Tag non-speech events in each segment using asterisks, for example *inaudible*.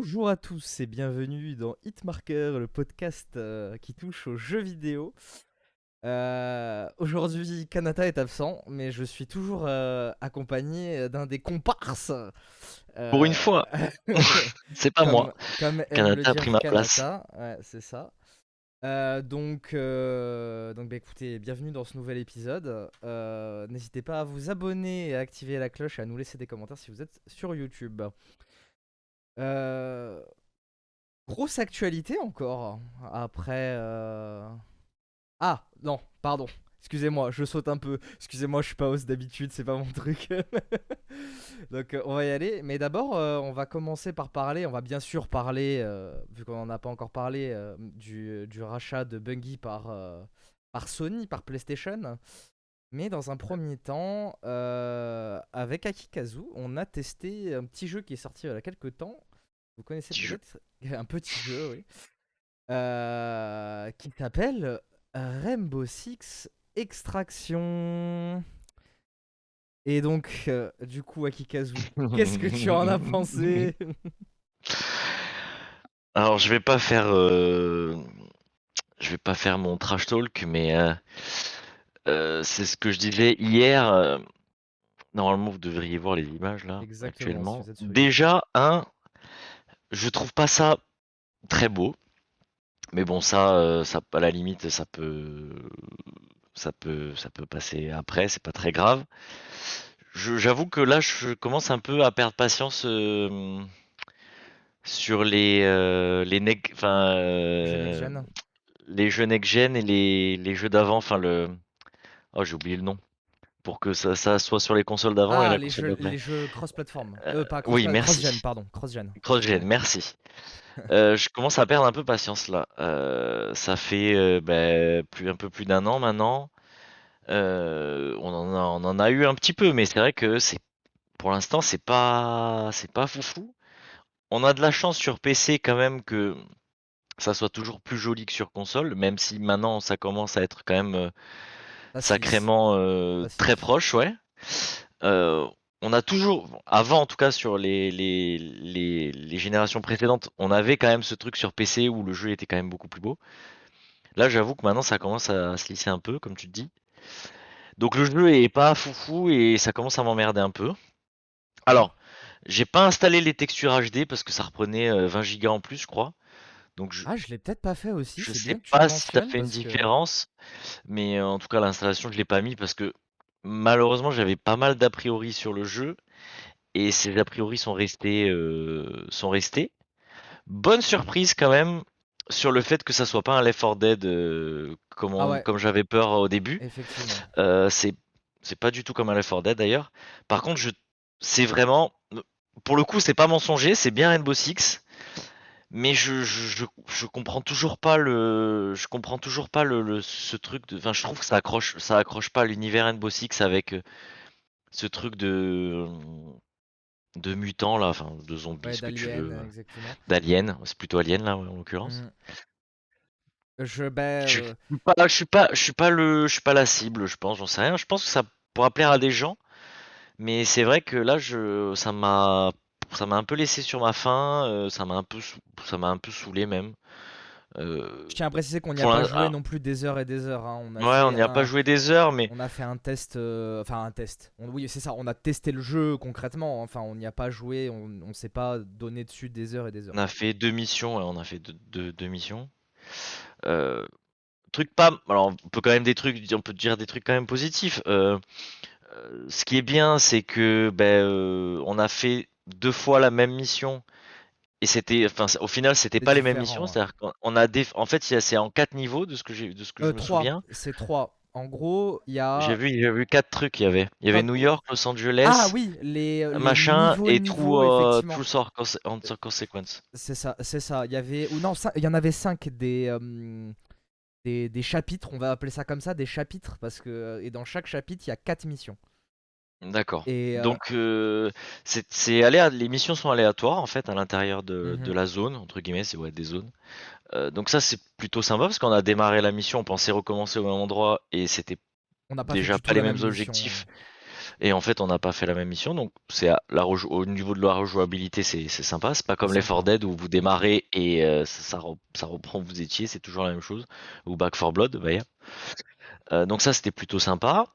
Bonjour à tous et bienvenue dans Hitmarker, le podcast euh, qui touche aux jeux vidéo. Euh, Aujourd'hui, Kanata est absent, mais je suis toujours euh, accompagné d'un des comparses. Pour une fois, *laughs* c'est pas comme- moi. Comme Kanata a pris ma place. Ouais, c'est ça. Euh, donc, euh, donc bah, écoutez, bienvenue dans ce nouvel épisode. Euh, N'hésitez pas à vous abonner et à activer la cloche et à nous laisser des commentaires si vous êtes sur YouTube. Euh, grosse actualité encore après. euh, Ah non, pardon. Excusez-moi, je saute un peu. Excusez-moi, je suis pas hausse d'habitude, c'est pas mon truc. *laughs* Donc euh, on va y aller. Mais d'abord, on va commencer par parler. On va bien sûr parler, vu qu'on n'en a pas encore parlé, du, rachat de Bungie par, par Sony, par PlayStation. Mais dans un premier temps, avec Akikazu, on a testé un petit jeu qui est sorti il y a quelques temps. Vous connaissez peut-être un petit jeu, oui. Euh, qui s'appelle Rainbow Six Extraction. Et donc, euh, du coup, Akikazu, qu'est-ce que tu en as *laughs* pensé? Alors, je vais pas faire, euh, je vais pas faire mon trash talk, mais euh, euh, c'est ce que je disais hier. euh, Normalement, vous devriez voir les images là Exactement, actuellement. Déjà, un, je trouve pas ça très beau, mais bon, ça, euh, ça, à la limite, ça peut, ça peut, ça peut passer après, c'est pas très grave. J'avoue que là, je commence un peu à perdre patience euh, sur les euh, les euh, les jeux next-gen et les, les jeux d'avant, enfin le oh j'ai oublié le nom pour que ça, ça soit sur les consoles d'avant et Ah, la les jeux, les jeux cross-platform. Euh, Euh, oui, merci. cross-gen, pardon, cross-gen. Cross-gen, merci. *laughs* Euh, je commence à perdre un peu patience là. Euh, ça fait ben, plus un peu plus d'un an maintenant. On en a, on en a eu un petit peu, mais c'est vrai que c'est pour l'instant c'est pas c'est pas foufou. On a de la chance sur PC quand même que ça soit toujours plus joli que sur console, même si maintenant ça commence à être quand même Ah, sacrément euh, Ah, très proche, ouais. Euh, on a toujours, avant en tout cas sur les, les, les, les générations précédentes, on avait quand même ce truc sur PC où le jeu était quand même beaucoup plus beau. Là, j'avoue que maintenant ça commence à se lisser un peu, comme tu te dis. Donc le jeu est pas foufou et ça commence à m'emmerder un peu. Alors, j'ai pas installé les textures HD parce que ça reprenait euh, 20 gigas en plus, je crois. Donc je, Ah, je l'ai peut-être pas fait aussi. je c'est sais bien que tu le pas si ça mentionnes fait une parce que- différence, mais euh, en tout cas l'installation je l'ai pas mis parce que malheureusement j'avais pas mal d'a priori sur le jeu et ces a priori sont restés euh, sont restés. Bonne surprise quand même sur le fait que ça soit pas un Left 4 Dead euh, comme, on- Ah ouais. comme j'avais peur au début. Effectivement. Euh, c'est c'est pas du tout comme un Left 4 Dead d'ailleurs. Par contre, je c'est vraiment pour le coup, c'est pas mensonger, c'est bien Rainbow Six, mais je, je, je, je comprends toujours pas le je comprends toujours pas le, le- ce truc de enfin je trouve que ça accroche ça accroche pas l'univers Rainbow Six avec euh, ce truc de de mutants là, enfin de zombies Ouais, ce que tu d'Alien, veux, euh, d'aliens, c'est plutôt alien là en l'occurrence. Mm. Je, ben, Je euh, suis pas, je suis pas, je suis pas le, je suis pas la cible, je pense, j'en sais rien. Je pense que ça pourra plaire à des gens, mais c'est vrai que là, je, ça m'a, ça m'a un peu laissé sur ma faim, euh, ça m'a un peu, ça m'a un peu saoulé même. Euh, je tiens à préciser qu'on n'y a pas joué ah. non plus des heures et des heures. hein. On a ouais, on n'y a un- pas joué des heures, mais On a fait un test, euh, enfin un test. On- oui, c'est ça. On a testé le jeu concrètement. Enfin, on n'y a pas joué. On, on s'est pas donné dessus des heures et des heures. on a fait deux missions, on a fait deux, deux- deux missions. Euh, truc pas, alors on peut quand même des trucs, on peut dire des trucs quand même positifs. Ce qui est bien, c'est que ben, on a fait deux fois la même mission et c'était, enfin, au final, c'était pas les mêmes missions. ouais. C'est-à-dire qu'on on a des, en fait, c'est en quatre niveaux de ce que j'ai, de ce que Euh, je me souviens. C'est trois. En gros, il y a. J'ai vu, j'ai vu quatre trucs. Il y avait, il y avait New York, Los Angeles, Ah oui, les, les machin niveaux, et True, euh. True Sort Answer Consequence. C'est ça, c'est ça. Il y avait ou non, il y en avait cinq des, euh, des des chapitres. On va appeler ça comme ça, des chapitres parce que et dans chaque chapitre il y a quatre missions. D'accord. Et euh, Donc euh, c'est c'est aléa- les missions sont aléatoires en fait à l'intérieur de, de Mhm. la zone entre guillemets, c'est ouais des zones. Euh, donc ça c'est plutôt sympa parce qu'on a démarré la mission, on pensait recommencer au même endroit et c'était on n'a pas déjà pas les la mêmes même mission, objectifs. Et en fait, on n'a pas fait la même mission, donc c'est la au niveau de la rejouabilité, c'est sympa. C'est pas comme les For Dead où vous démarrez et ça, ça, reprend où vous étiez, c'est toujours la même chose. Ou Back 4 Blood, d'ailleurs. Donc ça, c'était plutôt sympa.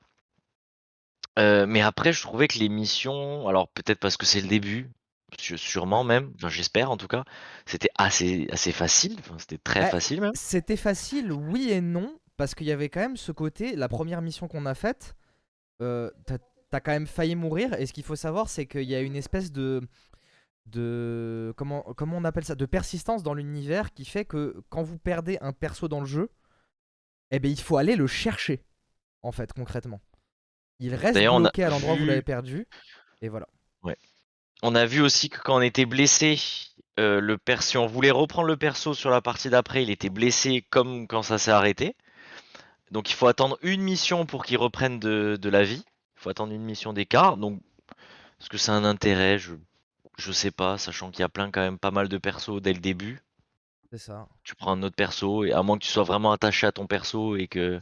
Euh, mais après, je trouvais que les missions, alors peut-être parce que c'est le début, sûrement même, j'espère en tout cas, c'était assez, assez facile, c'était très bah, facile même. C'était facile, oui et non, parce qu'il y avait quand même ce côté, la première mission qu'on a faite, euh, t'as quand même failli mourir, et ce qu'il faut savoir, c'est qu'il y a une espèce de de comment comment on appelle ça de persistance dans l'univers qui fait que quand vous perdez un perso dans le jeu eh ben il faut aller le chercher en fait concrètement il reste bloqué à l'endroit où vous l'avez perdu et voilà ouais on a vu aussi que quand on était blessé, euh, le si on voulait reprendre le perso sur la partie d'après, il était blessé comme quand ça s'est arrêté. Donc il faut attendre une mission pour qu'il reprenne de, la vie. Il faut attendre une mission d'écart. Donc est-ce que c'est un intérêt? Je, je sais pas, sachant qu'il y a plein quand même pas mal de persos dès le début. C'est ça. Tu prends un autre perso et à moins que tu sois vraiment attaché à ton perso et que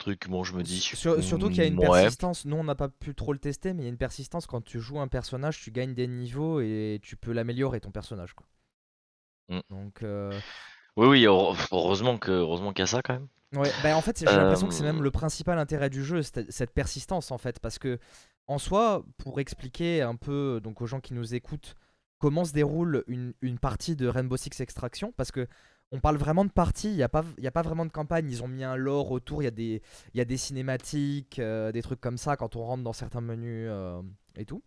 truc, bon, je me dis. surtout qu'il y a une persistance. Nous, on n'a pas pu trop le tester, mais il y a une persistance quand tu joues un personnage, tu gagnes des niveaux et tu peux l'améliorer ton personnage. Quoi. Mm. Donc. Euh, oui, oui, heureusement que heureusement qu'il y a ça quand même. Ouais, bah en fait, j'ai l'impression que c'est même euh. le principal intérêt du jeu, cette persistance en fait, parce que en soi, pour expliquer un peu donc aux gens qui nous écoutent comment se déroule une, une partie de Rainbow Six Extraction, parce que on parle vraiment de partie, il n'y a, pas, a pas vraiment de campagne, ils ont mis un lore autour, il y, a des, y a des cinématiques, euh, des trucs comme ça quand on rentre dans certains menus euh, et tout.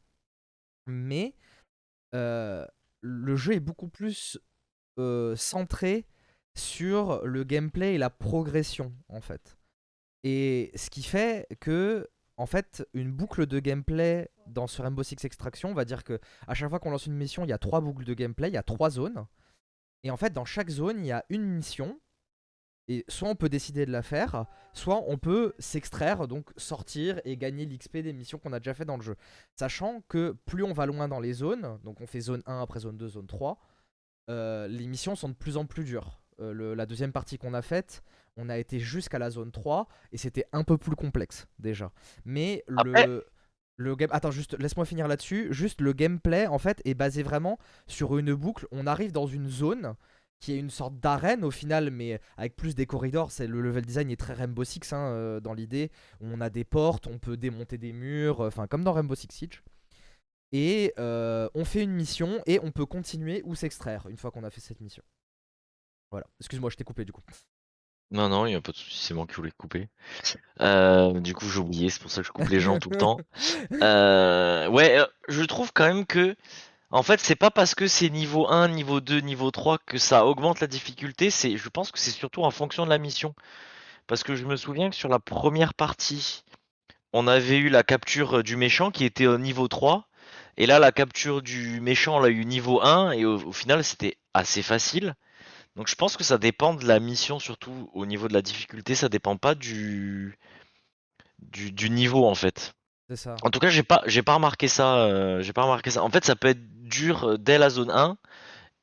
Mais euh, le jeu est beaucoup plus centré sur le gameplay et la progression en fait. Et ce qui fait que en fait, une boucle de gameplay dans ce Rainbow Six Extraction, on va dire que à chaque fois qu'on lance une mission, il y a trois boucles de gameplay, il y a trois zones. Et en fait, dans chaque zone, il y a une mission. Et soit on peut décider de la faire, soit on peut s'extraire, donc sortir et gagner l'XP des missions qu'on a déjà fait dans le jeu. Sachant que plus on va loin dans les zones, donc on fait zone 1 après zone 2, zone 3, euh, les missions sont de plus en plus dures. Euh, la deuxième partie qu'on a faite, on a été jusqu'à la zone 3 et c'était un peu plus complexe déjà. Mais le... Le. Attends, juste laisse-moi finir là-dessus. Juste le gameplay en fait est basé vraiment sur une boucle. On arrive dans une zone qui est une sorte d'arène au final, mais avec plus des corridors. Le level design est très Rainbow Six hein, euh, dans l'idée. On a des portes, on peut démonter des murs, euh, enfin comme dans Rainbow Six Siege. Et euh, on fait une mission et on peut continuer ou s'extraire une fois qu'on a fait cette mission. Voilà. Excuse-moi, je t'ai coupé du coup. Non, non, il n'y a pas de souci, c'est moi qui voulais couper. *laughs* Euh, du coup, j'ai oublié, c'est pour ça que je coupe les gens tout le temps. *laughs* Euh, ouais, euh, je trouve quand même que, en fait, c'est pas parce que c'est niveau 1, niveau 2, niveau 3 que ça augmente la difficulté, c'est, je pense que c'est surtout en fonction de la mission. Parce que je me souviens que sur la première partie, on avait eu la capture du méchant qui était au niveau 3, et là, la capture du méchant, on l'a eu niveau 1, et au final, c'était assez facile. Donc je pense que ça dépend de la mission, surtout au niveau de la difficulté, ça dépend pas du, du, niveau en fait. C'est ça. En tout cas, j'ai pas, j'ai pas remarqué ça. Euh, j'ai pas remarqué ça. En fait, ça peut être dur euh, dès la zone 1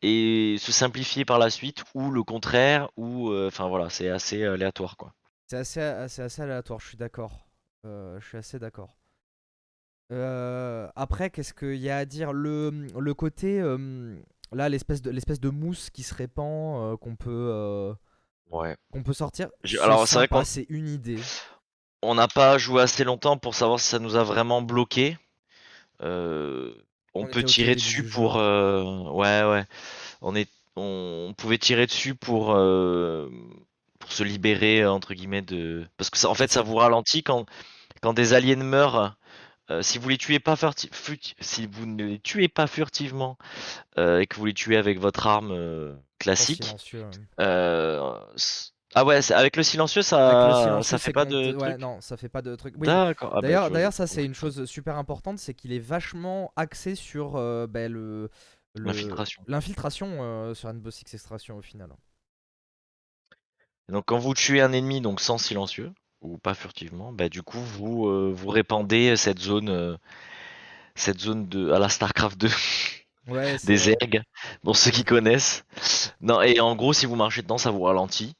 et se simplifier par la suite, ou le contraire, ou euh, enfin voilà, c'est assez aléatoire quoi. C'est assez, assez, assez aléatoire. Je suis d'accord. je suis assez d'accord. après, qu'est-ce qu'il y a à dire? Le, le côté Là, l'espèce de, l'espèce de mousse qui se répand, euh, qu'on peut, euh, ouais. qu'on peut sortir. Alors, c'est vrai c'est une idée. On n'a pas joué assez longtemps pour savoir si ça nous a vraiment bloqué. Euh, on, peut tirer dessus pour. Ouais, ouais. On, est... on pouvait tirer dessus pour, pour se libérer, entre guillemets, de. Parce que ça, en fait, ça vous ralentit quand, quand des aliens meurent. Euh, si vous les tuez pas si vous ne les tuez pas furtivement euh, et que vous les tuez avec votre arme euh, classique, ah ouais, avec le silencieux, ça, ça fait pas de. Ouais, non, ça fait pas de truc. D'accord. Ah bah, d'ailleurs, d'ailleurs, ça c'est une chose super importante, c'est qu'il est vachement axé sur bah, le. L'infiltration. L'infiltration sur Rainbow Six Extraction au final. donc quand vous tuez un ennemi donc sans silencieux, ou pas furtivement, bah du coup vous euh, vous répandez cette zone euh, cette zone de à la Starcraft 2 *laughs* des ergs pour ceux qui connaissent. Non et en gros si vous marchez dedans ça vous ralentit.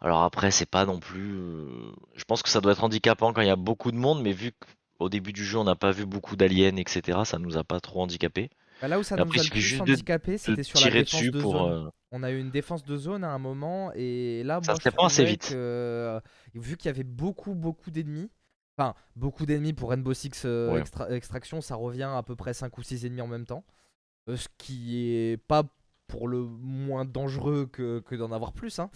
Alors après c'est pas non plus euh, je pense que ça doit être handicapant quand il y a beaucoup de monde mais vu que au début du jeu, on n'a pas vu beaucoup d'aliens, etc. Ça nous a pas trop handicapé. Bah, là où ça nous après, a il le suffit plus juste de, handicapé, c'était sur la tirer défense dessus de pour. zone. euh, On a eu une défense de zone à un moment, et là, Ça moi, se je répand assez trouvais vite. que, euh, vu qu'il y avait beaucoup, beaucoup d'ennemis, enfin, beaucoup d'ennemis pour Rainbow Six euh, Ouais. Extra- Extraction, ça revient à peu près 5 ou 6 ennemis en même temps. Euh, ce qui est pas pour le moins dangereux que, que d'en avoir plus, hein.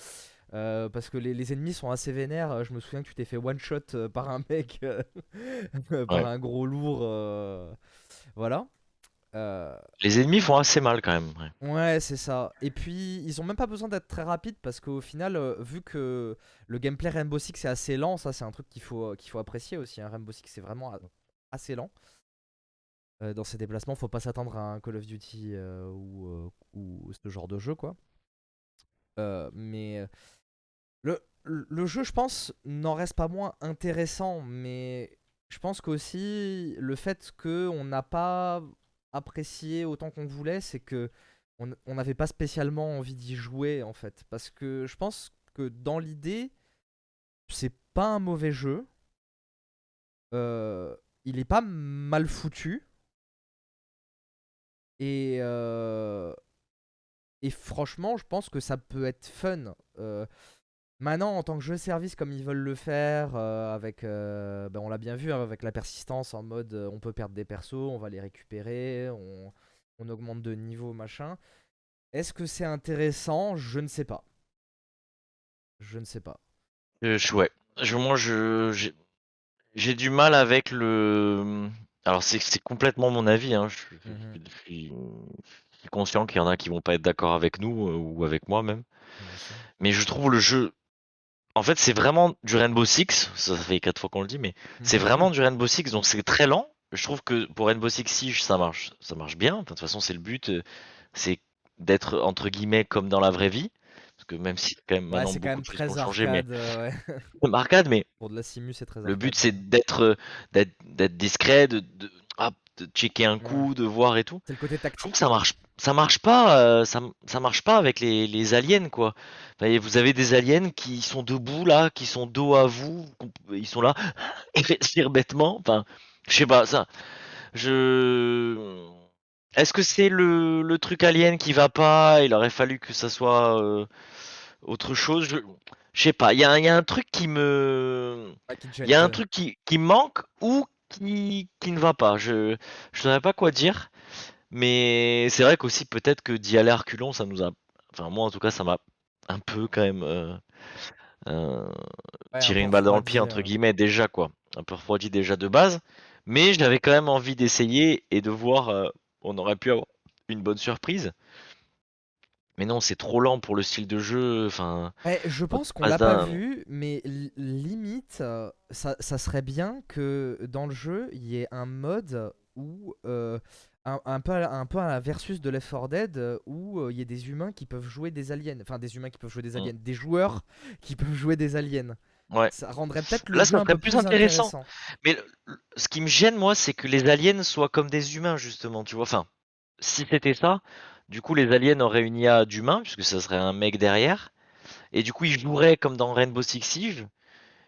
Euh, parce que les, les ennemis sont assez vénères. Je me souviens que tu t'es fait one shot par un mec, *laughs* par Ouais. un gros lourd. euh, Voilà. Euh, Les ennemis font assez mal quand même. ouais. Ouais, c'est ça. Et puis, ils ont même pas besoin d'être très rapides parce qu'au final, euh, vu que le gameplay Rainbow Six est assez lent, ça c'est un truc qu'il faut, qu'il faut apprécier aussi. hein. Rainbow Six c'est vraiment assez lent. Euh, dans ses déplacements, faut pas s'attendre à un Call of Duty euh, ou, euh, ou ce genre de jeu, quoi. Euh, mais euh, le, le le jeu, je pense, n'en reste pas moins intéressant, mais je pense qu'aussi le fait qu'on n'a pas apprécié autant qu'on voulait, c'est que on n'avait pas spécialement envie d'y jouer en fait. Parce que je pense que dans l'idée, c'est pas un mauvais jeu. Euh, il est pas mal foutu. Et, euh, et franchement, je pense que ça peut être fun. Euh, maintenant, en tant que jeu service, comme ils veulent le faire, euh, avec, euh, ben, on l'a bien vu, hein, avec la persistance en mode euh, on peut perdre des persos, on va les récupérer, on, on augmente de niveau, machin. Est-ce que c'est intéressant? Je ne sais pas. Je ne sais pas. Je- ouais. Je, moi, je, j'ai du mal avec le. Alors, c'est complètement mon avis. Hein. Je, Mhm. je suis, je suis conscient qu'il y en a qui vont pas être d'accord avec nous ou avec moi même. Mais je trouve le jeu. En fait, c'est vraiment du Rainbow Six. Ça fait quatre fois qu'on le dit, mais c'est vraiment du Rainbow Six. Donc, c'est très lent. Je trouve que pour Rainbow Six Siege, ça marche, ça marche bien. Enfin, de toute façon, c'est le but. euh, C'est d'être entre guillemets comme dans la vraie vie. Parce que même si quand même Ouais, maintenant c'est quand beaucoup même de choses très ont changé, mais arcade. euh, ouais. *laughs* arcade, mais Pour de la simu, c'est très le but, c'est d'être d'être d'être discret, de, de, ah, de checker un Ouais. coup, de voir et tout. C'est le côté Je trouve tactique. que ça marche, ça marche pas, euh, ça, ça marche pas avec les, les aliens quoi. Enfin, vous avez des aliens qui sont debout là, qui sont dos à vous, ils sont là *laughs* et respirent bêtement. Enfin, je sais pas ça. Je, est-ce que c'est le, le truc alien qui va pas? Il aurait fallu que ça soit euh, autre chose. Je, je sais pas. Il y a, un- il y a un truc qui me il y a un truc qui, qui manque ou qui, qui ne va pas. Je je saurais pas quoi dire, mais c'est vrai qu'aussi peut-être que d'y aller à reculons, ça nous a, enfin moi en tout cas, ça m'a un peu quand même euh, euh, Ouais, un tiré peu une balle dans le pied entre euh. guillemets déjà quoi, un peu refroidi déjà de base, mais j'avais quand même envie d'essayer et de voir. euh, on aurait pu avoir une bonne surprise, mais non, c'est trop lent pour le style de jeu. Enfin, je pense qu'on l'a pas vu, mais li- limite, euh, ça, ça serait bien que dans le jeu, il y ait un mode où, euh, un, un peu à la, un peu à la versus de Left 4 Dead, euh, où euh, il y a des humains qui peuvent jouer des aliens. Enfin, des humains qui peuvent jouer des Mm. aliens. Des joueurs *laughs* qui peuvent jouer des aliens. Ouais. Ça rendrait peut-être le Là, jeu ça un serait peu plus plus intéressant. intéressant. Mais le- le- ce qui me gêne, moi, c'est que les aliens soient comme des humains, justement, tu vois. Enfin, si c'était ça, du coup, les aliens auraient une IA d'humains, puisque ça serait un mec derrière. Et du coup, ils joueraient comme dans Rainbow Six Siege.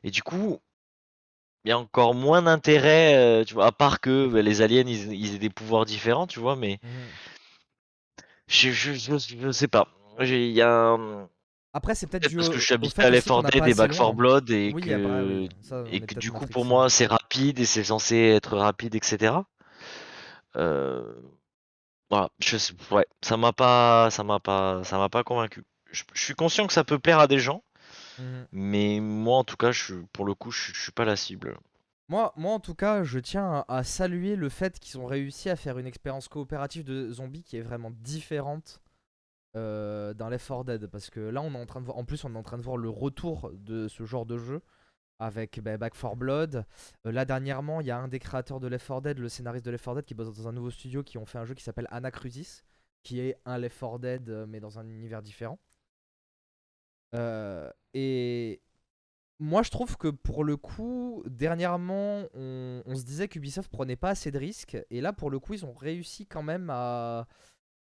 Et du coup, il y a encore moins d'intérêt, euh, tu vois, à part que bah, les aliens, ils, ils aient des pouvoirs différents, tu vois. Mais Mhm. je, je, je, je sais pas. Il y a un... Après, c'est peut-être dû parce que je suis habitué à Left qu'on 4 n'a Dead et Back 4 loin. Blood et Oui, ah bah que, oui, ça, on et que du coup, pour moi, c'est rapide et c'est censé être rapide, etc. Euh, Voilà, je ouais, ça m'a pas, ça m'a pas, ça m'a pas convaincu. Je, je suis conscient que ça peut plaire à des gens, Mhm. mais moi, en tout cas, je, pour le coup, je, je suis pas la cible. Moi, moi, en tout cas, je tiens à, à saluer le fait qu'ils ont réussi à faire une expérience coopérative de zombies qui est vraiment différente euh, d'un Left 4 Dead. Parce que là, on est en train de voir, en plus, on est en train de voir le retour de ce genre de jeu avec bah, Back 4 Blood. Euh, là, dernièrement, il y a un des créateurs de Left 4 Dead, le scénariste de Left 4 Dead, qui bosse dans un nouveau studio qui ont fait un jeu qui s'appelle Anacrusis, qui est un Left 4 Dead, euh, mais dans un univers différent. Euh, et moi, je trouve que pour le coup, dernièrement, on, se disait qu'Ubisoft prenait pas assez de risques. Et là, pour le coup, ils ont réussi quand même à,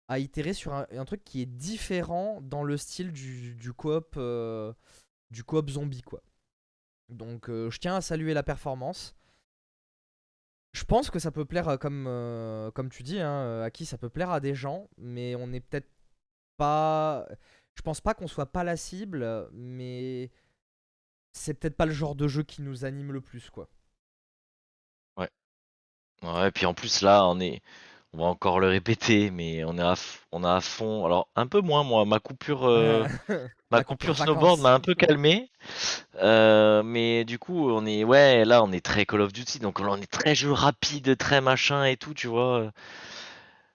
à itérer sur un, un truc qui est différent dans le style du, du coop euh, du zombie, quoi. Donc, euh, je tiens à saluer la performance. Je pense que ça peut plaire, euh, comme, comme tu dis, hein, à qui ça peut plaire à des gens, mais on n'est peut-être pas. Je pense pas qu'on soit pas la cible, mais c'est peut-être pas le genre de jeu qui nous anime le plus, quoi. Ouais, puis en plus là, on est, on va encore le répéter, mais on est à, f- on a à fond. Alors un peu moins moi, ma coupure, euh, *laughs* ma coupure snowboard m'a un peu calmé. Euh, mais du coup, on est, ouais, là, on est très Call of Duty, donc on est très jeu rapide, très machin et tout, tu vois.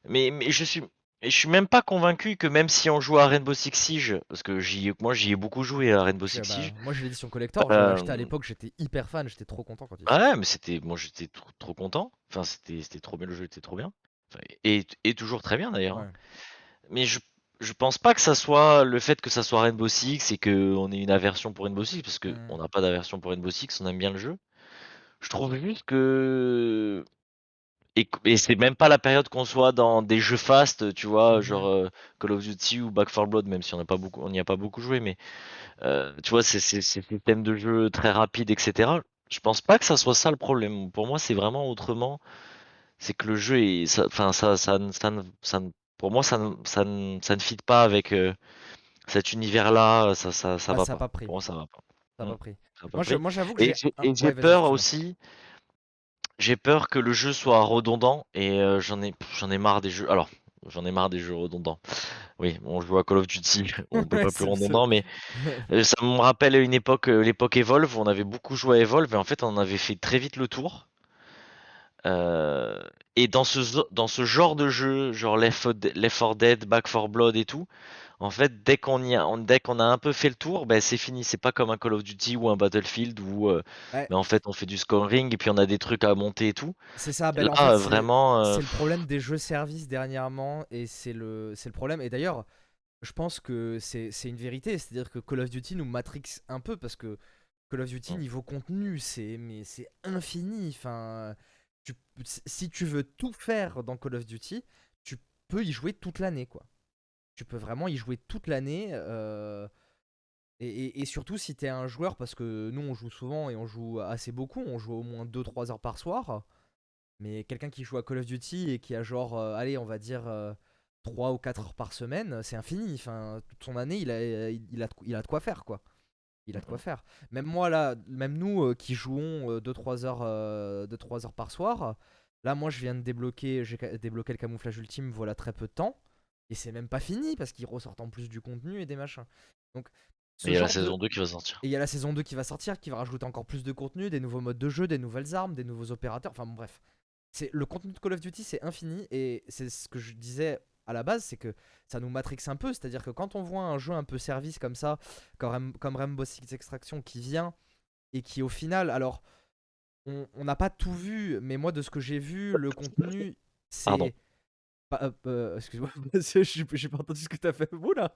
Mais, mais je suis, et je suis même pas convaincu que même si on joue à Rainbow Six Siege, parce que j'y, moi j'y ai beaucoup joué à Rainbow Six bah, Siege. moi j'ai l'édition collector, je l'ai Euh, à l'époque, j'étais hyper fan, j'étais trop content quand il ah ouais, mais c'était, moi j'étais trop, content. Enfin, c'était, c'était trop bien, le jeu était trop bien. Et, et toujours très bien d'ailleurs. hein. Mais je, je pense pas que ça soit le fait que ça soit Rainbow Six et qu'on ait une aversion pour Rainbow Six, parce que Mm. on n'a pas d'aversion pour Rainbow Six, on aime bien le jeu. Je trouve juste que et, et c'est même pas la période qu'on soit dans des jeux fast, tu vois, genre Mhm. euh, Call of Duty ou Back 4 Blood, même si on n'y a pas beaucoup joué, mais euh, tu vois, c'est ces systèmes de jeu très rapides, etc. Je pense pas que ça soit ça le problème. Pour moi, c'est vraiment autrement. C'est que le jeu est, ça, ça, ça, ça, ça, pour moi, ça, ne- ça, ne- ça ne fit pas avec euh, cet univers-là. Ça, ça, ça Ah, va ça pas. pas pris, Pour moi, ça va pas. ça a Mm, pas pris. Moi, je- pris. moi j'avoue que Et j'ai et j'ai Ouais, peur aussi. J'ai peur que le jeu soit redondant et euh, j'en ai j'en ai marre des jeux. Alors, j'en ai marre des jeux redondants. Oui, on joue à Call of Duty, *laughs* on peut Ouais, pas plus redondant, mais *laughs* euh, ça me rappelle une époque, euh, l'époque Evolve, où on avait beaucoup joué à Evolve et en fait on avait fait très vite le tour. Euh, et dans ce dans ce genre de jeu, genre Left 4 Dead, Left 4 Dead, Back 4 Blood et tout, en fait dès qu'on y a, on- dès qu'on a un peu fait le tour, ben c'est fini. C'est pas comme un Call of Duty ou un Battlefield où euh, Ouais, ben, en fait on fait du scoring et puis on a des trucs à monter et tout. c'est ça, ben, Là en fait, euh, c'est vraiment. euh, c'est le problème des jeux services dernièrement, et c'est le, c'est le problème. Et d'ailleurs, je pense que c'est c'est une vérité, c'est-à-dire que Call of Duty nous matrix un peu, parce que Call of Duty, niveau contenu, c'est mais c'est infini. Enfin, tu, si tu veux tout faire dans Call of Duty, tu peux y jouer toute l'année, quoi. Tu peux vraiment y jouer toute l'année. euh, et, et- et surtout si t'es un joueur, parce que nous on joue souvent et on joue assez beaucoup, on joue au moins 2-3 heures par soir. Mais quelqu'un qui joue à Call of Duty et qui a genre, euh, allez, on va dire euh, 3 ou 4 heures par semaine, c'est infini. Enfin, toute son année, il a, il, a, de- il a de quoi faire, quoi. Il a de quoi faire. Même moi, là, même nous euh, qui jouons 2-3 heures, euh, 2-3 heures par soir, là, moi, je viens de débloquer, j'ai débloqué le camouflage ultime, voilà très peu de temps. Et c'est même pas fini parce qu'ils ressortent en plus du contenu et des machins. Donc, Il y a la de- saison 2 qui va sortir. et il y a la saison 2 qui va sortir, qui va rajouter encore plus de contenu, des nouveaux modes de jeu, des nouvelles armes, des nouveaux opérateurs. Enfin bon, bref. C'est le contenu de Call of Duty, c'est infini et c'est ce que je disais à la base, c'est que ça nous matrix un peu, c'est-à-dire que quand on voit un jeu un peu service comme ça, comme, Rainbow Six Extraction qui vient et qui au final, alors on n'a pas tout vu, mais moi de ce que j'ai vu, le contenu Pardon. c'est euh, excuse-moi, *laughs* j'ai pas entendu ce que t'as fait. Oula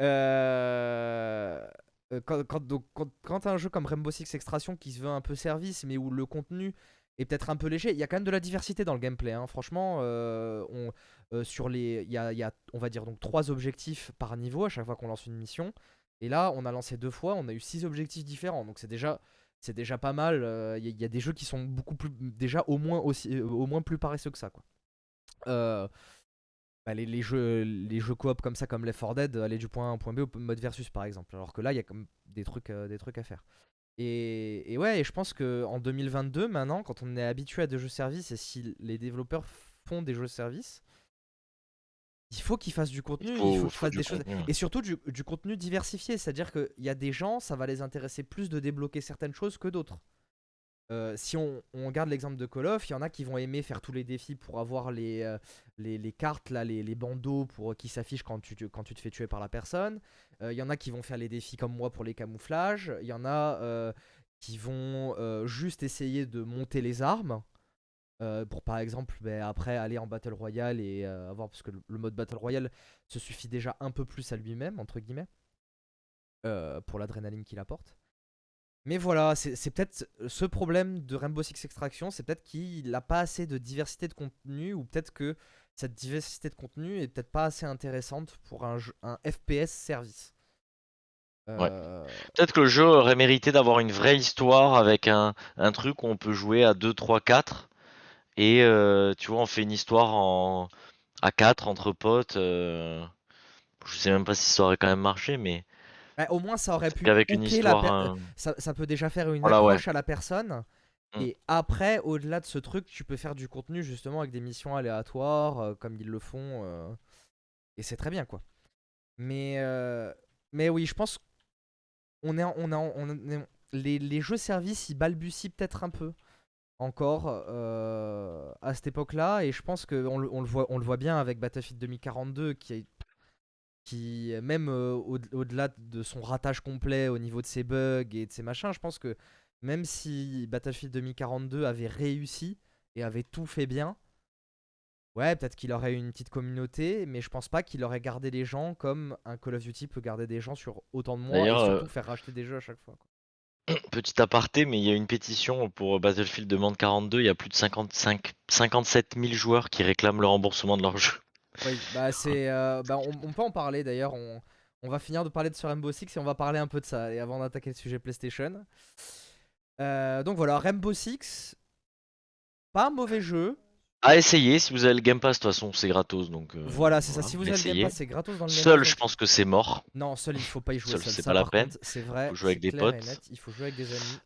euh, euh, quand, quand, donc, quand, t'as un jeu comme Rainbow Six Extraction qui se veut un peu service, mais où le contenu est peut-être un peu léger, il y a quand même de la diversité dans le gameplay. hein. Franchement, euh, on, sur les, il y a, y a, on va dire donc trois objectifs par niveau à chaque fois qu'on lance une mission. Et là, on a lancé deux fois, on a eu six objectifs différents. Donc c'est déjà, c'est déjà pas mal. Il y, y a des jeux qui sont beaucoup plus, déjà au moins aussi, au moins plus paresseux que ça, quoi. Euh, bah, les, les jeux, les jeux coop comme ça, comme Left 4 Dead, aller du point A au point B au mode versus par exemple. Alors que là, il y a comme des trucs, euh, des trucs à faire. Et, et ouais, et je pense que en 2022, maintenant, quand on est habitué à des jeux services et si les développeurs font des jeux services, il faut qu'ils fassent du contenu, il faut, qu'ils fassent du des contenu. Et surtout du, du contenu diversifié. C'est-à-dire qu'il y a des gens, ça va les intéresser plus de débloquer certaines choses que d'autres. Euh, si on, on regarde l'exemple de Call of, il y en a qui vont aimer faire tous les défis pour avoir les, euh, cartes, les, bandeaux pour, qui s'affichent quand tu, te- fais tuer par la personne. Euh, Il y en a qui vont faire les défis comme moi pour les camouflages. Il y en a euh, qui vont euh, juste essayer de monter les armes. euh, pour par exemple ben, après aller en Battle Royale et euh, avoir. Parce que le, mode Battle Royale se suffit déjà un peu plus à lui-même, entre guillemets. euh, pour l'adrénaline qu'il apporte. Mais voilà, c'est peut-être ce problème de Rainbow Six Extraction, c'est peut-être qu'il n'a pas assez de diversité de contenu, ou peut-être que cette diversité de contenu est peut-être pas assez intéressante pour un, FPS service. Euh, Peut-être que le jeu aurait mérité d'avoir une vraie histoire avec un, un truc où on peut jouer à 2, 3, 4 et euh, tu vois, on fait une histoire en à 4 entre potes. euh, je sais même pas si ça aurait quand même marché, mais Ouais, au moins, ça aurait pu qu'avec une la histoire. per- euh, ça, ça peut déjà faire une Voilà, ouais. accroche à la personne. Mm. Et après, au-delà de ce truc, tu peux faire du contenu justement avec des missions aléatoires, euh, comme ils le font. euh, et c'est très bien, quoi. Mais, euh, mais oui, je pense on est, en- on a, on est- les, les jeux services, ils balbutient peut-être un peu encore euh, à cette époque-là. Et je pense qu'on le, on le, voit, on le voit bien avec Battlefield 2042, qui, est- qui même euh, au- au-delà de son ratage complet au niveau de ses bugs et de ses machins, je pense que même si Battlefield 2042 avait réussi et avait tout fait bien, ouais, peut-être qu'il aurait eu une petite communauté, mais je pense pas qu'il aurait gardé les gens comme un Call of Duty peut garder des gens sur autant de mois et surtout euh, faire racheter des jeux à chaque fois. quoi. *coughs* Petit aparté, mais il y a une pétition pour Battlefield Demande 42. Il y a plus de 55, 57 000 joueurs qui réclament le remboursement de leur jeu. Oui, bah c'est, euh, bah, on, on peut en parler d'ailleurs. On, on va finir de parler de ce Rainbow Six et on va parler un peu de ça et avant d'attaquer le sujet PlayStation. Euh, donc voilà, Rainbow Six, pas un mauvais jeu. À essayer, si vous avez le Game Pass, de toute façon, c'est gratos. Donc, euh, Voilà, c'est ça. Si vous avez le. Game Pass, c'est gratos dans le Game Seul, Pass, je pense que c'est mort. Non, seul, il faut pas y jouer. Seul, Seul, c'est pas la peine. C'est vrai. Faut jouer avec des potes. net, Il faut jouer avec des amis.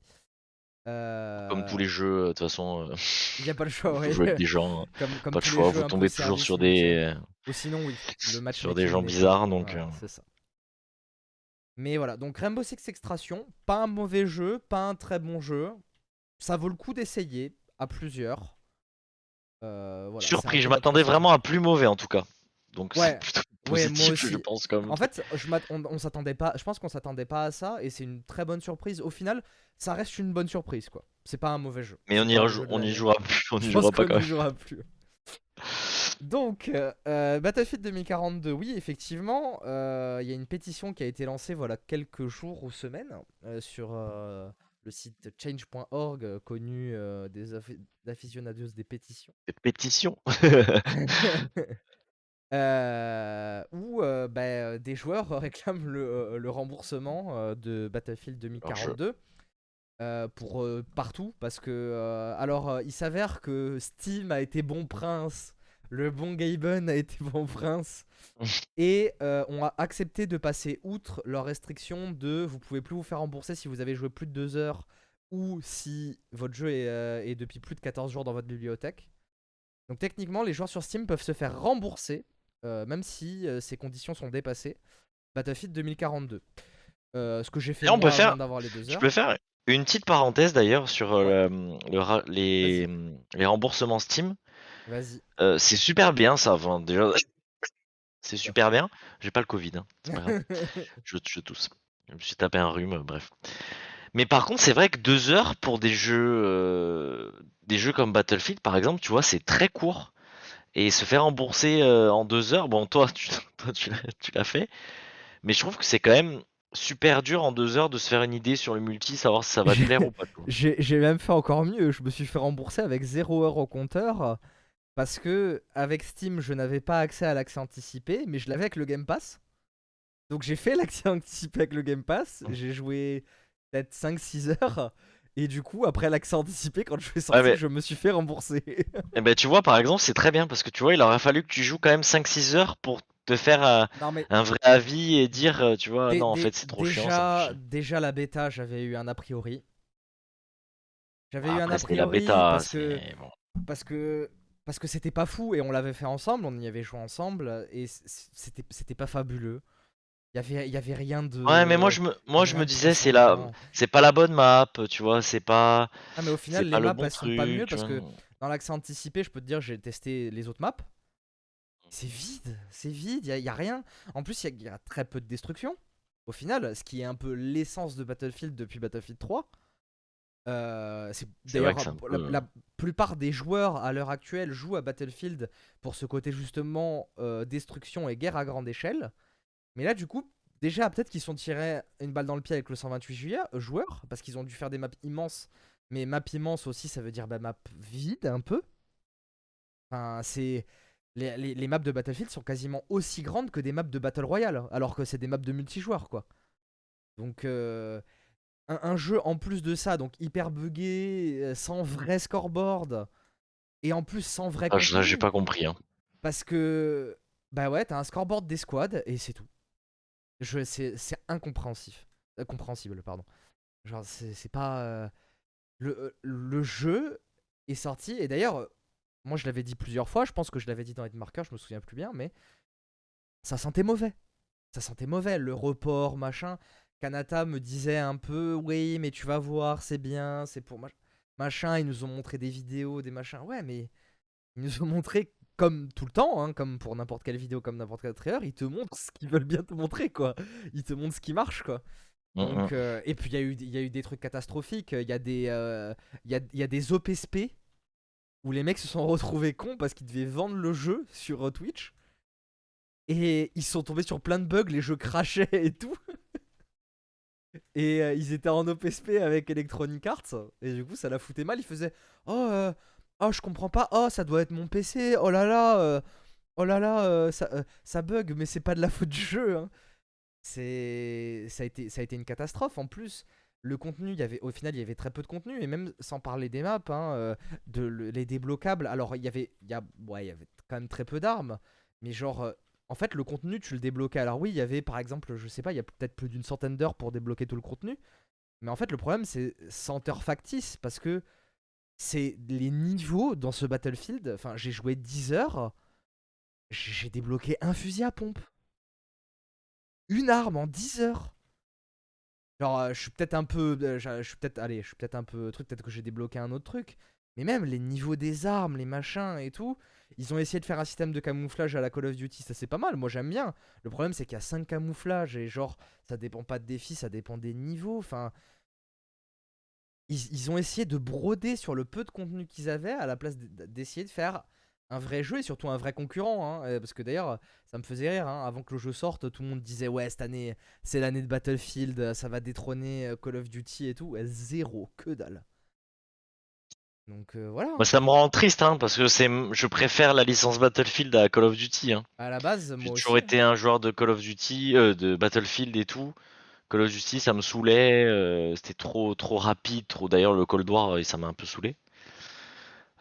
Euh, Comme tous les jeux, euh, de toute façon, euh, Il n'y a pas le *laughs* choix, faut ouais. jouer avec des gens. hein. Comme, comme Pas les choix, vous tombez toujours sur des. Ou sinon, oui, le match Sur des gens bizarres, donc, euh. C'est ça. Mais voilà, donc Rainbow Six Extraction, pas un mauvais jeu, pas un très bon jeu. Ça vaut le coup d'essayer à plusieurs. Euh, voilà, Surpris, je m'attendais vraiment à plus mauvais en tout cas. Donc Ouais. c'est *laughs* plutôt Ouais, moi aussi. je pense comme. En fait, je on, on s'attendait pas. Je pense qu'on s'attendait pas à ça et c'est une très bonne surprise. Au final, ça reste une bonne surprise, quoi. C'est pas un mauvais jeu. Mais on y, rejou- on jouera plus, on y jouera pas qu'on quand n'y même. jouera plus. Donc, euh, euh, Battlefield 2042, oui, effectivement, euh, il y a une pétition qui a été lancée voilà quelques jours ou semaines euh, sur le site change.org, connu des aficionados des pétitions. Des pétitions. *laughs* *laughs* Euh, où euh, bah, euh, des joueurs *laughs* réclament le, euh, le remboursement de Battlefield 2042 euh, pour partout parce que alors il s'avère que Steam a été bon prince, le bon Gaben a été bon prince *laughs* et ont a- accepté de passer outre leurs restrictions de vous pouvez plus vous faire rembourser si vous avez joué plus de 2 heures ou si votre jeu est, est depuis plus de 14 jours dans votre bibliothèque. Donc techniquement, les joueurs sur Steam peuvent se faire rembourser, même si euh, ces conditions sont dépassées. Battlefield 2042. Euh, ce que j'ai fait on peut faire- avant d'avoir les deux Je heures. peux faire une petite parenthèse d'ailleurs sur euh, le- les, les remboursements Steam. Vas-y. Euh, c'est super bien ça. Enfin, déjà, *laughs* c'est super bien. J'ai pas le Covid, hein, c'est pas grave. *laughs* je, je tousse. Je me suis tapé un rhume, bref. Mais par contre, c'est vrai que deux heures pour des jeux, euh, des jeux comme Battlefield, par exemple, tu vois, c'est très court. Et se faire rembourser euh, en deux heures, bon, toi, tu, *laughs* toi, tu l'as- tu l'as fait. Mais je trouve que c'est quand même super dur en deux heures de se faire une idée sur le multi, savoir si ça va te plaire ou pas. *laughs* j'ai même fait encore mieux. Je me suis fait rembourser avec 0 heure au compteur. Parce que avec Steam, je n'avais pas accès à l'accès anticipé, mais je l'avais avec le Game Pass. Donc j'ai fait *laughs* l'accès anticipé avec le Game Pass. Mmh. J'ai joué peut-être 5-6 heures. Et du coup, après l'accès anticipé, quand je suis sorti, je me suis fait rembourser. *laughs* Et ben, tu vois, par exemple, c'est très bien parce que tu vois, il aurait fallu que tu joues quand même 5-6 heures pour te faire euh, non mais un vrai avis et dire, euh, tu vois, non, en fait, c'est trop déjà, chiant. ça déjà la bêta, j'avais eu un a priori. J'avais eu un a c'est la priori bêta, parce que bon. parce que parce que c'était pas fou et on l'avait fait ensemble, on y avait joué ensemble et c'était pas fabuleux. Il y avait il y avait rien de Ouais, mais moi je me, moi je me disais c'est la, c'est pas la bonne map, tu vois, c'est pas, Ah mais au final les maps bon elles sont pas mieux truc. parce que dans l'accès anticipé, je peux te dire j'ai testé les autres maps. C'est vide, c'est vide, il y, a- rien. En plus, il y, a- y a très peu de destruction. Au final, ce qui est un peu l'essence de Battlefield depuis Battlefield 3. Euh, c'est d'ailleurs la plupart des joueurs à l'heure actuelle jouent à Battlefield pour ce côté justement euh, destruction et guerre à grande échelle. Mais là, du coup, déjà peut-être qu'ils sont tirés une balle dans le pied avec le 128 juillet, euh, joueurs parce qu'ils ont dû faire des maps immenses. Mais map immense aussi, ça veut dire bah, map vide un peu. Enfin, c'est les, les- les maps de Battlefield sont quasiment aussi grandes que des maps de Battle Royale, alors que c'est des maps de multijoueur, quoi. Donc, euh, un, un jeu en plus de ça, donc hyper buggé, euh, sans vrai scoreboard, Et en plus, sans vrai Ah, ça, j'ai pas compris. Hein. Parce que, bah ouais, t'as un scoreboard des squads et c'est tout. Je, c'est, c'est incompréhensif. Euh, compréhensible, pardon. Genre, c'est, c'est pas. euh, Le, euh, le jeu est sorti, et d'ailleurs, euh, moi je l'avais dit plusieurs fois, je pense que je l'avais dit dans Marker, je me souviens plus bien, mais ça sentait mauvais. Ça sentait mauvais, le report, machin. Kanata me disait un peu, oui, mais tu vas voir, c'est bien, c'est pour mach- machin. Ils nous ont montré des vidéos, des machins. Ouais, mais ils nous ont montré comme tout le temps, hein, comme pour n'importe quelle vidéo, comme n'importe quel trailer, ils te montrent ce qu'ils veulent bien te montrer, quoi. Ils te montrent ce qui marche, quoi. Mm, mm. Donc, euh, et puis il y, a eu- il y a eu des trucs catastrophiques. Il y, a des, euh, il y, a, il y a des OPSP où les mecs se sont retrouvés cons parce qu'ils devaient vendre le jeu sur euh, Twitch. Et ils sont tombés sur plein de bugs, les jeux crachaient et tout. *laughs* Et euh, ils étaient en OPSP avec Electronic Arts. Et du coup, ça la foutait mal. Ils faisaient Oh, oh je comprends pas. Oh, ça doit être mon PC. Oh là là. euh, oh là là, euh, ça, euh, ça bug, mais c'est pas de la faute du jeu. hein. C'est, ça a été, ça a été une catastrophe. En plus, le contenu, y avait, au final, il y avait très peu de contenu. Et même sans parler des maps, hein, de le- les débloquables. Alors, il y avait, y a, ouais, y avait quand même très peu d'armes. Mais genre, en fait, le contenu, tu le débloquais. Alors oui, il y avait, par exemple, je sais pas, il y a peut-être plus d'une centaine d'heures pour débloquer tout le contenu. Mais en fait, le problème, c'est 100 heures factices. Parce que c'est les niveaux dans ce Battlefield. Enfin, j'ai joué 10 heures. J'ai débloqué un fusil à pompe. Une arme en 10 heures. Genre, euh, je suis peut-être un peu. euh, je suis peut-être. Allez, je suis peut-être un peu. Truc, peut-être que j'ai débloqué un autre truc. Mais même les niveaux des armes, les machins et tout. Ils ont essayé de faire un système de camouflage à la Call of Duty. Ça, c'est pas mal. Moi, j'aime bien. Le problème, c'est qu'il y a 5 camouflages. Et genre, ça dépend pas de défis, ça dépend des niveaux. Enfin. Ils, ils ont essayé de broder sur le peu de contenu qu'ils avaient à la place d'essayer de faire un vrai jeu et surtout un vrai concurrent. hein. Euh, Parce que d'ailleurs, ça me faisait rire. hein, Avant que le jeu sorte, tout le monde disait Ouais, cette année, c'est l'année de Battlefield, euh, ça va détrôner euh, Call of Duty et tout. Zéro, que dalle. Donc euh, voilà. Moi, ça me rend triste, hein, parce que c'est, je préfère la licence Battlefield à Call of Duty. Hein. À la base, J'ai aussi. toujours été un joueur de Call of Duty, euh, de Battlefield et tout. Call of Duty, ça me saoulait, euh, c'était trop, trop rapide, trop. D'ailleurs, le Cold War, euh, ça m'a un peu saoulé.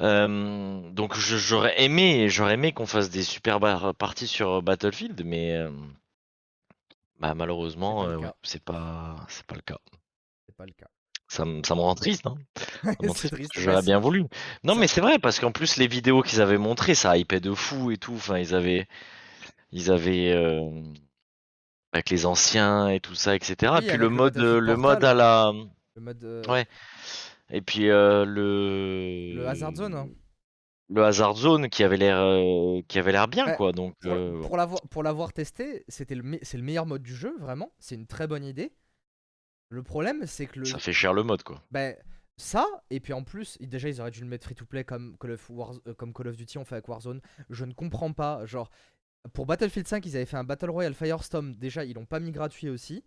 Euh, donc, j'aurais aimé, j'aurais aimé qu'on fasse des super parties sur Battlefield, mais bah, malheureusement, C'est pas ouais, pas, le cas. C'est pas le cas. Ça, me- ça me rend triste, hein. *laughs* Triste j'aurais bien voulu. Non, mais c'est vrai, parce qu'en plus, les vidéos qu'ils avaient montrées, ça hypait de fou et tout. Enfin, ils avaient, ils avaient, euh, avec les anciens et tout ça, etc. Oui, et puis le mode, le mode à la, Le mode. euh, ouais. Et puis euh, le, Le Hazard Zone. hein. le Hazard Zone qui avait l'air, euh, qui avait l'air bien, Ouais, quoi. Donc, Pour, l'avoir pour l'avoir testé, c'était le, me- c'est le meilleur mode du jeu, vraiment. C'est une très bonne idée. Le problème, c'est que le. ça fait cher le mode, quoi. Ben, ça, et puis en plus, déjà, ils auraient dû le mettre free to play comme Call of, War- comme Call of Duty on fait avec Warzone. Je ne comprends pas. Genre, pour Battlefield 5, ils avaient fait un Battle Royale Firestorm. Déjà, ils l'ont pas mis gratuit aussi.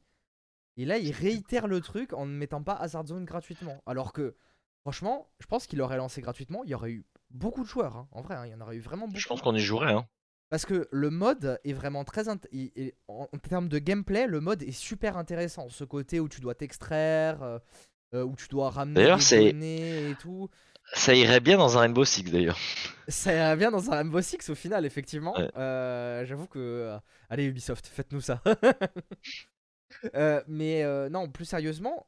Et là, ils réitèrent le truc en ne mettant pas Hazard Zone gratuitement. Alors que, franchement, je pense qu'ils l'auraient lancé gratuitement. Il y aurait eu beaucoup de joueurs, hein. en vrai. hein, il y en aurait eu vraiment beaucoup. Je pense qu'on y jouerait, hein. Parce que le mode est vraiment très. int- il- il- en, en termes de gameplay, le mode est super intéressant. Ce côté où tu dois t'extraire, euh, euh, où tu dois ramener D'ailleurs, des c'est- données et tout. Ça irait bien dans un Rainbow Six, d'ailleurs. Ça irait bien dans un Rainbow Six au final, effectivement. Ouais. Euh, J'avoue que. euh, allez, Ubisoft, faites-nous ça. *laughs* Euh, mais euh, non, plus sérieusement,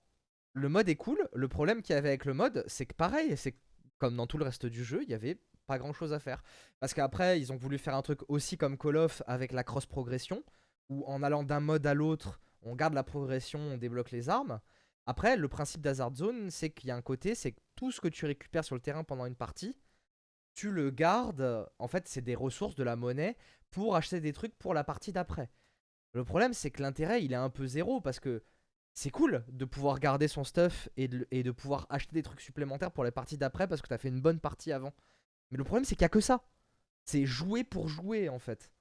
le mode est cool. Le problème qu'il y avait avec le mode, c'est que pareil, c'est comme dans tout le reste du jeu, il y avait pas grand chose à faire. Parce qu'après, ils ont voulu faire un truc aussi comme Call of avec la cross progression, où en allant d'un mode à l'autre, on garde la progression, on débloque les armes. Après, le principe d'Hazard Zone, c'est qu'il y a un côté, c'est que tout ce que tu récupères sur le terrain pendant une partie, tu le gardes. En fait, c'est des ressources, de la monnaie, pour acheter des trucs pour la partie d'après. Le problème, c'est que l'intérêt, il est un peu zéro parce que c'est cool de pouvoir garder son stuff et de, et de pouvoir acheter des trucs supplémentaires pour les parties d'après parce que t'as fait une bonne partie avant. Mais le problème, c'est qu'il y a que ça. C'est jouer pour jouer en fait.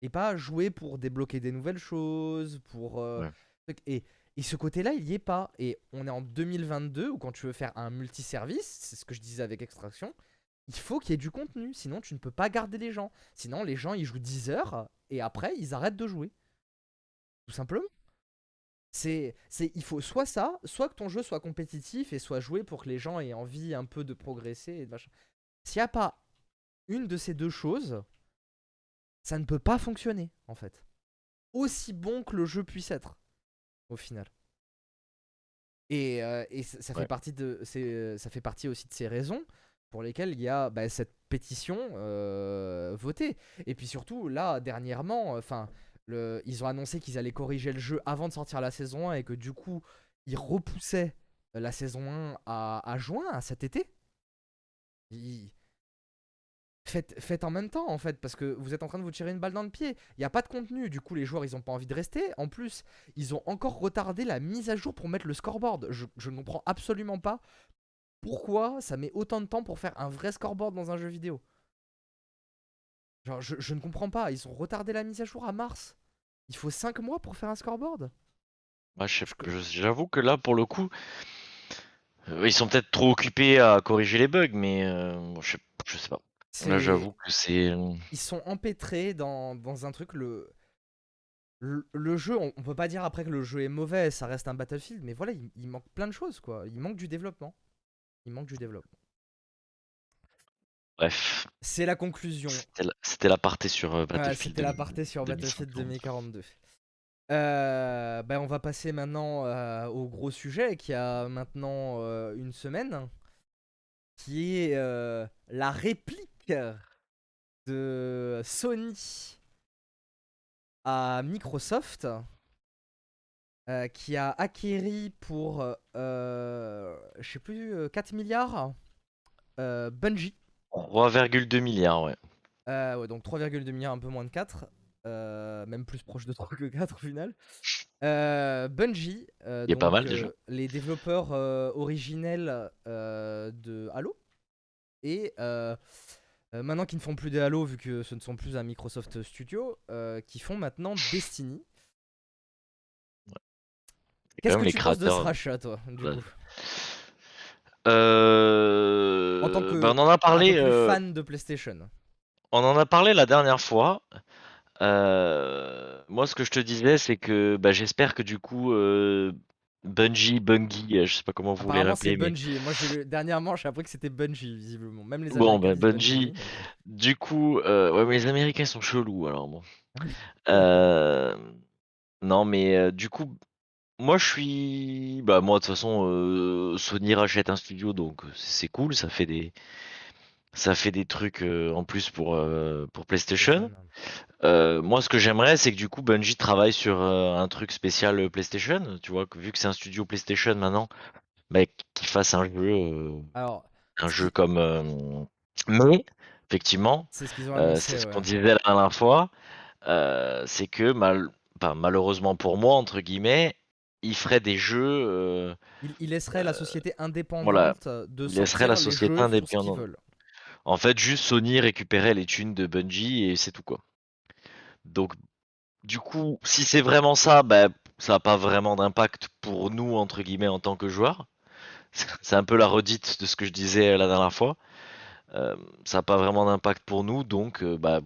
Et pas jouer pour débloquer des nouvelles choses, pour. euh, Ouais. Et, et ce côté-là, il y est pas. Et on est en 2022 où quand tu veux faire un multiservice, c'est ce que je disais avec Extraction, il faut qu'il y ait du contenu. Sinon, tu ne peux pas garder les gens. Sinon, les gens, ils jouent 10 heures et après, ils arrêtent de jouer. Tout simplement. C'est, c'est, il faut soit ça, soit que ton jeu soit compétitif et soit joué pour que les gens aient envie un peu de progresser et de machin. s'il n'y a pas une de ces deux choses, ça ne peut pas fonctionner, en fait. Aussi bon que le jeu puisse être, au final. Et, euh, et ça, fait partie de, c'est- ça fait partie aussi de ces raisons pour lesquelles il y a bah, cette pétition euh, votée. Et puis surtout, là, dernièrement, enfin, le, ils ont annoncé qu'ils allaient corriger le jeu avant de sortir la saison 1 et que du coup, ils repoussaient la saison 1 à, à juin, à cet été. Ils- Faites, faites en même temps en fait parce que vous êtes en train de vous tirer une balle dans le pied. Il n'y a pas de contenu, du coup les joueurs ils ont pas envie de rester. En plus, ils ont encore retardé la mise à jour pour mettre le scoreboard. Je, je ne comprends absolument pas pourquoi ça met autant de temps pour faire un vrai scoreboard dans un jeu vidéo. Genre, je, je ne comprends pas. Ils ont retardé la mise à jour à mars. Il faut 5 mois pour faire un scoreboard. J'avoue que là, pour le coup, euh, ils sont peut-être trop occupés à corriger les bugs, mais euh, je, je sais pas. Là, j'avoue que c'est. Ils sont empêtrés dans, dans un truc. Le, le, le jeu, on, on peut pas dire après que le jeu est mauvais, ça reste un Battlefield, mais voilà, il, il manque plein de choses quoi. Il manque du développement. Il manque du développement. Bref, C'est la conclusion. c'était la- c'était l'aparté sur euh, Ouais, Battlefield. C'était l'aparté sur Battlefield 2042. Euh, ben, on va passer maintenant euh, au gros sujet qui a maintenant euh, une semaine, qui est la réplique de Sony à Microsoft, euh, qui a acquéri pour, euh, je sais plus, euh, 4 milliards euh, Bungie. 3,2 milliards, ouais. Euh, ouais, donc 3,2 milliards, un peu moins de 4. euh, même plus proche de 3 que 4 au final. Euh, Bungie, euh, Il pas mal, déjà. euh, les développeurs euh, originels euh, de Halo. Et euh, maintenant qu'ils ne font plus des Halo, vu que ce ne sont plus un Microsoft Studio, euh, qui font maintenant Destiny. Qu'est-ce même que les tu penses de ce créateurs. rachat, toi, du Ouais. coup? Euh... En tant que- bah, on en a Un parlé. peu plus euh, fan de PlayStation. On en a parlé la dernière fois. Moi, ce que je te disais, c'est que bah, j'espère que du coup, Bungie, Bungie, euh, je sais pas comment vous voulez l'appeler, mais Bungie. Moi, dernièrement, j'ai appris que c'était Bungie, visiblement. Même les Bon, Américains bah, Bungie. du coup, euh, ouais, mais les Américains sont chelous, alors bon. Euh, Non, mais euh, du coup, moi, je suis, bah, moi, de toute façon, Sony rachète un studio, donc c'est cool, ça fait des, ça fait des trucs euh, en plus pour euh, pour PlayStation. Euh, moi, ce que j'aimerais, c'est que du coup, Bungie travaille sur un truc spécial PlayStation. Tu vois, que vu que c'est un studio PlayStation maintenant, bah, qu'il fasse un jeu, Alors, un jeu comme. Mais, effectivement, c'est ce qu'ils ouais. qu'on disait la dernière fois, c'est que mal, enfin, malheureusement pour moi, entre guillemets, il ferait des jeux. Il, il laisserait la société indépendante voilà. de Il laisserait la société qu'ils indépendante. En fait, juste Sony récupérait les thunes de Bungie et c'est tout quoi. Donc, du coup, si c'est vraiment ça, bah, ça n'a pas vraiment d'impact pour nous, entre guillemets, en tant que joueurs. *laughs* C'est un peu la redite de ce que je disais la dernière fois. Euh, ça n'a pas vraiment d'impact pour nous, donc euh, bah,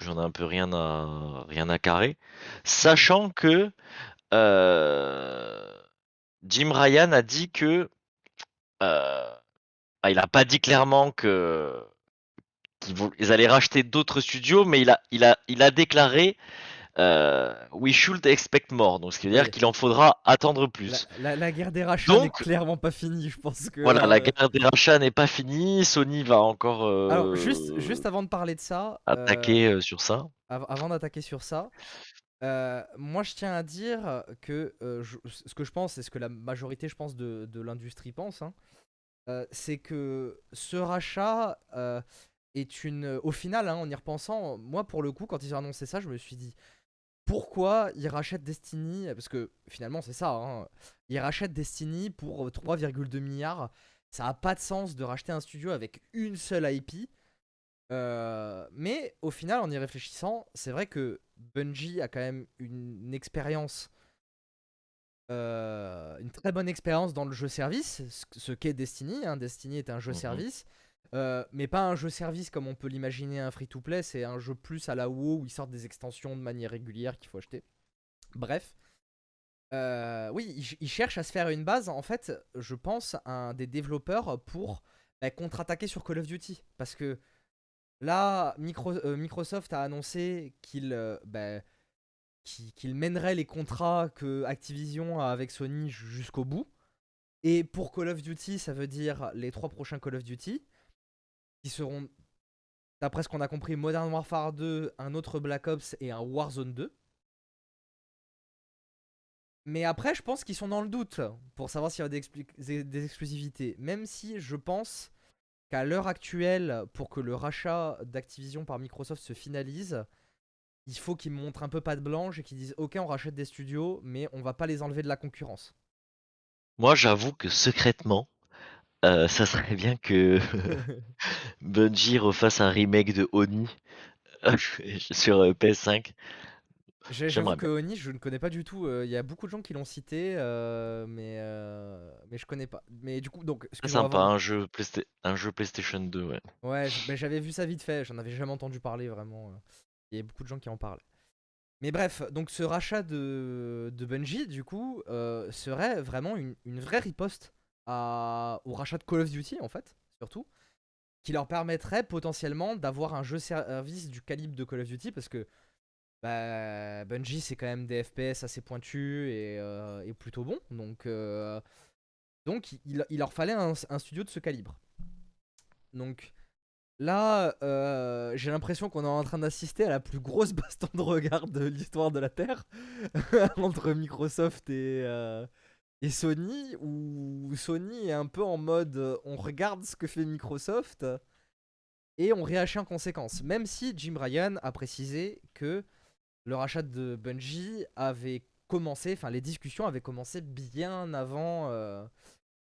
j'en ai un peu rien à, carrer. Sachant que euh, Jim Ryan a dit que. euh, ah, il n'a pas dit clairement que qu'ils ils allaient racheter d'autres studios, mais il a, il a, il a déclaré euh, We should expect more. Donc, ce qui veut dire qu'il en faudra attendre plus. la- la guerre des rachats n'est clairement pas finie, je pense que. Voilà, la euh, guerre des rachats n'est pas finie. Sony va encore euh, Alors, juste, juste avant de parler de ça, attaquer sur ça. av- avant d'attaquer sur ça, moi je tiens à dire que je- ce que je pense, et ce que la majorité, je pense, de, de l'industrie pense, hein, c'est que ce rachat est une. Au final, hein, en y repensant, moi pour le coup, quand ils ont annoncé ça, je me suis dit pourquoi ils rachètent Destiny? Parce que finalement, c'est ça. hein, ils rachètent Destiny pour 3,2 milliards. Ça a pas de sens de racheter un studio avec une seule IP. Euh, mais au final, en y réfléchissant, c'est vrai que Bungie a quand même une, expérience, euh, une très bonne expérience dans le jeu service, ce, qu'est Destiny. hein. Destiny est un jeu Mhm. service, euh, mais pas un jeu service comme on peut l'imaginer un free-to-play. C'est un jeu plus à la WoW où ils sortent des extensions de manière régulière qu'il faut acheter. Bref. Euh, oui, ils, cherchent à se faire une base. En fait, je pense, un des développeurs pour bah, contre-attaquer sur Call of Duty. Parce que là, Microsoft a annoncé qu'il bah, mènerait les contrats que Activision a avec Sony jusqu'au bout. Et pour Call of Duty, ça veut dire les trois prochains Call of Duty, qui seront, d'après ce qu'on a compris, Modern Warfare 2, un autre Black Ops et un Warzone 2. Mais après, je pense qu'ils sont dans le doute pour savoir s'il y a des, exclusivités. Même si je pense qu'à l'heure actuelle, pour que le rachat d'Activision par Microsoft se finalise, il faut qu'ils montrent un peu pas de blanche et qu'ils disent ok on rachète des studios mais on va pas les enlever de la concurrence. Moi j'avoue que secrètement euh, ça serait bien que *laughs* *laughs* Bungie refasse un remake de Oni *laughs* sur euh, PS5. J'avoue que Oni, je ne connais pas du tout. Euh, il y a beaucoup de gens qui l'ont cité, mais, mais je connais pas. Mais du coup, donc. C'est sympa, un jeu, un jeu PlayStation 2, ouais. Ouais, j'avais vu ça vite fait, j'en avais jamais entendu parler vraiment. Il y a beaucoup de gens qui en parlent. Mais bref, donc ce rachat de, de Bungie, du coup, serait vraiment une, vraie riposte au rachat de Call of Duty, en fait, surtout, qui leur permettrait potentiellement d'avoir un jeu service du calibre de Call of Duty, parce que bah, Bungie, c'est quand même des FPS assez pointus et, euh, plutôt bons, donc, euh, il, leur fallait un, studio de ce calibre. Donc, Là, euh, j'ai l'impression qu'on est en train d'assister à la plus grosse baston de regard de l'histoire de la Terre *laughs* entre Microsoft et, et Sony, où Sony est un peu en mode euh, on regarde ce que fait Microsoft et on réagit en conséquence. Même si Jim Ryan a précisé que le rachat de Bungie avait commencé, enfin les discussions avaient commencé bien avant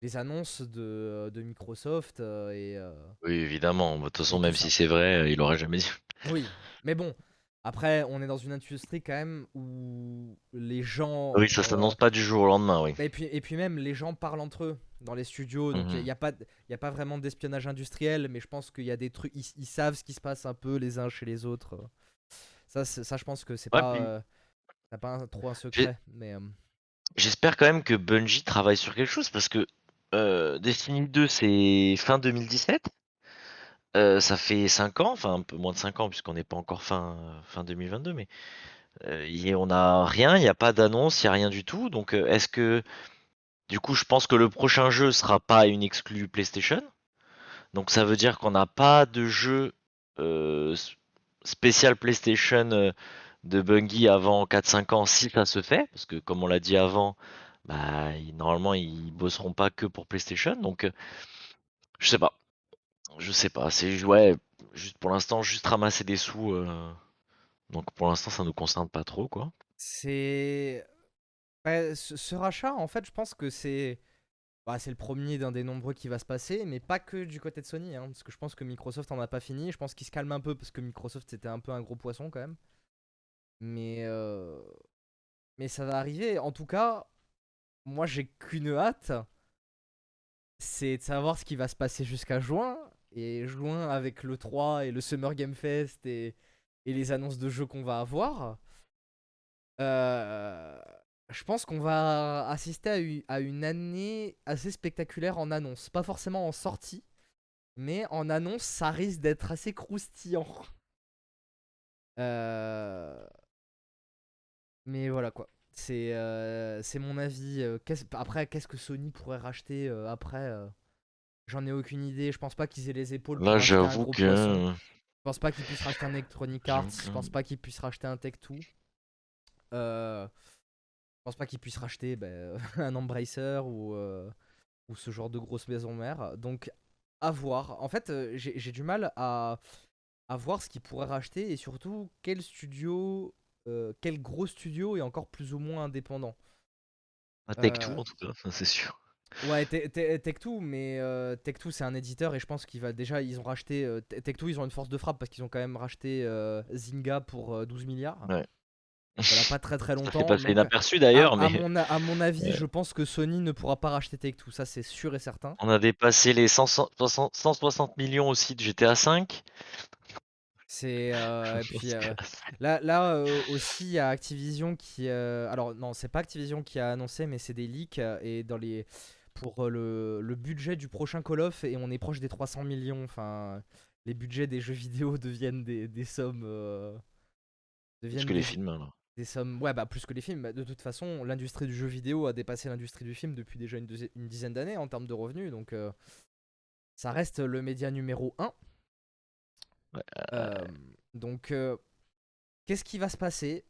les annonces de, de Microsoft euh, et. Euh, oui, évidemment. De toute façon, même si c'est vrai, euh, il aurait jamais dit. Oui, mais bon. Après, on est dans une industrie quand même où les gens. Oui, ça s'annonce pas du jour au lendemain, oui. Et puis, et puis même, les gens parlent entre eux dans les studios. Donc, il n'y mhm. a, pas, a pas vraiment d'espionnage industriel, mais je pense qu'il y a des trucs. Ils, savent ce qui se passe un peu les uns chez les autres. Ça, ça je pense que c'est pas. pas trop un secret. Mais. J'espère quand même que Bungie travaille sur quelque chose parce que euh, Destiny 2, c'est fin 2017. Euh, ça fait 5 ans, enfin un peu moins de 5 ans puisqu'on n'est pas encore fin, fin 2022, mais euh, on n'a rien, il n'y a pas d'annonce, il n'y a rien du tout. Donc est-ce que du coup je pense que le prochain jeu sera pas une exclue PlayStation. Donc ça veut dire qu'on n'a pas de jeu spécial PlayStation de Bungie avant 4-5 ans si ça se fait, parce que comme on l'a dit avant, bah, normalement, ils bosseront pas que pour PlayStation. Donc, euh, je sais pas. Je sais pas. C'est ouais, juste pour l'instant, juste ramasser des sous. Euh, donc, pour l'instant, ça nous concerne pas trop, quoi. C'est. ce, rachat, en fait, je pense que c'est. Bah, c'est le premier d'un des nombreux qui va se passer, mais pas que du côté de Sony, hein, parce que je pense que Microsoft en a pas fini. Je pense qu'il se calme un peu parce que Microsoft c'était un peu un gros poisson quand même. Mais euh, mais ça va arriver. En tout cas, moi j'ai qu'une hâte, c'est de savoir ce qui va se passer jusqu'à juin. Et juin avec le 3 et le Summer Game Fest et, les annonces de jeux qu'on va avoir. Euh, je pense qu'on va assister à une, année assez spectaculaire en annonce. Pas forcément en sortie, mais en annonce, ça risque d'être assez croustillant. Euh, mais voilà quoi. C'est euh, mon avis. Après, qu'est-ce que Sony pourrait racheter après J'en ai aucune idée. Je pense pas qu'ils aient les épaules. Là, j'avoue que. Je pense pas qu'ils puissent racheter un Electronic Arts. Je pense pas qu'ils puissent racheter un Tech2. Euh... Je pense pas qu'ils puissent racheter ben, *laughs* un Embracer ou, ou ce genre de grosse maison mère. Donc, à voir. En fait, j'ai du mal à, à voir ce qu'ils pourraient racheter et surtout quel studio euh, quel gros studio est encore plus ou moins indépendant. Tech2 euh, en tout cas, c'est sûr. Ouais, Tech2, mais euh, Tech2 c'est un éditeur et je pense qu'ils va déjà ils ont racheté Tech2 ils ont une force de frappe parce qu'ils ont quand même racheté Zynga pour 12 milliards. Ouais. N'a pas très très *laughs* longtemps. Ça fait inaperçu d'ailleurs, mais. À mon, avis, je pense que Sony ne pourra pas racheter Tech2, ça c'est sûr et certain. On a dépassé les 160 millions aussi de GTA 5. C'est euh, *laughs* puis euh, là, là euh, aussi il y a Activision qui alors non c'est pas Activision qui a annoncé mais c'est des leaks et dans les pour euh, le, le budget du prochain Call of et on est proche des 300 millions. Enfin, les budgets des jeux vidéo *laughs* deviennent des, des sommes. euh, Plus que les films, alors. des sommes. Ouais, bah plus que les films. Bah, De toute façon, l'industrie du jeu vidéo a dépassé l'industrie du film depuis déjà une, dizaine d'années en termes de revenus. Donc, euh, ça reste le média numéro 1. Ouais, donc, qu'est-ce qui va se passer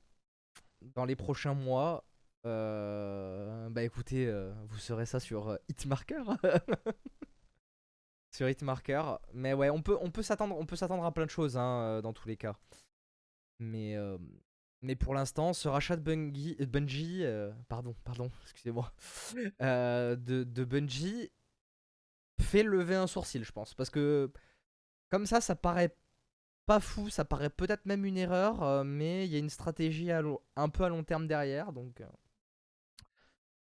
dans les prochains mois Euh, Bah écoutez, euh, vous saurez ça sur euh, Hitmarker. *laughs* sur Hitmarker. Mais ouais, on peut, on peut s'attendre, on peut s'attendre à plein de choses hein, euh, dans tous les cas. Mais, mais pour l'instant, ce rachat de Bungie, Bungie pardon, pardon, *laughs* excusez-moi, *laughs* de, de Bungie fait lever un sourcil, je pense, parce que comme ça, ça paraît pas fou, ça paraît peut-être même une erreur, mais il y a une stratégie un peu à long terme derrière, donc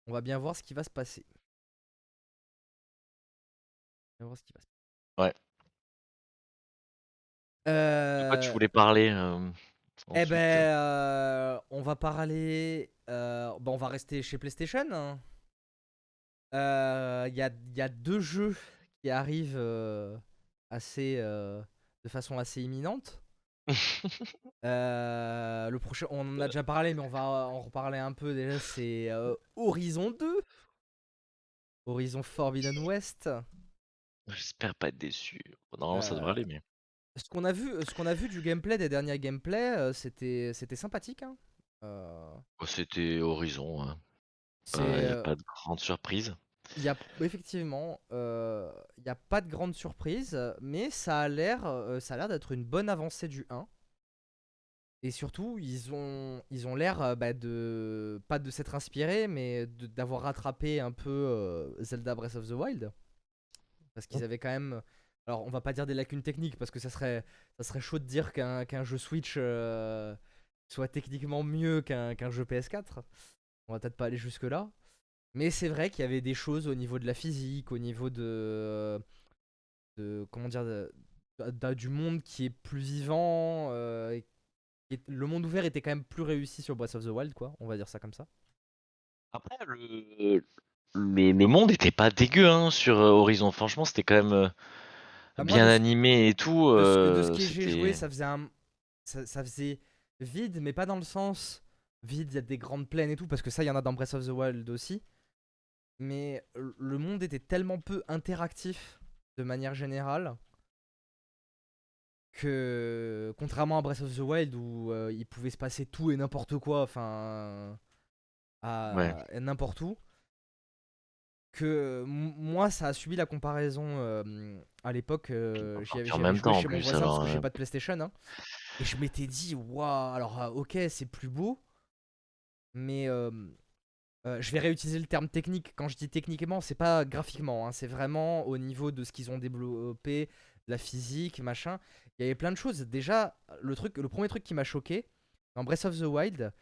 on va bien voir ce qui va se passer. On va voir ce qui va se Ouais. De quoi tu Euh, voulais parler euh, Eh ben, euh, on va parler. euh, bon, on va rester chez PlayStation. hein. Euh, Il y, a, y a deux jeux qui arrivent euh, assez, euh, de façon assez imminente. *laughs* Euh, le prochain, on en a déjà parlé, mais on va en reparler un peu déjà. C'est euh, Horizon 2, Horizon Forbidden West. J'espère pas être déçu. Normalement, ça devrait Euh, aller, mais. Ce qu'on a vu, ce qu'on a vu du gameplay des derniers gameplays, c'était, c'était sympathique. hein. Oh, C'était Horizon. hein. c'est, Euh, y a pas de grande surprise. Il y a effectivement, euh, il n'y a pas de grande surprise, mais ça a l'air, euh, ça a l'air d'être une bonne avancée du 1. Et surtout, ils ont, ils ont l'air euh, bah, de, pas de s'être inspirés, mais d'avoir rattrapé un peu euh, Zelda Breath of the Wild, parce qu'ils Oh. avaient quand même, alors on va pas dire des lacunes techniques, parce que ça serait, ça serait chaud de dire qu'un qu'un jeu Switch euh, soit techniquement mieux qu'un qu'un jeu PS4. On va peut-être pas aller jusque là. Mais c'est vrai qu'il y avait des choses au niveau de la physique, au niveau de. de comment dire. de- de- du monde qui est plus vivant. euh, et le monde ouvert était quand même plus réussi sur Breath of the Wild, quoi. On va dire ça comme ça. Après, le, le, le monde était pas dégueu hein, sur euh, Horizon. Franchement, c'était quand même euh, Bah, bien animé et tout. De ce, de ce que j'ai joué, ça faisait un. Ça, ça faisait vide, mais pas dans le sens. Vide, il y a des grandes plaines et tout, parce que ça, il y en a dans Breath of the Wild aussi. Mais le monde était tellement peu interactif de manière générale que contrairement à Breath of the Wild où euh, il pouvait se passer tout et n'importe quoi, enfin à, Ouais. à n'importe où, que moi ça a subi la comparaison euh, à l'époque. euh, j'y avais, en même joué temps, chez mon voisin parce que j'ai pas de PlayStation, hein, et je m'étais dit waouh, alors ok c'est plus beau, mais euh, je vais réutiliser le terme technique. Quand je dis techniquement, c'est pas graphiquement, hein, c'est vraiment au niveau de ce qu'ils ont développé, la physique, machin. Il y avait plein de choses. Déjà, le truc, le premier truc qui m'a choqué dans Breath of the Wild,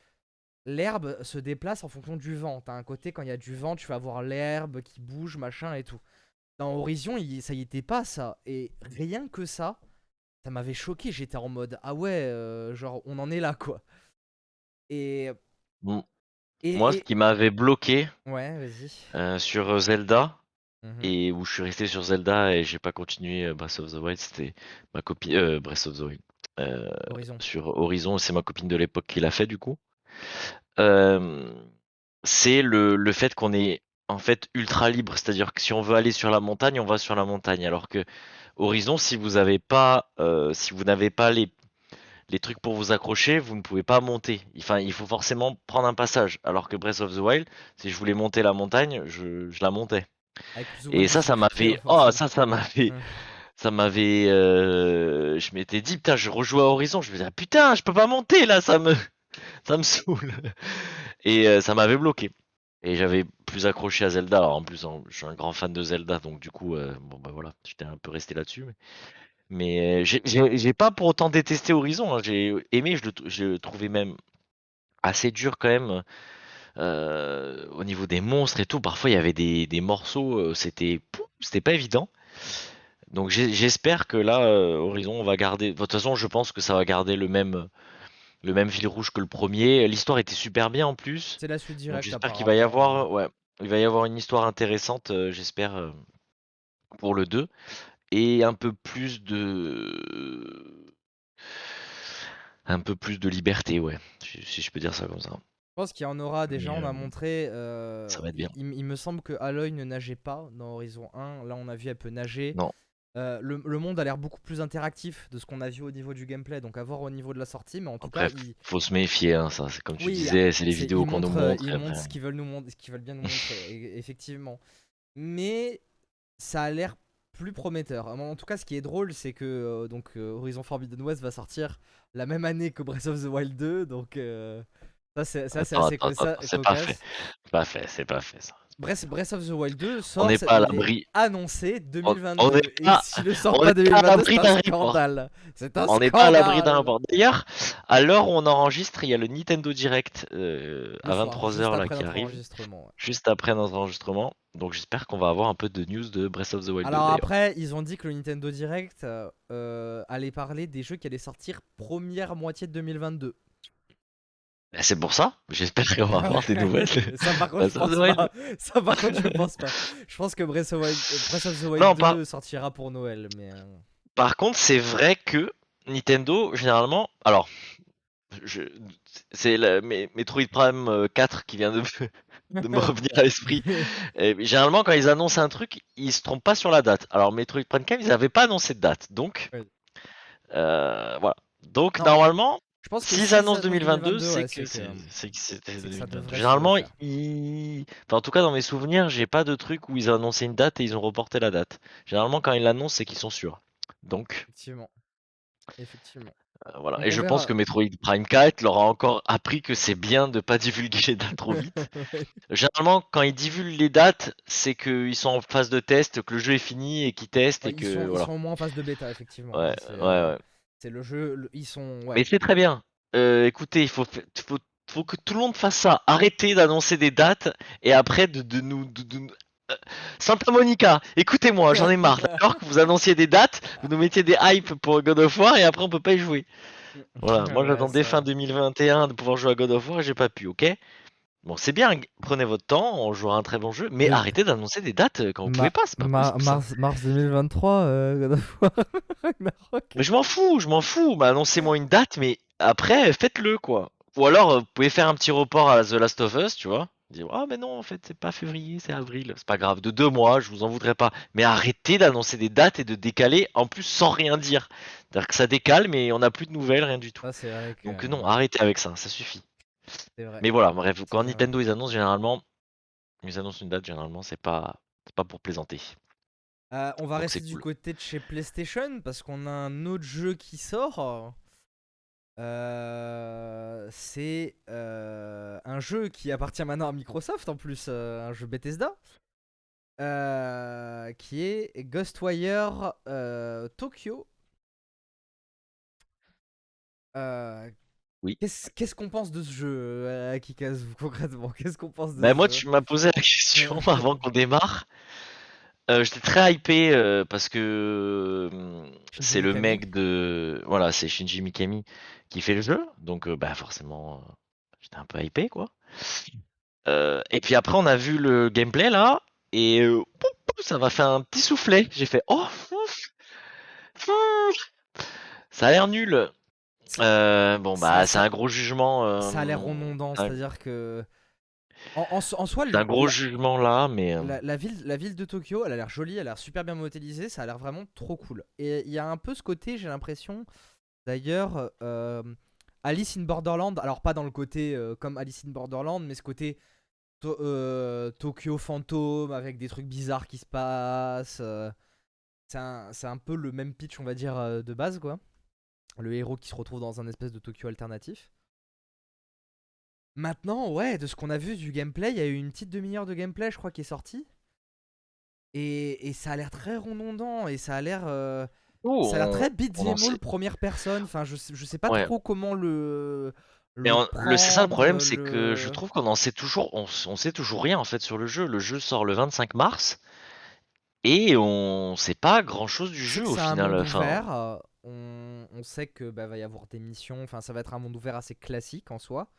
l'herbe se déplace en fonction du vent. T'as un côté quand il y a du vent, tu vas avoir l'herbe qui bouge, machin et tout. Dans Horizon, ça y était pas ça. Et rien que ça, ça m'avait choqué. J'étais en mode ah ouais, euh, genre on en est là quoi. Et Bon, et, Moi, ce qui m'avait bloqué ouais, euh, sur Zelda, Mhm. et où je suis resté sur Zelda et j'ai pas continué euh, Breath of the Wild, c'était ma copine. Euh, Breath of the Wild. Euh, Horizon. sur Horizon, c'est ma copine de l'époque qui l'a fait du coup. Euh, c'est le, le fait qu'on est en fait ultra libre, c'est-à-dire que si on veut aller sur la montagne, on va sur la montagne, alors que Horizon, si vous avez pas, euh, si vous n'avez pas les les trucs pour vous accrocher, vous ne pouvez pas monter. Enfin, il faut forcément prendre un passage. Alors que Breath of the Wild, si je voulais monter la montagne, je, je la montais. Et ça, ça difficulté, m'avait, oh, ça, ça m'avait, Ouais. ça m'avait, euh, je m'étais dit, putain, je rejoue à Horizon, je me disais, putain, je peux pas monter là, ça me, *laughs* ça me saoule. Et euh, ça m'avait bloqué. Et j'avais plus accroché à Zelda. Alors en plus, hein, je suis un grand fan de Zelda, donc du coup, euh, bon bah voilà, j'étais un peu resté là-dessus. Mais, mais euh, j'ai- pas pour autant détesté Horizon. hein. J'ai aimé, je le, trou- je le trouvais même assez dur quand même. euh, au niveau des monstres et tout, parfois il y avait des, des morceaux, euh, c'était pas évident. Donc j'espère que là, Horizon, on va garder. De toute façon, je pense que ça va garder le même, le même fil rouge que le premier. L'histoire était super bien en plus. C'est la suite directe. j'espère qu'il va y apparemment. avoir, ouais, il va y avoir une histoire intéressante, j'espère, pour le 2. Et un peu plus de. Un peu plus de liberté, ouais. Si je peux dire ça comme ça. Je pense qu'il y en aura déjà, on a euh, montré. euh, ça va être bien. Il, il me semble que Aloy ne nageait pas dans Horizon 1. Là, on a vu, elle peut nager. Non. Euh, le, le monde a l'air beaucoup plus interactif de ce qu'on a vu au niveau du gameplay, donc à voir au niveau de la sortie. Mais en tout Après, cas, il, faut se méfier, hein, ça. C'est comme tu Oui, disais, c'est les vidéos qu'on nous euh, montre. Ils montrent ce qu'ils veulent nous montrer, ce qu'ils veulent bien nous *laughs* montrer, e- effectivement. Mais ça a l'air plus prometteur. En tout cas, ce qui est drôle, c'est que euh, donc euh, Horizon Forbidden West va sortir la même année que Breath of the Wild 2, donc euh, ça c'est Attends, assez ça- attends, c'est pas fait. C'est pas fait, c'est pas fait ça. Breath, Breath of the Wild 2 sort, n'est c'est- pas à l'abri. annoncé on 2022. n'est Et pas- s'il ne sort on pas n'est pas à 2022, l'abri c'est d'un un report. scandale. C'est un On n'est pas à l'abri d'un rapport. D'ailleurs, à l'heure où on enregistre, il y a le Nintendo Direct euh, à soir, 23h juste là qui arrive, ouais. juste après notre enregistrement. Donc j'espère qu'on va avoir un peu de news de Breath of the Wild 2 Alors d'ailleurs. après, ils ont dit que le Nintendo Direct euh, euh, allait parler des jeux qui allaient sortir première moitié de 2022. Et C'est pour ça, j'espère qu'on va avoir des nouvelles. *laughs* ça par contre, je pense pas. Ça par contre, je pense pas. Je pense que Breath of, Wild, euh, Breath of the Wild Non, 2 pas- sortira pour Noël, mais euh, Par contre, c'est vrai que Nintendo, généralement, alors, je, c'est Metroid Prime euh, 4 qui vient de, me- *laughs* de me revenir à l'esprit. Généralement, quand ils annoncent un truc, ils se trompent pas sur la date. Alors, Metroid Prime 4, ils n'avaient pas annoncé de date, donc, Oui. euh, voilà. Donc, Non, normalement, je pense que s'ils annoncent annoncent 2022, 2022, c'est ouais, que c'était c'est que ça 2022. devrait se Généralement, faire. ils... enfin, en tout cas, dans mes souvenirs, j'ai pas de truc où ils ont annoncé une date et ils ont reporté la date. Généralement, quand ils l'annoncent, c'est qu'ils sont sûrs. Donc, effectivement. Effectivement. euh, voilà. On- Et je verra. pense que Metroid Prime 4 leur a encore appris que c'est bien de pas divulguer les dates trop *laughs* vite. Généralement, quand ils divulguent les dates, c'est qu'ils sont en phase de test, que le jeu est fini et qu'ils testent Ouais, et ils, que sont, ils voilà. sont au moins en phase de bêta, effectivement. Ouais, ouais, euh, ouais. C'est le jeu. le- ils sont. Ouais. Mais c'est très bien. Euh, écoutez, il faut, fa- faut, faut que tout le monde fasse ça. Arrêtez d'annoncer des dates et après de, de nous. De, de nous- Euh, Santa Monica, écoutez-moi, j'en ai marre. D'accord que vous annonciez des dates, vous nous mettiez des hypes pour God of War et après on peut pas y jouer. Voilà, moi Ouais, j'attendais ça- fin 2021 de pouvoir jouer à God of War et j'ai pas pu, ok? Bon, c'est bien, prenez votre temps, on jouera un très bon jeu, mais Oui. arrêtez d'annoncer des dates euh, quand vous Ma- pouvez pas, Ma- mars, mars 2023, euh. *laughs* Mais je m'en fous, je m'en fous. Bah, annoncez-moi une date, mais après, faites-le, quoi. Ou alors, euh, vous pouvez faire un petit report à The Last of Us, tu vois. Dire, ah, mais non, en fait, c'est pas février, c'est avril. C'est pas grave, de deux mois, je vous en voudrais pas. Mais arrêtez d'annoncer des dates et de décaler, en plus, sans rien dire. C'est-à-dire que ça décale, mais on n'a plus de nouvelles, rien du tout. Vrai que. Donc, non, arrêtez avec ça, ça suffit. Vrai. Mais voilà, bref, quand vrai. Nintendo, ils annoncent généralement, ils annoncent une date, généralement, c'est pas, c'est pas pour plaisanter. Euh, on va Donc, rester du cool. côté de chez PlayStation parce qu'on a un autre jeu qui sort. Euh, c'est euh, un jeu qui appartient maintenant à Microsoft en plus, un jeu Bethesda, qui est Ghostwire Tokyo. Oui. Qu'est-ce qu'on pense de ce jeu, euh, Akikazu, *laughs* concrètement? Qu'est-ce qu'on pense de Bah ce moi jeu? tu m'as posé la question *laughs* avant qu'on démarre. Euh, J'étais très hypé euh, parce que euh, Shinji c'est le Mikami. mec de voilà c'est Shinji Mikami qui fait le jeu donc bah forcément j'étais un peu hypé quoi. Et puis après on a vu le gameplay là et ça m'a fait un petit soufflet. J'ai fait oh ça a l'air nul. Euh, bon bah c'est un gros jugement. euh, Ça a l'air redondant, un- c'est-à-dire que. En, en so- en soi, le- un gros la- jugement là mais euh, La, la ville, la ville de Tokyo, elle a l'air jolie, elle a l'air super bien modélisée, ça a l'air vraiment trop cool. Et il y a un peu ce côté, j'ai l'impression, d'ailleurs, euh, Alice in Borderland, alors pas dans le côté comme Alice in Borderland, mais ce côté To- Tokyo fantôme avec des trucs bizarres qui se passent. c'est un, c'est un peu le même pitch, on va dire, de base, quoi. Le héros qui se retrouve dans un espèce de Tokyo alternatif. Maintenant, ouais, de ce qu'on a vu du gameplay, il y a eu une petite demi-heure de gameplay, je crois, qui est sortie. Et, et ça a l'air très redondant et ça a l'air euh, oh, ça a l'air très beat'em sait- première personne. Enfin, je, je sais pas Ouais. trop comment le. Mais le c'est ça le problème, c'est que je trouve qu'on en sait toujours, on, on sait toujours rien en fait sur le jeu. Le jeu sort le 25 mars et on sait pas grand chose du jeu au final. Enfin, ouvert. On, on sait que bah, va y avoir des missions. Enfin, ça va être un monde ouvert assez classique en soi.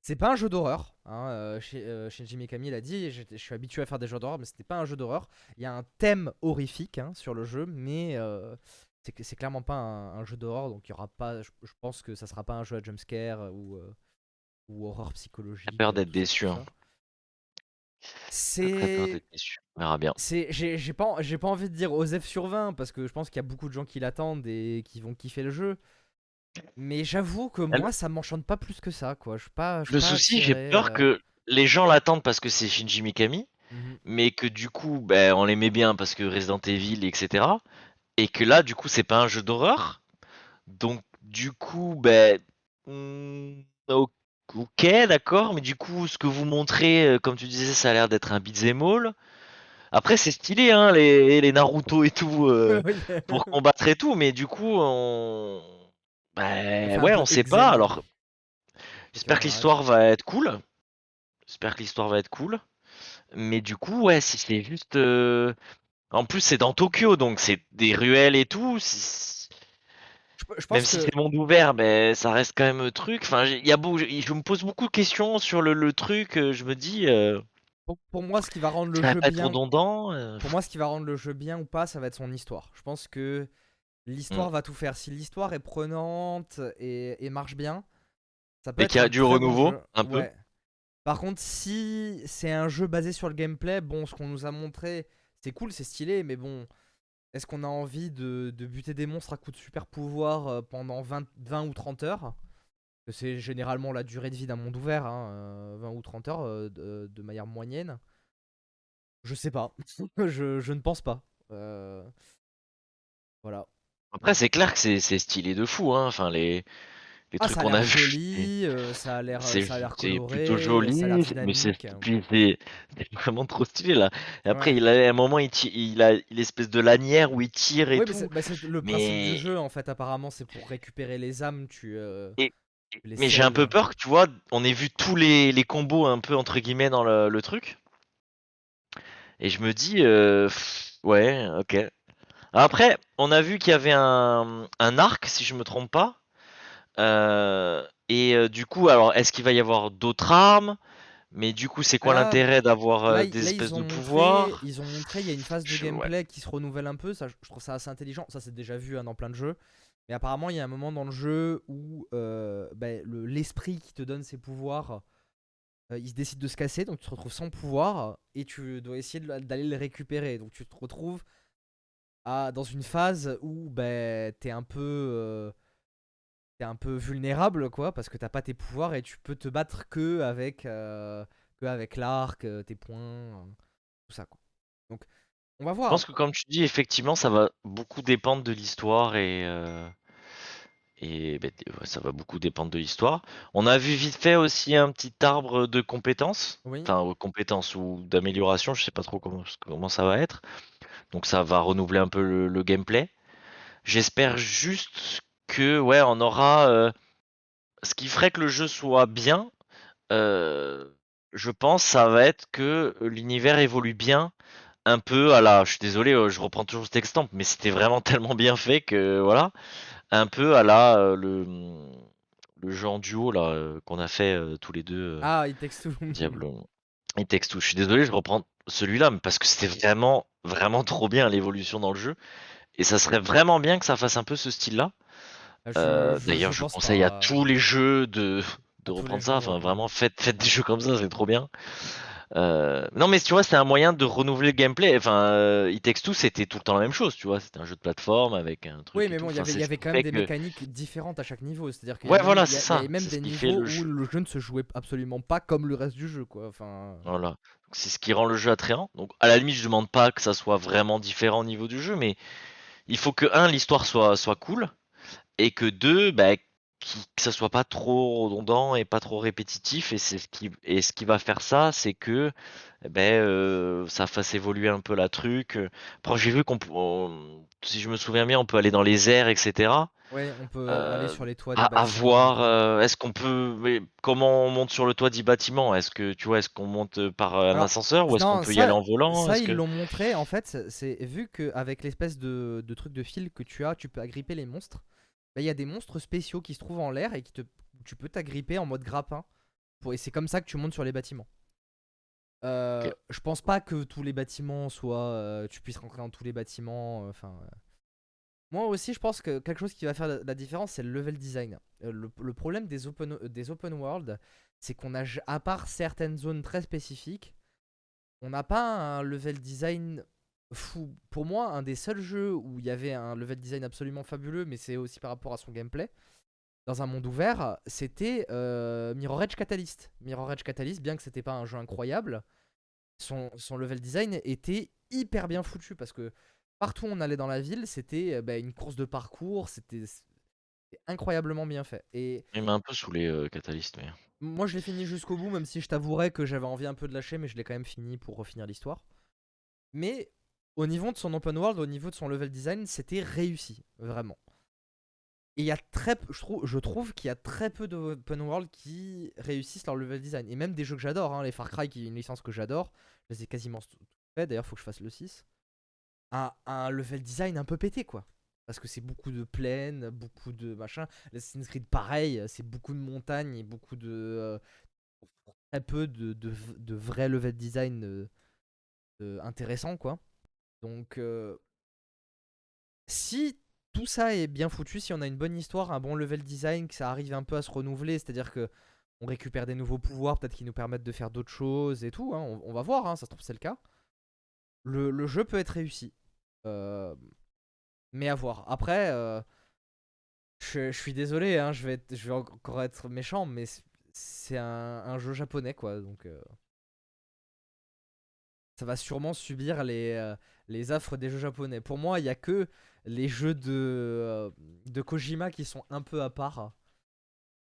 C'est pas un jeu d'horreur. Hein, euh, chez, euh, Shinji Mikami l'a dit, je suis habitué à faire des jeux d'horreur, mais c'était pas un jeu d'horreur. Il y a un thème horrifique hein, sur le jeu, mais euh, c'est clairement pas un, un jeu d'horreur, donc il y aura pas. Je, je pense que ça sera pas un jeu à jumpscare ou, euh, ou horreur psychologique. J'ai peur d'être déçu, hein. ça. J'ai très peur C'est. d'être déçu. On verra bien. C'est, j'ai, j'ai pas, j'ai pas envie de dire Osef sur 20 parce que je pense qu'il y a beaucoup de gens qui l'attendent et qui vont kiffer le jeu. Mais j'avoue que Elle- moi ça m'enchante pas plus que ça quoi. Je suis pas. je suis Le pas souci, j'ai peur euh, que les gens l'attendent parce que c'est Shinji Mikami, mhm. mais que du coup, ben, on l'aimait bien parce que Resident Evil, etc. Et que là, du coup, c'est pas un jeu d'horreur. Donc, du coup, ben, hmm, o- ok, d'accord, mais du coup, ce que vous montrez, euh, comme tu disais, ça a l'air d'être un beat'em all. Après, c'est stylé, hein, les, les Naruto et tout, euh, *laughs* pour combattre et tout, mais du coup, on... Un ouais, on sait pas, alors j'espère que l'histoire va être cool. J'espère que l'histoire va être cool. Mais du coup, ouais, si c'est juste... euh, En plus, c'est dans Tokyo, donc c'est des ruelles et tout. si- Je, Même si c'est monde ouvert, ben, ça reste quand même un truc. Enfin, y a beau... je me pose beaucoup de questions sur le, le truc. euh, Je me dis, euh, pour, pour moi ce qui va rendre le ça va jeu être bien, redondant. euh, pour moi ce qui va rendre le jeu bien ou pas, ça va être son histoire. Je pense que l'histoire Mm. va tout faire. Si l'histoire est prenante et, et marche bien, ça peut Et qu'il y a du renouveau, un peu. Ouais. Par contre, si c'est un jeu basé sur le gameplay, bon, ce qu'on nous a montré, c'est cool, c'est stylé, mais bon, est-ce qu'on a envie de, buter des monstres à coups de super pouvoir euh, pendant 20, 20 ou 30 heures? C'est généralement la durée de vie d'un monde ouvert, hein, euh, 20 ou 30 heures euh, de, manière moyenne. Je sais pas, *laughs* je, ne pense pas. Voilà. Après, c'est clair que c'est stylé de fou. Hein. Enfin, les, les Ah, trucs a qu'on a l'air vus. joli, euh, ça a l'air euh, C'est a plutôt joli, a l'air mais c'est puis c'est vraiment trop stylé là. Et après, Ouais. il a à un moment, il, ti- il a l'espèce de lanière où il tire et mais tout. bah, c'est le principe du Mais jeu en fait, apparemment, c'est pour récupérer les âmes, tu, euh, et- tu les mais j'ai un peu peur que tu vois, on ait vu tous les, les combos un peu entre guillemets dans le, le truc, et je me dis euh, pff, ouais, ok. Après, on a vu qu'il y avait un, un arc, si je me trompe pas. Euh, et euh, du coup, alors, est-ce qu'il va y avoir d'autres armes? Mais du coup, c'est quoi l'intérêt d'avoir euh, des là, espèces de montré, pouvoirs? ils ont montré, il y a une phase de ouais. gameplay qui se renouvelle un peu, ça, je trouve ça assez intelligent, ça c'est déjà vu hein, dans plein de jeux. Mais apparemment, il y a un moment dans le jeu où euh, bah, le- l'esprit qui te donne ses pouvoirs, euh, il se décide de se casser, donc tu te retrouves sans pouvoir et tu dois essayer d'aller le récupérer. Donc tu te retrouves à, dans une phase où bah, t'es un peu t'es un peu vulnérable quoi parce que t'as pas tes pouvoirs et tu peux te battre que avec euh, que avec l'arc, euh, tes points, euh, tout ça quoi. Donc on va Je voir. pense que comme tu dis, effectivement, ça va beaucoup dépendre de l'histoire et, euh, et ben, ça va beaucoup dépendre de l'histoire. On a vu vite fait aussi un petit arbre de compétences, Oui. enfin compétences ou d'amélioration, je sais pas trop comment, comment ça va être. Donc ça va renouveler un peu le, le gameplay. J'espère juste que ouais, on aura euh, ce qui ferait que le jeu soit bien. euh, je pense ça va être que l'univers évolue bien un peu à la, je suis désolé, euh, je reprends toujours cet exemple, mais c'était vraiment *laughs* tellement bien fait que voilà, un peu à la le le jeu en duo là qu'on a fait tous les deux, Ah, il texte tout. Diablo et Textu. Je suis désolé, je reprends celui-là, mais parce que c'était vraiment vraiment trop bien l'évolution dans le jeu, et ça serait vraiment bien que ça fasse un peu ce style-là. Je- Euh, D'ailleurs, je conseille à tous les jeux de de reprendre ça. jeux, Enfin, ouais. vraiment, faites faites des jeux comme ça, c'est trop bien. Euh, non, mais tu vois, c'est un moyen de renouveler le gameplay. Enfin, euh, It Takes Two, c'était tout le temps la même chose, tu vois. C'était un jeu de plateforme avec un truc. Oui, mais bon, il y Enfin, avait, y quand même des que- mécaniques différentes à chaque niveau. C'est-à-dire qu'il y Ouais, a même, voilà, il y y même des niveaux le où jeu. le jeu ne se jouait absolument pas comme le reste du jeu, quoi. Enfin, Voilà. C'est ce qui rend le jeu attrayant. Donc, à la limite, je demande pas que ça soit vraiment différent au niveau du jeu, mais il faut que, un, l'histoire soit, soit cool, et que deux, bah, qui- que ça soit pas trop redondant et pas trop répétitif. Et c'est ce qui, et ce qui va faire ça, c'est que, eh ben, euh, ça fasse évoluer un peu la truc. Après, j'ai vu qu'on, on- si je me souviens bien, on peut aller dans les airs, etc. ouais, on peut Euh, aller sur les toits des À, voir, euh, est-ce qu'on peut, comment on monte sur le toit du bâtiment? Est-ce que, tu vois, est-ce qu'on monte par un Alors, ascenseur ou est-ce qu'on peut y aller en volant? ça Est-ce ils que... l'ont montré. En fait, c'est- c'est vu qu'avec l'espèce de, de truc de fil que tu as, tu peux agripper les monstres. Bah, Il y a des monstres spéciaux qui se trouvent en l'air et qui te, tu peux t'agripper en mode grappin pour, et c'est comme ça que tu montes sur les bâtiments. Euh, Je pense pas que tous les bâtiments soient. euh, tu puisses rentrer dans tous les bâtiments. euh, Enfin. euh. Moi aussi, je pense que quelque chose qui va faire la, la différence, c'est le level design. Le, le problème des open, des open world, c'est qu'on a, à part certaines zones très spécifiques, on n'a pas un level design fou. Pour moi, un des seuls jeux où il y avait un level design absolument fabuleux, mais c'est aussi par rapport à son gameplay, dans un monde ouvert, c'était euh, Mirror Edge Catalyst. Mirror Edge Catalyst, bien que c'était pas un jeu incroyable, son, son level design était hyper bien foutu parce que partout où on allait dans la ville, c'était euh, bah, une course de parcours, c'était incroyablement bien fait. Et Il m'a un peu saoulé, euh, Catalyst, mais. moi, je l'ai fini jusqu'au bout, même si je t'avouerais que j'avais envie un peu de lâcher, mais je l'ai quand même fini pour refinir l'histoire. Mais au niveau de son open world, au niveau de son level design, c'était réussi, vraiment. Et il y a très je trouve, je trouve qu'il y a très peu d'open world qui réussissent leur level design. Et même des jeux que j'adore, hein, les Far Cry, qui est une licence que j'adore, je les ai quasiment tout fait, d'ailleurs, faut que je fasse le 6. Un, level design un peu pété, quoi. Parce que c'est beaucoup de plaines, beaucoup de machin. L'Assassin's Creed, pareil, c'est beaucoup de montagnes et beaucoup de. euh, très peu de, de vrai level design euh, euh, intéressant, quoi. Donc, euh, si tout ça est bien foutu, si on a une bonne histoire, un bon level design, que ça arrive un peu à se renouveler, c'est-à-dire que on récupère des nouveaux pouvoirs, peut-être qui nous permettent de faire d'autres choses et tout, hein, on, va voir, hein, ça se trouve c'est le cas. Le, jeu peut être réussi. Euh, mais à voir. Après, euh, je, suis désolé, hein, je, vais encore être méchant, mais c'est- un, jeu japonais, quoi, donc... ça va sûrement subir les, les affres des jeux japonais. Pour moi, il y a que les jeux de, euh, de Kojima qui sont un peu à part.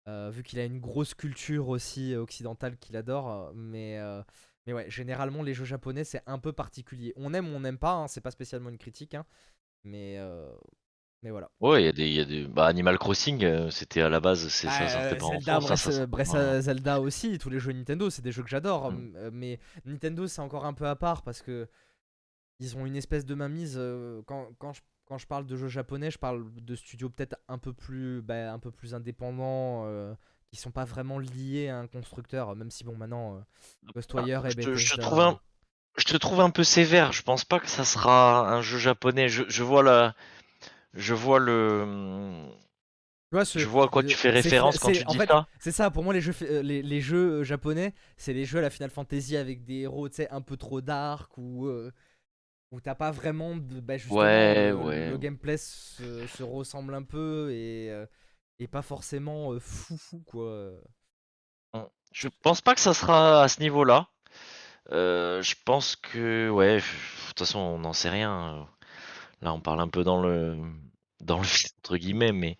euh, vu qu'il a une grosse culture aussi occidentale qu'il adore. Mais, euh, mais ouais, généralement, les jeux japonais, c'est un peu particulier. On aime ou on n'aime pas, hein, c'est pas spécialement une critique. hein, mais, mais voilà. Ouais, il y a des, il y a des... Bah, Animal Crossing, euh, c'était à la base, c'est ça Zelda, ça, ça aussi, tous les jeux Nintendo, c'est des jeux que j'adore. Mm. Mais Nintendo, c'est encore un peu à part parce que ils ont une espèce de mainmise. euh, quand, quand, je, quand je parle de jeux japonais, je parle de studios peut-être un peu plus, bah, un peu plus indépendants, euh, qui sont pas vraiment liés à un constructeur. Même si bon, maintenant, euh, Ghostwire Ah, et je, te, je trouve un... je te trouve un peu sévère. Je pense pas que ça sera un jeu japonais. Je, je vois la... Je vois le... Tu vois, ce- Je vois à quoi tu fais référence quand tu dis fait, ça. C'est ça, pour moi, les jeux, euh, les, les jeux euh, japonais, c'est les jeux à la Final Fantasy avec des héros, tu sais, un peu trop dark ou euh, où t'as pas vraiment de. Bah, justement, Ouais, le, ouais. le gameplay se, se ressemble un peu et, euh, et pas forcément euh, fou fou, quoi. Je pense pas que ça sera à ce niveau-là. Euh, je pense que, ouais, de toute façon, on n'en sait rien. Là, on parle un peu dans le, dans le *laughs* entre guillemets, mais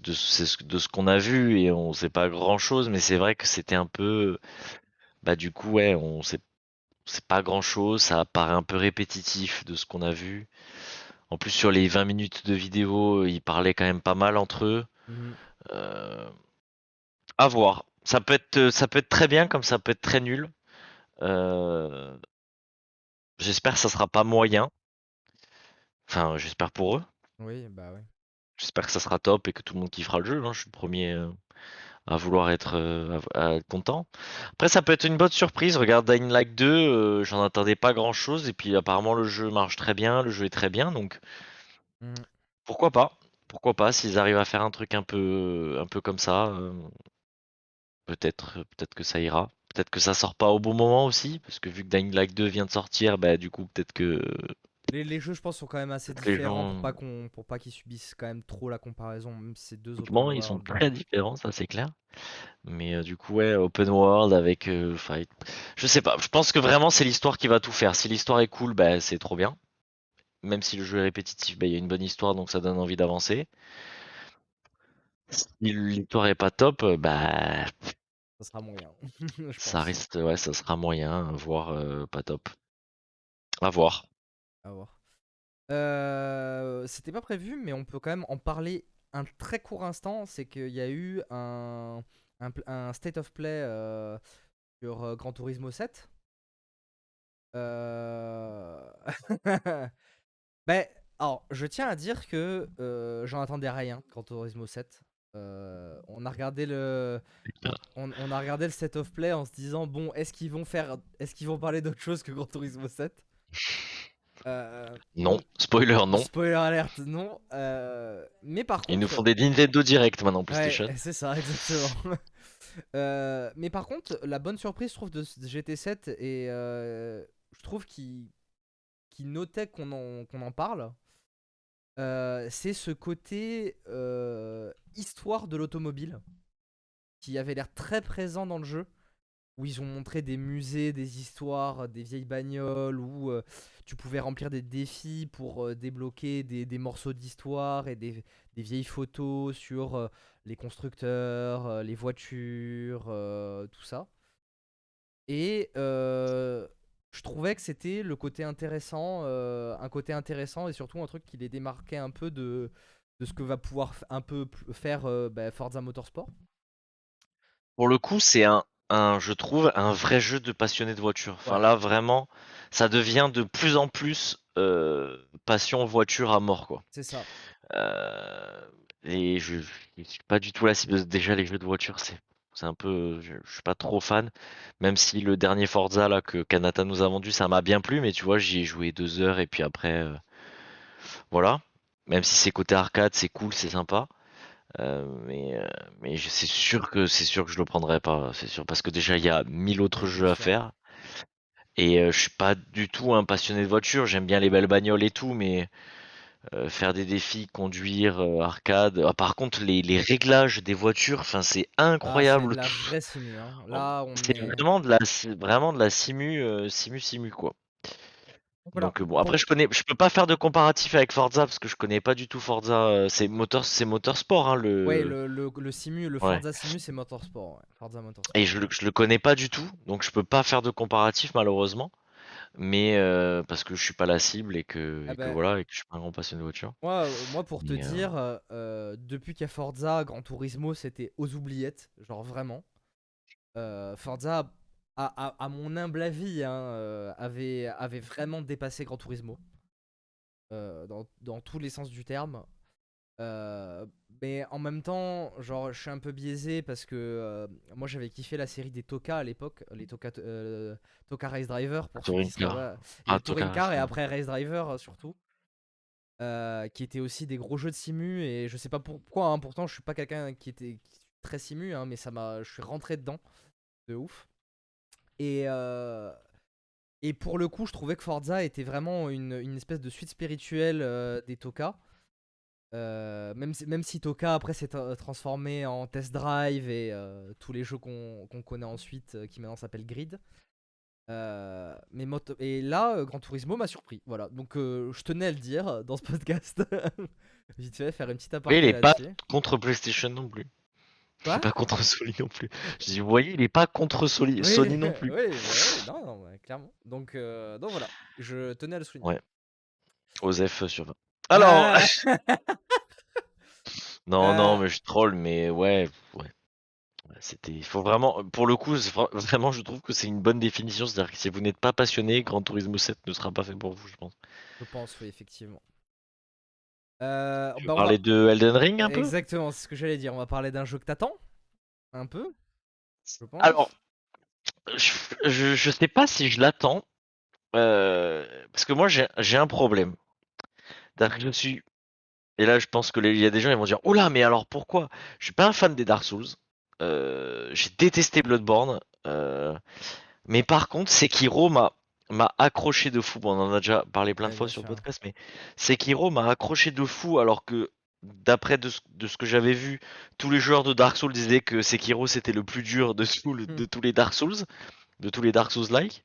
de, c'est ce- de ce qu'on a vu et on sait pas grand-chose, mais c'est vrai que c'était un peu, bah, du coup, ouais, on sait, c'est pas grand-chose, ça paraît un peu répétitif de ce qu'on a vu. En plus, sur les 20 minutes de vidéo, ils parlaient quand même pas mal entre eux. Mhm. Euh, à voir. Ça peut être, ça peut être très bien comme ça peut être très nul. Euh, j'espère que ça sera pas moyen. Enfin, j'espère pour eux. Oui, bah ouais. J'espère que ça sera top et que tout le monde kiffera le jeu. hein. Je suis le premier euh, à vouloir être, euh, à, à être content. Après, ça peut être une bonne surprise. Regarde Dying Light 2, euh, j'en attendais pas grand chose. Et puis apparemment, le jeu marche très bien. Le jeu est très bien. Donc Mhm. pourquoi pas? Pourquoi pas s'ils arrivent à faire un truc un peu, un peu comme ça. euh, peut-être, peut-être que ça ira. Peut-être que ça sort pas au bon moment aussi. Parce que vu que Dying Light 2 vient de sortir, bah du coup, peut-être que Les, les jeux, je pense, sont quand même assez différents gens- pour pas qu'on pour pas qu'ils subissent quand même trop la comparaison, même si c'est deux open Techniquement, ils sont world. très différents, ça c'est clair. Mais euh, du coup, ouais, open world avec, euh, je sais pas. Je pense que vraiment c'est l'histoire qui va tout faire. Si l'histoire est cool, bah c'est trop bien. Même si le jeu est répétitif, bah il y a une bonne histoire, donc ça donne envie d'avancer. Si l'histoire est pas top, euh, bah Ça sera moyen. *laughs* ça reste, ouais, ça sera moyen, voire euh, pas top. À voir. À voir. Euh, C'était pas prévu, mais on peut quand même en parler un très court instant. C'est qu'il y a eu un, un, state of play euh, sur euh, Gran Turismo 7. Euh... *laughs* ben, alors, je tiens à dire que euh, j'en attendais rien, Gran Turismo 7. Euh, on a regardé le, on, on a regardé le set of play en se disant bon, est-ce qu'ils vont faire, est-ce qu'ils vont parler d'autre chose que Gran Turismo 7 Euh, Non, spoiler, non. Spoiler alert, non. Euh, mais par contre. Ils nous font des Nintendo Direct maintenant, PlayStation. Ouais, *laughs* c'est ça, exactement. *laughs* Euh, mais par contre, la bonne surprise, je trouve, de ce GT7, et je trouve qu'il qui notait qu'on en, en parle, c'est ce côté histoire de l'automobile qui avait l'air très présent dans le jeu où ils ont montré des musées, des histoires, des vieilles bagnoles, où euh, tu pouvais remplir des défis pour euh, débloquer des, des morceaux d'histoire et des, des vieilles photos sur euh, les constructeurs, les voitures, tout ça. Et je trouvais que c'était le côté intéressant, un côté intéressant et surtout un truc qui les démarquait un peu de, de ce que va pouvoir un peu faire bah, Forza Motorsport. Pour le coup, c'est un, un, je trouve, un vrai jeu de passionné de voiture. Enfin là, vraiment, ça devient de plus en plus euh, passion voiture à mort, quoi. C'est ça. Euh, et je, je suis pas du tout la cible. Déjà, les jeux de voiture, c'est, c'est un peu, je, je suis pas trop fan. Même si le dernier Forza là que Kanata nous a vendu, ça m'a bien plu, mais tu vois, j'y ai joué deux heures et puis après, euh, voilà. Même si c'est côté arcade, c'est cool, c'est sympa. Euh, mais euh, mais c'est sûr que c'est sûr que je le prendrai pas, c'est sûr parce que déjà il y a mille autres jeux à faire et euh, je suis pas du tout un passionné de voiture. J'aime bien les belles bagnoles et tout, mais euh, faire des défis, conduire, euh, arcade. Ah, par contre, les, les réglages des voitures, enfin c'est Ah, c'est de incroyable. la vraie simu. Hein. On- *laughs* Là, on C'est est. vraiment de la vraiment de la simu euh, simu simu quoi. Voilà. Donc euh, bon, après je connais, je peux pas faire de comparatif avec Forza parce que je connais pas du tout Forza. euh, c'est moteur, c'est motorsport hein, le. Ouais, le, le, le simu, le Ouais. Forza Simu, c'est Motorsport. ouais. Forza Motorsport. Et je, le- je le connais pas du tout, donc je peux pas faire de comparatif malheureusement. Mais euh, parce que je suis pas la cible et que, Ah et que bah, voilà et que je suis pas un grand passionné de voiture. moi, moi, pour te euh, dire, euh, depuis qu'il y a Forza, Gran Turismo, c'était aux oubliettes. Genre vraiment. Forza, à, à- à mon humble avis, hein, euh, avait, avait vraiment dépassé Gran Turismo. euh, dans, dans tous les sens du terme. Euh, mais en même temps, genre, je suis un peu biaisé parce que moi j'avais kiffé la série des Toka à l'époque, les Toka, Toka Race Driver pour qui Touring Car. Ah, Touring Car Race et Driver. après Race Driver surtout, euh, qui étaient aussi des gros jeux de simu et je sais pas pourquoi, hein, pourtant je suis pas quelqu'un qui était très simu, hein, mais ça m'a, je suis rentré dedans de ouf. Et euh, et pour le coup, je trouvais que Forza était vraiment une, une espèce de suite spirituelle euh, des Toka. Euh, même, si, même si Toka après s'est tra- transformé en Test Drive et tous les jeux qu'on qu'on connaît ensuite qui maintenant s'appellent Grid. Mais et là, Gran Turismo m'a surpris. Voilà, donc je tenais à le dire dans ce *laughs* podcast. Vite fait, faire une petite Oui, il aparté est pas contre PlayStation non plus. Il Quoi est pas contre Sony non plus. Je dis, vous voyez, il est pas contre Sony, Oui, Sony non plus. oui, oui, non, non, ouais, clairement. Donc, euh, donc voilà, je tenais à le souligner. Ouais. Osef sur 20. Alors, Ah *laughs* non, non, Euh, mais je troll, mais ouais, ouais. Ouais, C'était, il faut vraiment, pour le coup, vraiment, je trouve que c'est une bonne définition. C'est-à-dire que si vous n'êtes pas passionné, Gran Turismo 7 ne sera pas fait pour vous, je pense. je pense, oui, effectivement. Euh, Tu bah, on va- parler de Elden Ring un peu? Exactement, c'est ce que j'allais dire. On va parler d'un jeu que t'attends Un peu Je pense. Alors, je, je, je sais pas si je l'attends, euh, parce que moi j'ai un problème. Que je suis, et là je pense que les- il y a des gens ils vont dire, oula, mais alors pourquoi? Je suis pas un fan des Dark Souls. Euh, j'ai détesté Bloodborne. euh, mais par contre, Sekiro m'a m'a accroché de fou. Bon, on en a déjà parlé plein de Ouais, fois sur le podcast, mais Sekiro m'a accroché de fou alors que d'après de, ce- de ce que j'avais vu, tous les joueurs de Dark Souls disaient que Sekiro c'était le plus dur de, tous le- de Hmm. tous les Dark Souls, de tous les Dark Souls-like.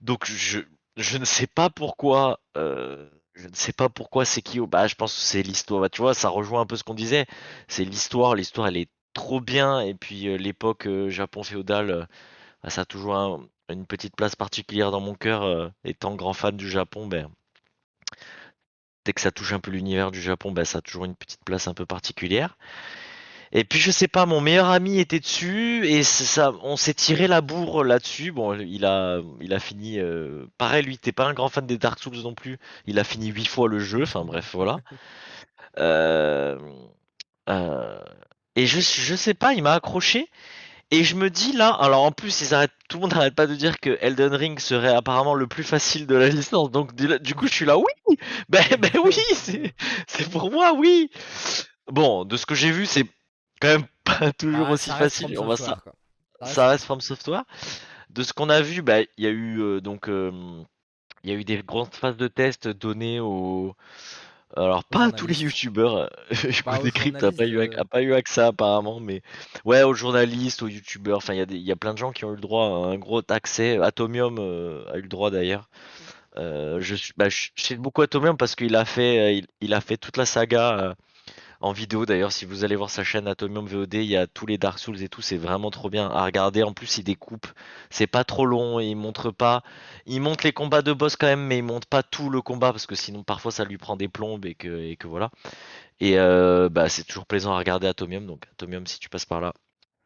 Donc je, je ne sais pas pourquoi, euh, je ne sais pas pourquoi Sekiro. Bah, je pense que c'est l'histoire. Bah, tu vois, ça rejoint un peu ce qu'on disait. C'est l'histoire. L'histoire, elle est trop bien. Et puis euh, l'époque euh, Japon féodal, bah, ça a toujours un- une petite place particulière dans mon cœur. euh, étant grand fan du Japon, ben, dès que ça touche un peu l'univers du Japon, ben, ça a toujours une petite place un peu particulière. Et puis je sais pas, mon meilleur ami était dessus et ça, on s'est tiré la bourre là-dessus. Bon, il a, il a fini. euh, pareil, lui, t'es pas un grand fan des Dark Souls non plus. Il a fini huit fois le jeu. Enfin bref, voilà. *laughs* Euh, euh, Et je, je sais pas, il m'a accroché. Et je me dis là, alors en plus, ils arrêtent, tout le monde n'arrête pas de dire que Elden Ring serait apparemment le plus facile de la licence. Donc du, coup, je suis là, oui, ben, *laughs* ben oui, c'est, pour moi, oui. Bon, de ce que j'ai vu, c'est quand même *laughs* pas toujours Ah, aussi facile. On va ça, quoi. Ça reste ça reste From Software. De ce qu'on a vu, bah, il y a eu euh, donc, euh, il y a eu des grandes phases de test données aux alors pas tous les youtubeurs, *laughs* je Bah, aux connais Crypt a pas eu euh, pas accès apparemment, mais ouais aux journalistes, aux youtubeurs, enfin il y a y plein de gens qui ont eu le droit à un gros accès. Atomium euh, a eu le droit d'ailleurs. Euh, je suis, bah, je je sais beaucoup Atomium parce qu'il a fait, euh, il, il a fait toute la saga euh, en vidéo. D'ailleurs, si vous allez voir sa chaîne Atomium VOD, il y a tous les Dark Souls et tout, c'est vraiment trop bien à regarder. En plus, il découpe, c'est pas trop long, et il montre pas, il montre les combats de boss quand même, mais il montre pas tout le combat parce que sinon parfois ça lui prend des plombes et que, et que voilà. Et euh, bah c'est toujours plaisant à regarder Atomium, donc Atomium si tu passes par là,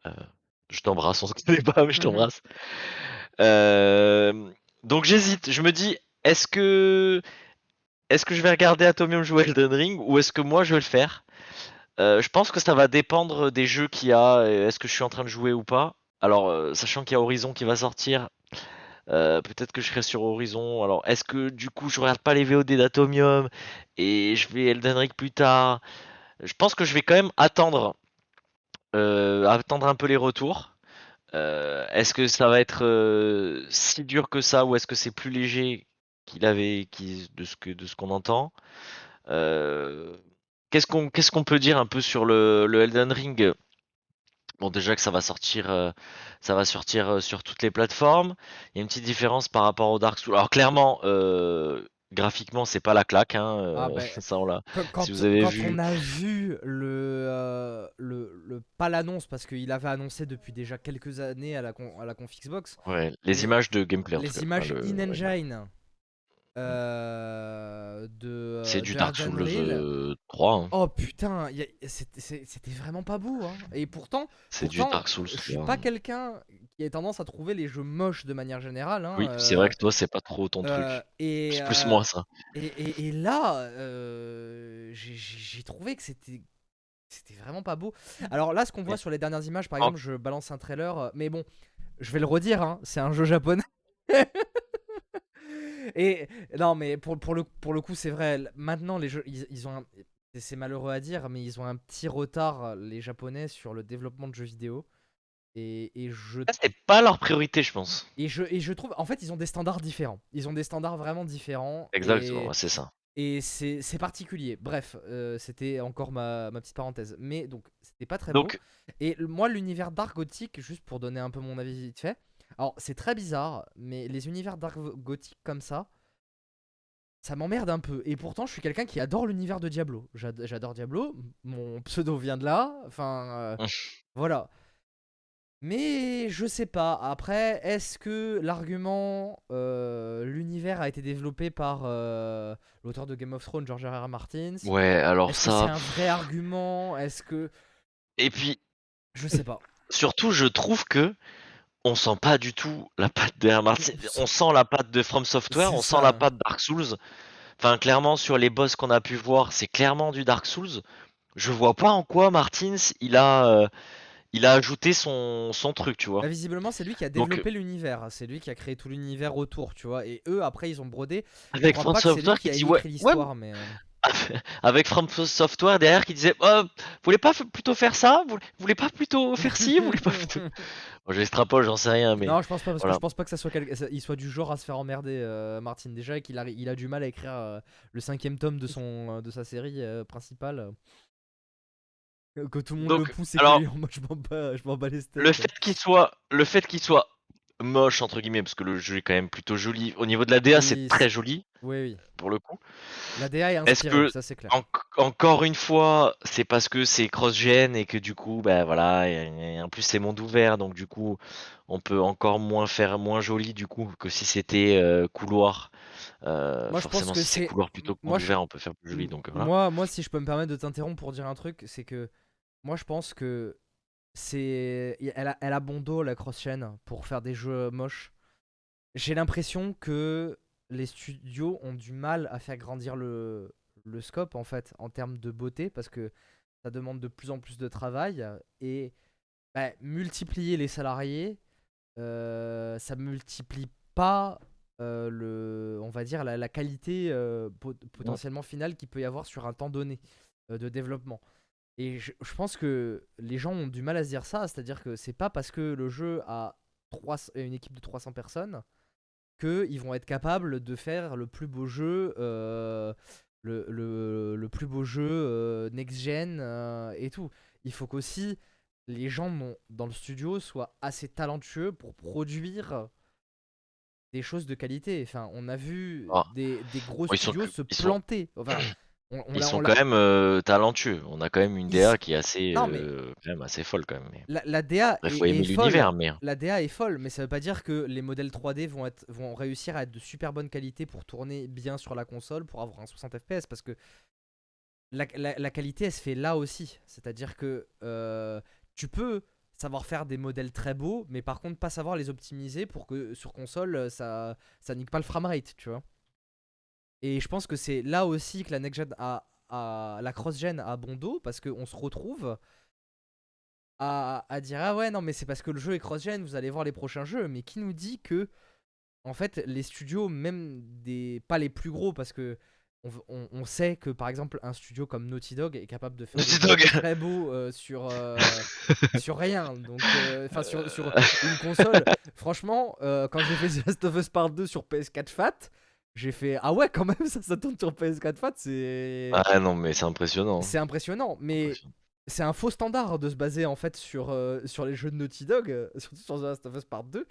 euh, je t'embrasse, on se connaît pas, mais je t'embrasse. Euh, donc j'hésite, je me dis, est-ce que est-ce que je vais regarder Atomium jouer Elden Ring ou est-ce que moi je vais le faire? Euh, je pense que ça va dépendre des jeux qu'il y a, est-ce que je suis en train de jouer ou pas. Alors, euh, sachant qu'il y a Horizon qui va sortir, euh, peut-être que je serai sur Horizon. Alors, est-ce que du coup je regarde pas les VOD d'Atomium et je vais Elden Ring plus tard? Je pense que je vais quand même attendre, attendre un peu les retours. Est-ce que ça va être si dur que ça ou est-ce que c'est plus léger qu'il avait, de ce qu'on entend? Qu'est-ce qu'on, peut dire un peu sur le, le Elden Ring? Bon, déjà que ça va sortir, euh, ça va sortir euh, sur toutes les plateformes. Il y a une petite différence par rapport au Dark Souls. Alors clairement, euh, graphiquement, c'est pas la claque, hein, Ah euh, ben, *laughs* ça on l'a. quand, Si vous avez quand vu, on a vu le, le, le- pas l'annonce parce qu'il avait annoncé depuis déjà quelques années à la, con- à la conf Xbox, ouais, les images de gameplay en tout les cas. images le- ouais. Euh, de, C'est euh, du Dark Souls Ring, euh, 3, hein. oh putain, c'était vraiment pas beau. Hein. Et pourtant, C'est du Dark Souls je suis 3. pas quelqu'un qui a tendance à trouver les jeux moches de manière générale. Hein, Oui, c'est vrai euh, que toi, c'est pas trop ton euh, truc. et, C'est plus euh, moi ça. et, et- et là, euh, j'ai- trouvé que c'était c'était vraiment pas beau. Alors là, ce qu'on voit sur les dernières images, par en- exemple, je balance un trailer, euh, mais bon, je vais le redire, c'est un jeu japonais. *laughs* Et non, mais pour, pour, le, pour le coup, c'est vrai, maintenant, les jeux, ils, ils ont un- C'est malheureux à dire, mais ils ont un petit retard, les Japonais, sur le développement de jeux vidéo. Et, et je Ça, c'est pas leur priorité, je pense. et je, et je trouve, en fait, ils ont des standards différents. Ils ont des standards vraiment différents. Exactement, Et, c'est ça. et c'est c'est particulier. Bref, euh, c'était encore ma, ma petite parenthèse. Mais donc, c'était pas très Donc, beau. Et moi, l'univers Dark Gothic, juste pour donner un peu mon avis vite fait. Alors, c'est très bizarre, mais les univers Dark Gothic comme ça, ça m'emmerde un peu. Et pourtant, je suis quelqu'un qui adore l'univers de Diablo. J'ad- J'adore Diablo. Mon pseudo vient de là. Enfin, euh, voilà. Mais je sais pas. Après, est-ce que l'argument, euh, l'univers a été développé par euh, l'auteur de Game of Thrones, George R. R. Martin ouais, alors Est-ce que c'est ça. un vrai argument? Est-ce que. Et puis, Je sais pas. surtout, je trouve que on sent pas du tout la patte de. Martin. On sent la patte de From Software, on sent la patte Dark Souls. Enfin, clairement, sur les boss qu'on a pu voir, c'est clairement du Dark Souls. Je vois pas en quoi Martins, il a, euh, il a ajouté son, son truc, tu Bah, vois. visiblement, c'est lui qui a développé l'univers. C'est lui qui a créé tout l'univers autour, tu vois. Et eux, après, ils ont brodé. Avec From Software qui dit écrit ouais, mais. *laughs* avec From Software derrière qui disait, oh, vous voulez pas plutôt faire ça? Vous voulez pas plutôt faire ci? Vous voulez pas plutôt... *laughs* Bon, j'extrapole, j'en sais rien, mais Non, je pense pas parce que je pense pas que ça soit quel- ça- il soit du genre à se faire emmerder euh, Martin déjà et qu'il a il a du mal à écrire euh, le cinquième tome de son euh, de sa série euh, principale que tout le monde Donc, le pousse et alors, que lui, *laughs* moi je m'en bats je m'en bats les steaks. Le fait qu'il soit, le fait qu'il soit moche entre guillemets, parce que le jeu est quand même plutôt joli. Au niveau de la DA, Oui, c'est très joli Oui oui. pour le coup. La DA est inspirée, que ça c'est clair. en- encore une fois, c'est parce que c'est cross-gen et que du coup, bah voilà, et, et en plus c'est monde ouvert, donc du coup, on peut encore moins faire moins joli du coup que si c'était euh, couloir. Euh, Moi je pense forcément, que si c'est couloir plutôt que moi monde je- ouvert, on peut faire plus joli. Donc voilà. Moi, moi, si je peux me permettre de t'interrompre pour dire un truc, c'est que moi, je pense que c'est, elle a, elle a bon dos la cross-chain pour faire des jeux moches. J'ai l'impression que les studios ont du mal à faire grandir le, le scope en fait en termes de beauté parce que ça demande de plus en plus de travail et bah, multiplier les salariés, euh, ça multiplie pas euh, le, on va dire la, qualité euh, potentiellement finale qu'il peut y avoir sur un temps donné de développement. Et je, pense que les gens ont du mal à se dire ça, c'est-à-dire que c'est pas parce que le jeu a une équipe de 300 personnes qu'ils vont être capables de faire le plus beau jeu, le, le, plus beau jeu next-gen et tout. Il faut qu'aussi les gens dans le studio soient assez talentueux pour produire des choses de qualité. Enfin, on a vu ah. des, gros studios se planter. Ils sont quand même euh, talentueux. On a quand même une DA qui est assez, euh, quand même assez folle quand même. La, DA est, folle. Mais... La DA est folle, mais ça veut pas dire que les modèles 3D vont, être, vont réussir à être de super bonne qualité pour tourner bien sur la console, pour avoir un 60 FPS, parce que la, qualité, elle se fait là aussi. C'est-à-dire que euh, tu peux savoir faire des modèles très beaux, mais par contre pas savoir les optimiser pour que sur console ça ça nique pas le framerate, tu vois. Et je pense que c'est là aussi que la next gen a, la cross gen a bon dos parce qu'on se retrouve à, à, dire ah ouais non mais c'est parce que le jeu est cross gen, vous allez voir les prochains jeux, mais qui nous dit que en fait les studios même des pas les plus gros parce que on, sait que par exemple un studio comme Naughty Dog est capable de faire des très beau euh, sur euh, *laughs* sur rien. Donc euh, enfin sur, sur, une console. Franchement quand j'ai fait The Last of Us Part 2 sur PS4 Fat j'ai fait ah ouais quand même *laughs* ça ça tourne sur PS4 Fat c'est ah non mais c'est impressionnant c'est impressionnant mais c'est un faux standard de se baser en fait sur sur les jeux de Naughty Dog *laughs* surtout sur The Last of Us Part 2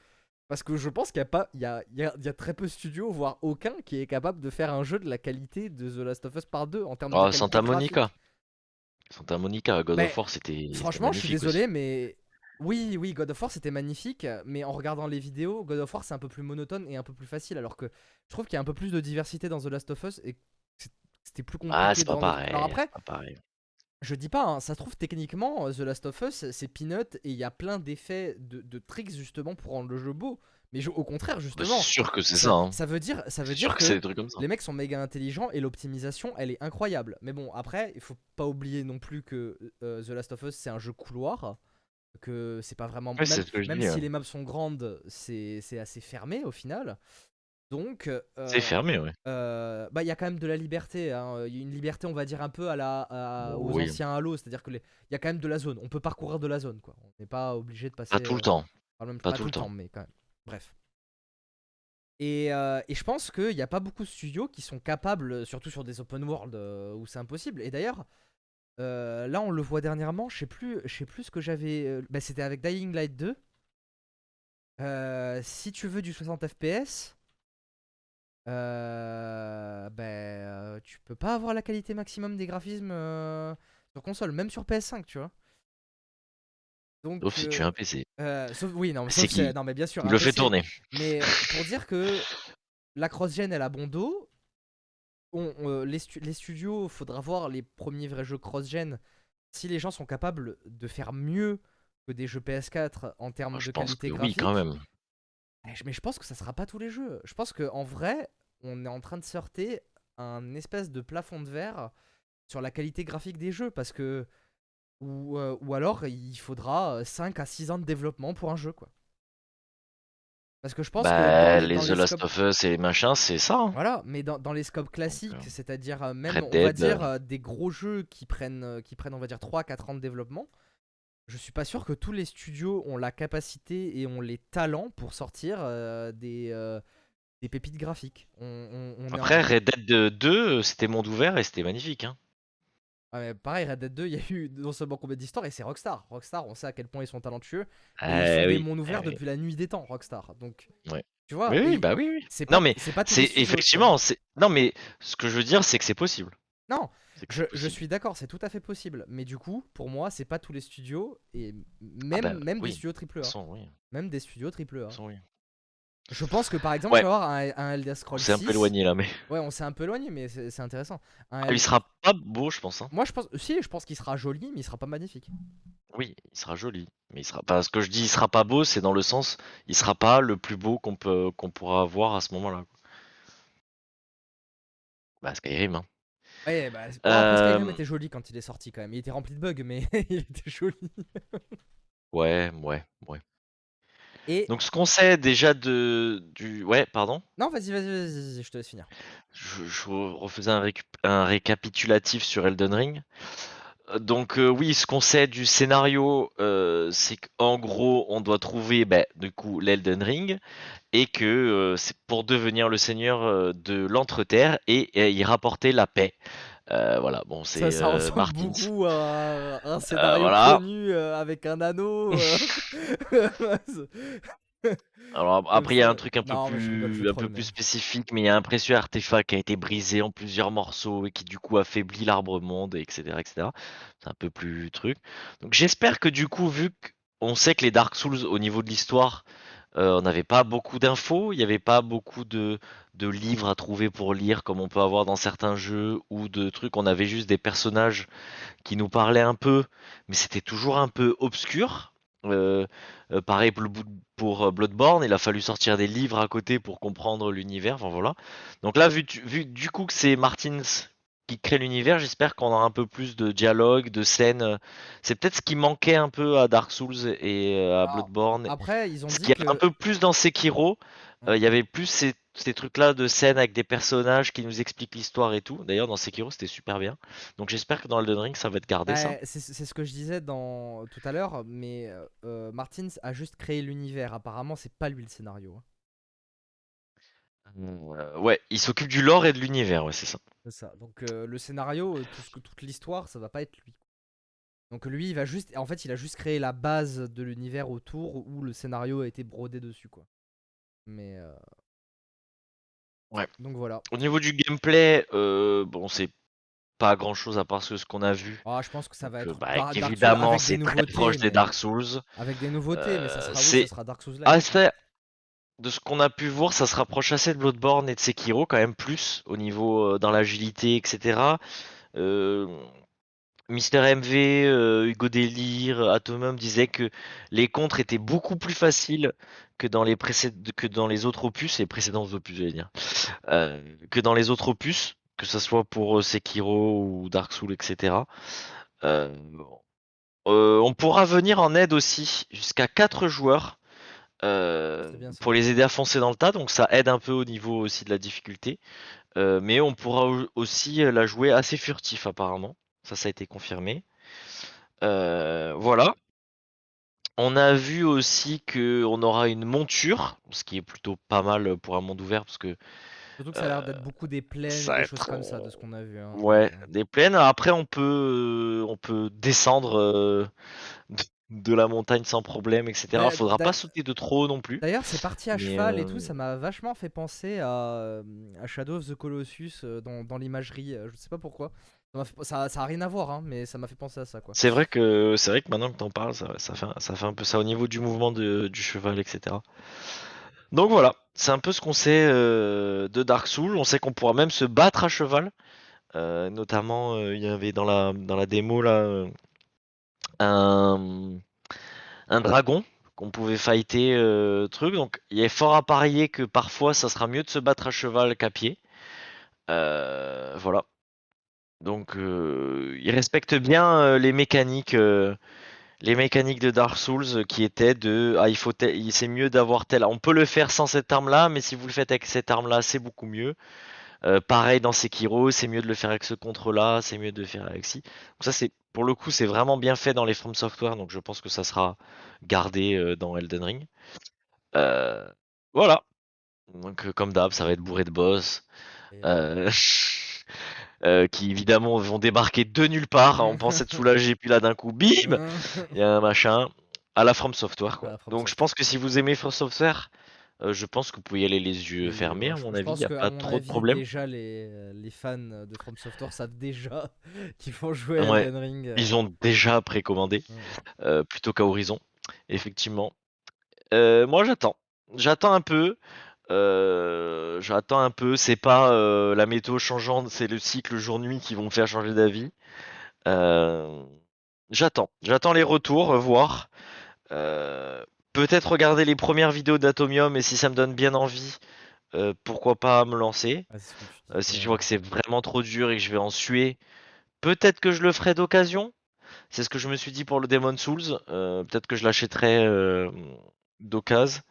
parce que je pense qu'il y a pas, il y a, il y, a, y a, très peu de studios, voire aucun, qui est capable de faire un jeu de la qualité de The Last of Us par deux en termes oh, de Santa Monica. Santa Monica, God of War, c'était. Franchement, je suis désolé, mais oui, oui, God of War c'était magnifique, mais en regardant les vidéos, God of War c'est un peu plus monotone et un peu plus facile, alors que je trouve qu'il y a un peu plus de diversité dans The Last of Us et c'était plus compliqué. Ah, c'est pas, pareil. Alors après, pas pareil je dis pas, hein, ça se trouve techniquement, The Last of Us, c'est peanut et il y a plein d'effets, de, tricks justement pour rendre le jeu beau. Mais au contraire, bah, justement. c'est sûr que c'est ça. Hein. Ça veut dire, ça veut dire que, les mecs sont méga intelligents et l'optimisation, elle est incroyable. Mais bon, après, il faut pas oublier non plus que euh, The Last of Us, c'est un jeu couloir. Que c'est pas vraiment. même, si les maps sont grandes, c'est assez fermé au final. Donc, c'est fermé, ouais. Euh, bah, il y a quand même de la liberté. Hein. Il y a une liberté, on va dire un peu à la, aux anciens Halo, c'est-à-dire que il y a quand même de la zone. On peut parcourir de la zone, quoi. On n'est pas obligé de passer. Pas tout le temps. pas, tout, le temps, mais quand même. Bref. Et, et je pense qu'il n'y a pas beaucoup de studios qui sont capables, surtout sur des open world où c'est impossible. Et d'ailleurs, là, on le voit dernièrement. Je sais plus, je sais plus ce que j'avais. Bah, c'était avec Dying Light 2. si tu veux du 60 FPS euh, ben, euh, tu peux pas avoir la qualité maximum des graphismes euh, sur console, même sur PS5, tu vois. Donc, sauf si tu as un PC. sauf, oui, non, mais, non, mais bien sûr. Il le fait tourner. Mais pour dire que la cross-gen, elle a bon dos. On, les, les, studios, faudra voir les premiers vrais jeux cross-gen. Si les gens sont capables de faire mieux que des jeux PS4 en termes de qualité graphique. Oui, quand même. Mais je pense que ça sera pas tous les jeux. Je pense qu'en vrai, on est en train de sortir un espèce de plafond de verre sur la qualité graphique des jeux parce que ou, euh, ou alors il faudra 5 à 6 ans de développement pour un jeu quoi. Parce que je pense bah, que les The Last of Us et machin, c'est ça. Hein. Voilà, mais dans, dans, les scopes classiques, c'est-à-dire euh, même on va dire euh, des gros jeux qui prennent qui prennent on va dire 3 4 ans de développement, je suis pas sûr que tous les studios ont la capacité et ont les talents pour sortir euh, des, euh, des pépites graphiques. Après, Red Dead 2, c'était monde ouvert et c'était magnifique. Hein. Pareil, Red Dead 2, il y a eu non seulement combien d'histoires et c'est Rockstar. Rockstar, on sait à quel point ils sont talentueux. ils eh font des mondes ouverts eh depuis la nuit des temps, Rockstar. Donc, tu vois, oui, bah oui, oui. C'est pas, non mais c'est effectivement, c'est non mais ce que je veux dire, c'est que c'est possible. Non, je, suis d'accord, c'est tout à fait possible. Mais du coup, pour moi, c'est pas tous les studios, et même, ah bah, même des studios AAA. Même des studios AAA. Je pense que par exemple, tu vas avoir un, un Elder Scrolls C'est un peu éloigné là, mais. Ouais, on s'est un peu éloigné, mais c'est intéressant. Ah, il sera pas beau, je pense. Hein. Moi, je pense. Si, je pense qu'il sera joli, mais il sera pas magnifique. Oui, il sera joli, mais il sera pas. Ce que je dis, il sera pas beau, c'est dans le sens, il sera pas le plus beau qu'on peut qu'on pourra avoir à ce moment-là. Bah Skyrim. Hein. Ouais, bah, Skyrim Euh, était joli quand il est sorti quand même. Il était rempli de bugs, mais *laughs* il était joli. ouais, ouais, ouais. Et. Donc ce qu'on sait déjà de du ouais, pardon? Non, vas-y, vas-y, vas-y, je te laisse finir. Je, je refaisais un, récup- un récapitulatif sur Elden Ring. Euh, Donc euh, oui, ce qu'on sait du scénario, euh, c'est qu'en gros, on doit trouver ben, du coup l'Elden Ring et que euh, c'est pour devenir le seigneur de l'Entreterre et, et y rapporter la paix. Euh, voilà, bon, Ça, c'est ça euh, ressemble Martins. beaucoup à un scénario voilà. connu euh, avec un anneau. euh. *laughs* Alors après, il y a un ça- truc un peu non, plus, un peu plus spécifique, mais il y a un précieux artefact qui a été brisé en plusieurs morceaux et qui du coup affaiblit l'arbre monde, etc., etc. C'est un peu plus truc. Donc j'espère que du coup, vu qu'on sait que les Dark Souls au niveau de l'histoire, euh, on n'avait pas beaucoup d'infos, il n'y avait pas beaucoup de, livres à trouver pour lire comme on peut avoir dans certains jeux ou de trucs. On avait juste des personnages qui nous parlaient un peu, mais c'était toujours un peu obscur. Euh, euh, pareil pour, euh, Bloodborne, il a fallu sortir des livres à côté pour comprendre l'univers. Voilà. Donc là, vu, vu du coup que c'est Martins qui crée l'univers, j'espère qu'on aura un peu plus de dialogue, de scènes. C'est peut-être ce qui manquait un peu à Dark Souls et euh, à Alors, Bloodborne. Après, ils ont Ce dit qui est que. un peu plus dans Sekiro, euh, il y avait plus ces, ces trucs-là de scènes avec des personnages qui nous expliquent l'histoire et tout. D'ailleurs, dans Sekiro, c'était super bien. Donc j'espère que dans Elden Ring, ça va être gardé ça. Ouais, c'est c'est ce que je disais dans tout à l'heure, mais euh, Martins a juste créé l'univers. Apparemment, c'est pas lui le scénario. hein. Euh, ouais, il s'occupe du lore et de l'univers, ouais, c'est ça. C'est ça. Donc euh, le scénario, euh, tout ce que, toute l'histoire, ça va pas être lui. Donc lui, il va juste, en fait, il a juste créé la base de l'univers autour où le scénario a été brodé dessus, quoi. Mais euh, Ouais. donc voilà. Au niveau du gameplay, bon, c'est pas grand chose à part ce, ce qu'on a vu. Ah, je pense que ça va être bah, Dark évidemment, c'est très proche des Dark Souls. Avec des nouveautés, mais ça sera, oui, c'est- ça sera Dark Souls Ah, like. De ce qu'on a pu voir, ça se rapproche assez de Bloodborne et de Sekiro, quand même plus, au niveau euh, dans l'agilité, etc. Euh, Mister MV, euh, Hugo Délire, Atomum disaient que les contres étaient beaucoup plus faciles que dans les que dans les autres opus, les précédents opus, j'allais dire, euh, que dans les autres opus, que ce soit pour Sekiro ou Dark Souls, etc. On pourra venir en aide aussi jusqu'à 4 joueurs euh, bien pour les aider à foncer dans le tas, donc ça aide un peu au niveau aussi de la difficulté. Euh, mais on pourra au- aussi la jouer assez furtif apparemment. Ça, ça a été confirmé. Euh, voilà. On a vu aussi que on aura une monture, ce qui est plutôt pas mal pour un monde ouvert parce que Surtout que ça a l'air d'être beaucoup des plaines, ça des choses comme ça, de ce qu'on a vu. hein. ouais, des plaines. Après, on peut on peut descendre de, la montagne sans problème, etc. Ouais, Faudra pas sauter de trop non plus. D'ailleurs, c'est parti à cheval et euh, tout, ça m'a vachement fait penser à, euh, à Shadow of the Colossus euh, dans, dans l'imagerie. euh, Je sais pas pourquoi. Ça, ça, a rien à voir, hein, mais ça m'a fait penser à ça, quoi. C'est vrai que c'est vrai que maintenant que t'en parles, ça, ça fait, un- ça fait un peu ça au niveau du mouvement de- du cheval, etc. Donc voilà, c'est un peu ce qu'on sait euh, de Dark Souls. On sait qu'on pourra même se battre à cheval. Euh, notamment, euh, il y avait dans la, dans la démo là euh, un, un dragon qu'on pouvait fighter euh, truc. Donc il est fort à parier que parfois ça sera mieux de se battre à cheval qu'à pied. Euh, voilà. Donc euh, il respecte bien les mécaniques. les mécaniques de Dark Souls qui étaient de ah il faut c'est mieux d'avoir tel on peut le faire sans cette arme là mais si vous le faites avec cette arme là c'est beaucoup mieux pareil dans Sekiro c'est mieux de le faire avec ce contre là c'est mieux de le faire avec ci donc ça c'est pour le coup c'est vraiment bien fait dans les From Software donc je pense que ça sera gardé euh, dans Elden Ring. Euh, voilà. Donc euh, comme d'hab ça va être bourré de boss *laughs* qui évidemment vont débarquer de nulle part on pense être *laughs* soulagé puis là d'un coup bim! Euh, il y a un machin à la From Software quoi. À la From Donc je pense que si vous aimez From Software, euh, je pense que vous pouvez y aller les yeux fermés ouais, à mon je avis, il n'y a pas trop de problème. Déjà, les, euh, les fans de From Software savent déjà *laughs* qu'ils vont jouer à Ouais, Elden Ring. euh, Ils ont déjà précommandé ouais. euh, plutôt qu'à Horizon, effectivement. Euh, moi j'attends, j'attends un peu. euh, j'attends un peu, c'est pas euh, la météo changeante, c'est le cycle jour-nuit qui vont me faire changer d'avis. Euh, j'attends, j'attends les retours, euh, voir. Euh, Peut-être regarder les premières vidéos d'Atomium et si ça me donne bien envie, euh, pourquoi pas me lancer. Ah, Euh, si je vois que c'est vraiment trop dur et que je vais en suer, peut-être que je le ferai d'occasion. C'est ce que je me suis dit pour le Demon Souls. Euh, peut-être que je l'achèterai d'occasion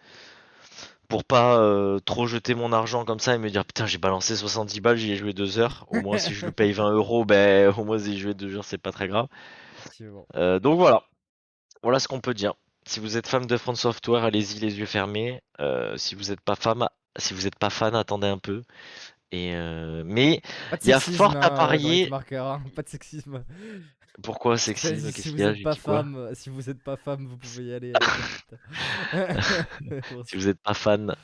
pour pas euh, trop jeter mon argent comme ça et me dire putain j'ai balancé 70 balles, j'y ai joué deux heures. Au moins si je lui paye 20 euros, ben au moins si j'y joué deux heures c'est pas très grave. Euh, donc voilà, voilà ce qu'on peut dire. Si vous êtes fan de Front Software, allez-y les yeux fermés. Euh, si vous n'êtes pas fan, si vous êtes pas fan, attendez un peu. Et euh, mais il y a fort à dans parier. Hein, Pas de sexisme. Pourquoi sexisme? si vous y a? êtes J'ai pas femme, si vous êtes pas femme, vous pouvez y aller. *laughs* Si vous n'êtes pas fan.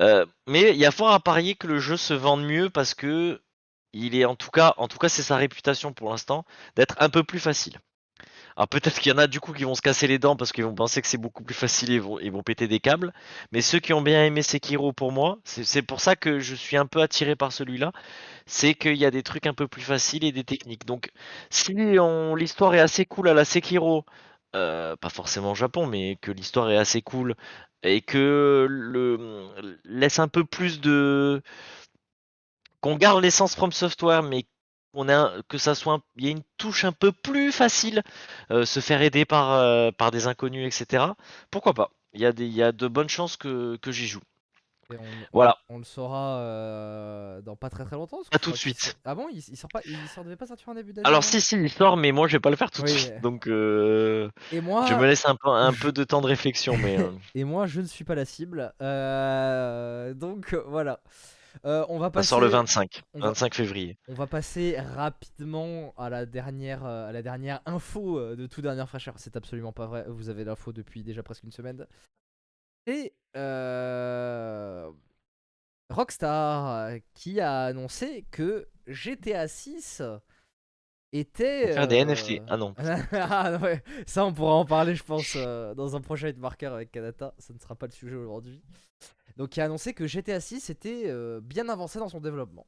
Euh, mais il y a fort à parier que le jeu se vende mieux parce que il est en tout cas, en tout cas c'est sa réputation pour l'instant d'être un peu plus facile. Alors peut-être qu'il y en a du coup qui vont se casser les dents parce qu'ils vont penser que c'est beaucoup plus facile et vont, péter des câbles. Mais ceux qui ont bien aimé Sekiro pour moi, c'est pour ça que je suis un peu attiré par celui-là, c'est qu'il y a des trucs un peu plus faciles et des techniques. Donc si l'histoire est assez cool à la Sekiro, euh, pas forcément au Japon, mais que l'histoire est assez cool et que le laisse un peu plus de qu'on garde l'essence From Software, mais qu'on a que ça soit il y a une touche un peu plus facile, euh, se faire aider par euh, par des inconnus, etc. Pourquoi pas? Il y a des il y a de bonnes chances que que j'y joue. On, Voilà. on le saura euh, dans pas très très longtemps. Pas je tout de suite. sort- Ah bon, il, il sort pas, il sort, devait pas sortir en début d'année. Alors si si il sort, mais moi je vais pas le faire tout de Oui. suite. Donc euh, Et je moi, me laisse un peu un je- peu de temps de réflexion, mais *laughs* euh, et moi, je ne suis pas la cible. Donc voilà. Euh, on va ça passer. sort le 25, on va- 25 février. On va passer rapidement à la dernière, euh, à la dernière info euh, de tout dernière fraîcheur. C'est absolument pas vrai. Vous avez l'info depuis déjà presque une semaine. Et euh, Rockstar qui a annoncé que GTA 6 était. Faire des euh, NFT. Ah non. *laughs* ah, ouais. Ça, on pourra en parler, je pense, euh, dans un prochain marqueur avec Kanata. Ça ne sera pas le sujet aujourd'hui. Donc, qui a annoncé que GTA 6 était euh, bien avancé dans son développement.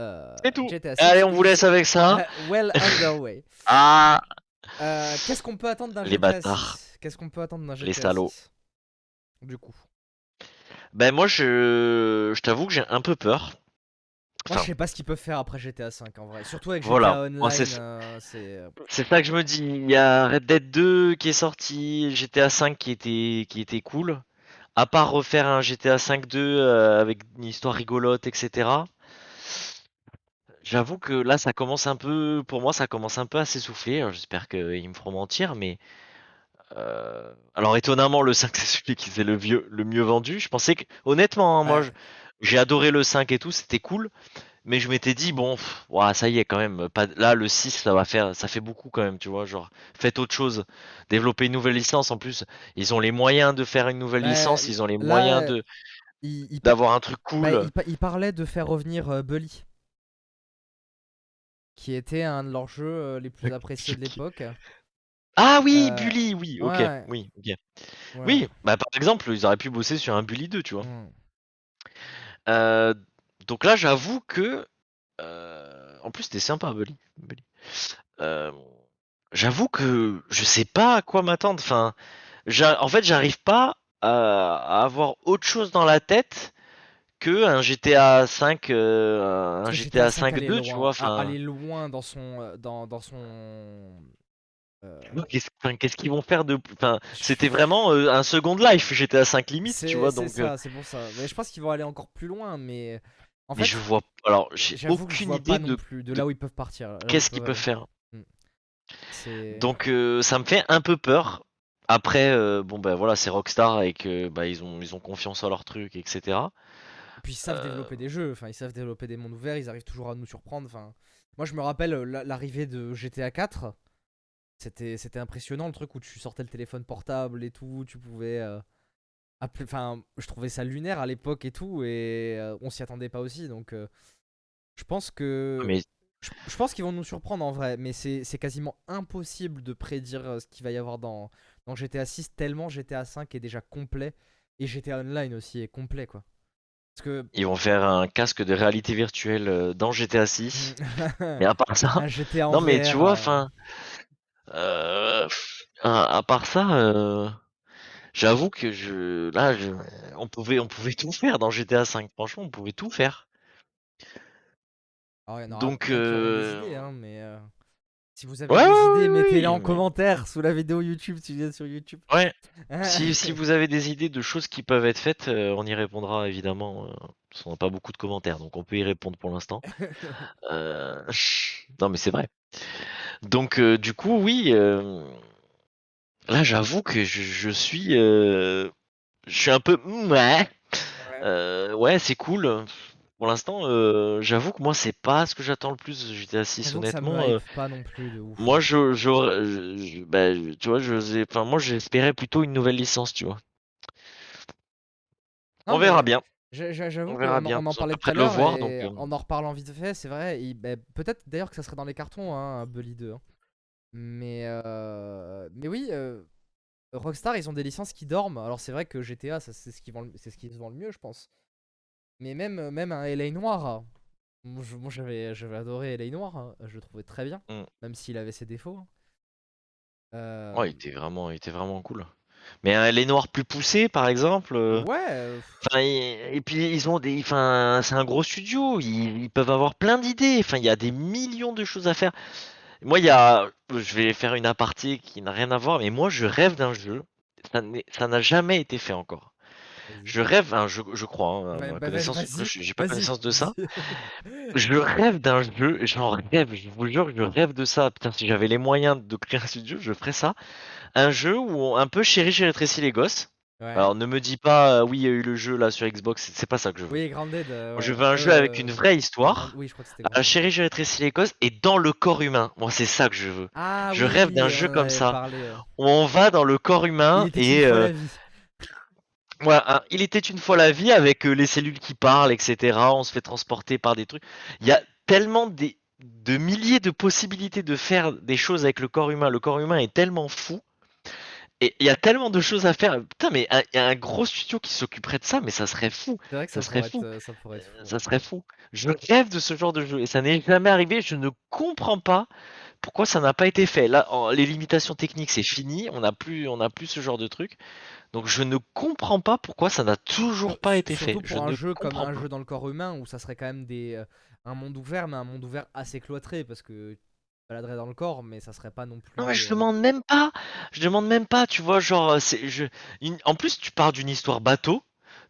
Euh, C'est tout. GTA 6 Allez, on vous is, laisse avec ça. euh, *laughs* well underway. *laughs* Ah, Euh, Qu'est-ce qu'on peut attendre d'un Les GTA bâtards. 6 Qu'est-ce qu'on peut attendre d'un GTA Les salauds. 6 Du coup? ben moi je je t'avoue que j'ai un peu peur. Moi, je sais pas ce qu'ils peuvent faire après GTA 5 en vrai. Surtout avec GTA Voilà. Online. Moi, c'est- euh, c'est. euh, C'est ça que je me dis. Il y a Red Dead 2 qui est sorti, GTA 5 qui était, qui était cool. À part refaire un GTA 5 2 euh, avec une histoire rigolote, etc. J'avoue que là, ça commence un peu, pour moi, ça commence un peu à s'essouffler. Alors, J'espère qu'ils me feront mentir, mais euh, alors étonnamment, le 5 *laughs* c'est celui qui s'est le vieux, le mieux vendu. Je pensais que, honnêtement, hein, moi, je- j'ai adoré le 5 et tout, c'était cool. Mais je m'étais dit, bon, pff, ouah, ça y est, quand même, pas, là, le 6, ça va faire, ça fait beaucoup quand même, tu vois, genre, faites autre chose, développez une nouvelle licence, en plus, ils ont les moyens de faire une nouvelle Bah, licence, ils ont les là, moyens de, d'avoir un truc cool. bah, il pa- il parlait de faire revenir euh, Bully. Qui était un de leurs jeux euh, les plus appréciés de l'époque. Ah oui, Euh, Bully, oui, ok, ouais. oui, ok. Ouais. Oui, bah, par exemple, ils auraient pu bosser sur un Bully 2, tu vois. Mm. Donc là, j'avoue que, euh, en plus, c'était sympa, Bully. Euh, j'avoue que je sais pas à quoi m'attendre, enfin, en fait, j'arrive pas à, à avoir autre chose dans la tête que un GTA 5, euh, un GTA V 5 allait 2, loin, tu vois. a- Enfin, aller loin dans son dans, dans son euh, qu'est-ce qu'ils vont faire de, enfin, c'était vraiment euh, un Second Life GTA 5 limite, tu vois. c'est Donc, ça c'est pour ça mais je pense qu'ils vont aller encore plus loin mais en mais je vois, alors, j'ai aucune idée pas de plus de là où ils peuvent partir qu'est-ce qu'ils peuvent faire. C'est- Donc euh, ça me fait un peu peur. Après, euh, bon ben voilà, c'est Rockstar et que bah, ils ont ils ont confiance en leur truc, etc. Et puis ils savent Euh, développer des jeux, enfin ils savent développer des mondes ouverts, ils arrivent toujours à nous surprendre. Enfin, moi je me rappelle la- l'arrivée de GTA 4, c'était c'était impressionnant le truc où tu sortais le téléphone portable et tout, tu pouvais. Enfin, je trouvais ça lunaire à l'époque et tout, et euh, on s'y attendait pas aussi. Donc, euh, je pense que Mais je, je pense qu'ils vont nous surprendre en vrai, mais c'est quasiment impossible de prédire euh, ce qu'il va y avoir dans, dans GTA 6, tellement GTA 5 est déjà complet, et GTA Online aussi est complet, quoi. Parce que... ils vont faire un casque de réalité virtuelle dans GTA 6. *laughs* Mais à part ça, un GTA en non mais VR, tu vois, enfin, euh, à, à part ça, euh, J'avoue que je, là, je- on pouvait, on pouvait tout faire dans GTA 5. Franchement, on pouvait tout faire. Alors, il y en aura Donc, euh, idées, hein, mais euh, si vous avez Ouais, des idées, ouais, mettez-les en mais- commentaire sous la vidéo YouTube si vous êtes sur YouTube. Ouais. *laughs* Si, si vous avez des idées de choses qui peuvent être faites, euh, on y répondra évidemment. parce qu'on n'a pas beaucoup de commentaires, donc on peut y répondre pour l'instant. *laughs* *laughs* Non, mais c'est vrai. Donc, du coup, oui. Là, j'avoue que je, je suis, euh, je suis un peu, mm, ouais, Euh, ouais, c'est cool. Pour l'instant, euh, j'avoue que moi, c'est pas ce que j'attends le plus de GTA 6, J'avoue que ça me honnêtement. euh, pas non plus de ouf. moi, je, je, bah, tu vois, je, enfin, moi, j'espérais plutôt une nouvelle licence, tu vois. Non, On verra bien. j'a- j'a- J'avoue On qu'on verra en, bien. on en parlait tout à l'heure donc, euh. en en reparlant vite fait, c'est vrai. bah, Peut-être d'ailleurs que ça serait dans les cartons, hein, Bully 2. hein. Mais, euh, mais oui, euh, Rockstar, ils ont des licences qui dorment. Alors c'est vrai que GTA, ça, c'est ce qui vend, le- c'est ce qui se vend le mieux, je pense. Mais même, même un LA Noir, hein. moi j'avais j'avais adoré LA Noir, hein. je le trouvais très bien, Mm. même s'il avait ses défauts. hein. Euh, Ouais, il était vraiment, il était vraiment cool. Mais un les noirs plus poussés, par exemple. euh, ouais, euh, Enfin, et, et puis ils ont des, enfin, c'est un gros studio. Ils, ils peuvent avoir plein d'idées. Enfin, il y a des millions de choses à faire. Moi, il y a, je vais faire une aparté qui n'a rien à voir, mais moi, je rêve d'un jeu. Ça n'a jamais été fait encore. Je rêve, hein, je, je crois, hein, bah, j'ai pas connaissance de ça. *laughs* Je rêve d'un jeu, j'en rêve, je vous jure, je rêve de ça. Putain, si j'avais les moyens de créer un *laughs* studio, je ferais ça. Un jeu où on- un peu chéri, j'ai rétréci les gosses. Ouais. Alors ne me dis pas, euh, oui, il y a eu le jeu là sur Xbox, c'est pas ça que je veux. Oui, Grounded. euh, Moi, je veux un jeu avec Euh, une vraie histoire. Oui, je crois que c'était Un chéri, j'ai rétréci les gosses et dans le corps humain. Moi, c'est ça que je veux. Ah, je oui, rêve d'un jeu comme ça. parlé, euh. Où on va dans le corps humain Il était et une fois euh, la vie. *laughs* Ouais, un- il était une fois la vie avec euh, les cellules qui parlent, etc. On se fait transporter par des trucs. Il y a tellement des, de milliers de possibilités de faire des choses avec le corps humain. Le corps humain est tellement fou. Et il y a tellement de choses à faire. Putain, mais un- il y a un gros studio qui s'occuperait de ça, mais ça serait fou. C'est vrai que ça ça, serait fou. euh, ça fou. Ça serait fou. Je rêve de ce genre de jeu et ça n'est jamais arrivé. Je ne comprends pas pourquoi ça n'a pas été fait. Là, en- les limitations techniques, c'est fini. On n'a plus, on plus ce genre de truc. Donc je ne comprends pas pourquoi ça n'a toujours pas été fait. Surtout Je pour un ne jeu comme un pas. jeu dans le corps humain où ça serait quand même des, euh, un monde ouvert, mais un monde ouvert assez cloîtré parce que baladerais dans le corps, mais ça serait pas non plus. Non mais je euh, demande même pas. Je demande même pas. Tu vois, genre, c'est, je, une- en plus tu pars d'une histoire bateau.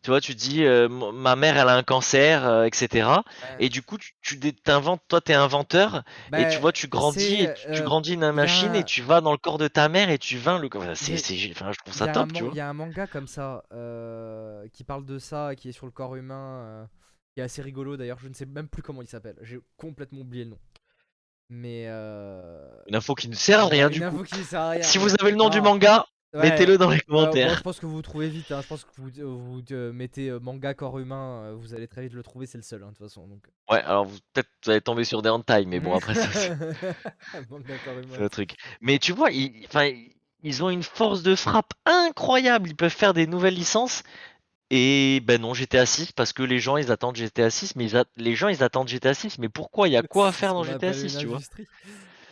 Tu vois, tu dis, euh, ma mère elle a un cancer, euh, etc. ouais. Et du coup, tu, tu t'inventes, toi t'es inventeur. Et tu Bah, vois, tu grandis, tu, tu euh, grandis une a machine et tu vas dans le corps de ta mère et tu vins le corps. C'est, enfin, je trouve ça top, man- tu vois. il y a un manga comme ça euh, qui parle de ça, qui est sur le corps humain, euh, qui est assez rigolo d'ailleurs. Je ne sais même plus comment il s'appelle. J'ai complètement oublié le nom. Mais euh, Une info qui ne sert à rien une du info coup. qui ne sert à rien. Si vous avez le nom du manga, ouais, mettez-le dans les bon, commentaires. je pense que vous trouvez vite. hein. Je pense que vous, vous euh, mettez euh, manga corps humain, euh, vous allez très vite le trouver. C'est le seul hein, de toute façon. Donc. Ouais, alors vous, peut-être vous allez tomber sur des hentai, mais bon *laughs* après ça. c'est- *laughs* le truc. Mais tu vois, enfin, ils ont une force de frappe incroyable. Ils peuvent faire des nouvelles licences. Et ben non, GTA 6 parce que les gens ils attendent GTA 6, mais ils a- les gens ils attendent GTA 6. Mais pourquoi Il y a quoi à faire dans GTA appelle 6, une tu vois?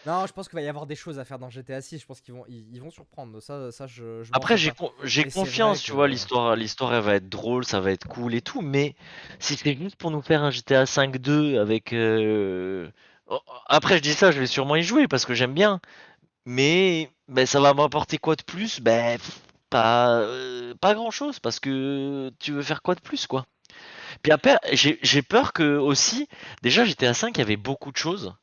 Non, je pense qu'il va y avoir des choses à faire dans GTA 6. Je pense qu'ils vont, ils, ils vont surprendre. Ça, ça je, je Après, j'ai con- confiance, tu vois, l'histoire, l'histoire elle va être drôle, ça va être cool et tout. Mais si c'est juste pour nous faire un GTA 5-2 avec. euh, oh, Après, je dis ça, je vais sûrement y jouer parce que j'aime bien. Mais ben, ça va m'apporter quoi de plus? Ben pff, pas, euh, pas grand-chose parce que tu veux faire quoi de plus, quoi. Puis après, j'ai peur que aussi, déjà GTA 5, il y avait beaucoup de choses.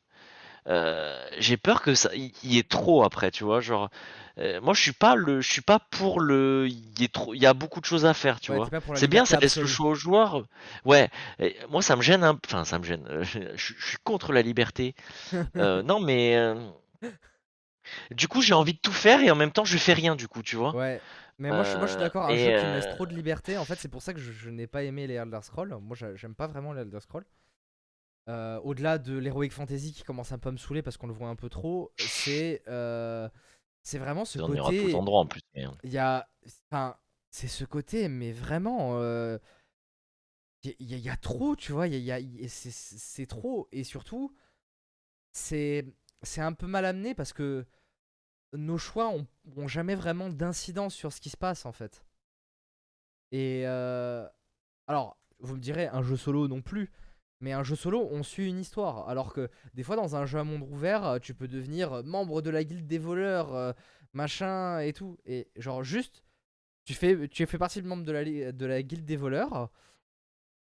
Euh, j'ai peur que ça il y, ait trop après, tu vois, genre euh, moi je suis pas le je suis pas pour le il y trop il y a beaucoup de choses à faire, tu Ouais, vois. C'est bien, ça laisse le choix aux joueurs. Ouais, et moi ça me gêne un enfin ça me gêne. *laughs* je, je suis contre la liberté. *laughs* Non mais du coup, j'ai envie de tout faire et en même temps, je fais rien du coup, tu vois. Ouais. Mais moi, je, moi, je suis Euh, d'accord. Un et, jeu qui me laisse euh, trop de liberté. En fait, c'est pour ça que je, je n'ai pas aimé les Elder Scrolls. Moi, j'a- j'aime pas vraiment les Elder Scrolls. Euh, Au-delà de l'Heroic Fantasy qui commence un peu à me saouler parce qu'on le voit un peu trop, c'est euh, c'est vraiment ce On ira à tous côté. endroits en plus. euh, Il y a. Enfin, c'est ce côté, mais vraiment. Il y, a- il y a trop, tu vois. il y a- il y c'est trop. Et surtout, c'est c'est un peu mal amené parce que nos choix ont, jamais vraiment d'incidence sur ce qui se passe en fait. Et euh, alors, vous me direz, un jeu solo non plus. Mais un jeu solo, on suit une histoire. Alors que des fois, dans un jeu à monde ouvert, euh, tu peux devenir membre de la guilde des voleurs, euh, machin et tout. Et genre, juste, tu fais, tu partie de membre de la, guilde des voleurs.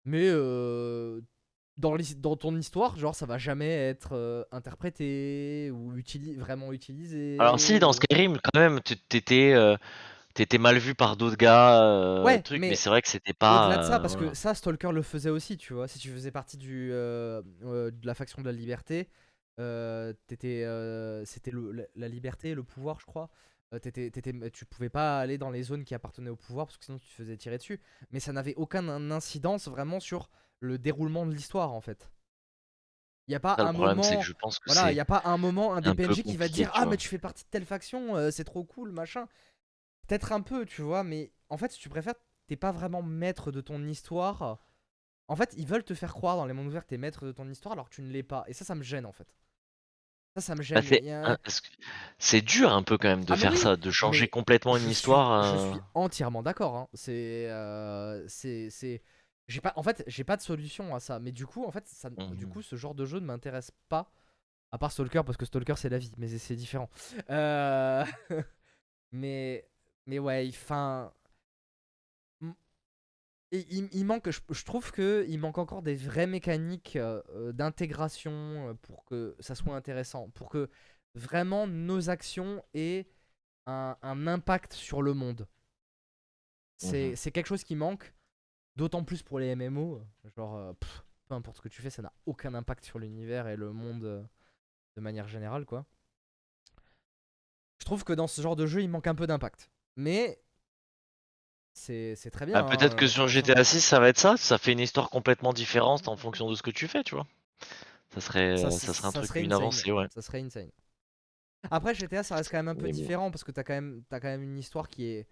Mais euh, dans, ton histoire, genre, ça va jamais être euh, interprété ou utili- vraiment utilisé. Alors si, dans Skyrim, quand même, t'étais euh, t'étais mal vu par d'autres gars, euh, Ouais, truc, mais mais c'est vrai que c'était pas. Au-delà de ça, parce que ça, Stalker le faisait aussi, tu vois. Si tu faisais partie du, euh, de la faction de la liberté, t'étais, c'était la, la liberté le pouvoir, je crois. T'étais- t'étais- tu pouvais pas aller dans les zones qui appartenaient au pouvoir parce que sinon tu te faisais tirer dessus. Mais ça n'avait aucun in- incidence vraiment sur le déroulement de l'histoire en fait. Il n'y a pas Ça, un que moment. je pense que Voilà, il n'y a pas un moment, un des PNJ qui va dire Ah, mais tu fais partie de telle faction, euh, c'est trop cool, machin. Peut-être un peu, tu vois, mais en fait, si tu préfères, t'es pas vraiment maître de ton histoire. En fait, ils veulent te faire croire dans les mondes ouverts que t'es maître de ton histoire alors que tu ne l'es pas. Et ça, ça me gêne en fait. Ça, ça me Bah, gêne. c'est y a dur un peu quand même de Ah, faire oui, ça, de changer mais complètement une suis, histoire. je euh, suis entièrement d'accord. hein. C'est, euh, c'est, c'est, j'ai pas, en fait, j'ai pas de solution à ça. Mais du coup, en fait, ça, du mhm. coup, ce genre de jeu ne m'intéresse pas. À part Stalker, parce que Stalker c'est la vie, mais c'est différent. Euh, *laughs* mais, mais ouais, enfin, il, il manque, je, je trouve que il manque encore des vraies mécaniques euh, euh, d'intégration pour que ça soit intéressant, pour que vraiment nos actions aient un, un impact sur le monde. C'est Mhm. c'est quelque chose qui manque, d'autant plus pour les MMO. Genre, euh, pff, peu importe ce que tu fais, ça n'a aucun impact sur l'univers et le monde euh, de manière générale, quoi. Je trouve que dans ce genre de jeu, il manque un peu d'impact. Mais c'est c'est très bien. Ah, peut-être hein, que sur GTA 6, ça va être ça, ça fait une histoire complètement différente en fonction de ce que tu fais, tu vois. Ça serait, ça, serait un ça truc, serait une avancée, ouais. Ça serait insane. Après, GTA, ça reste quand même un peu différent parce que t'as quand même, t'as quand même une histoire qui est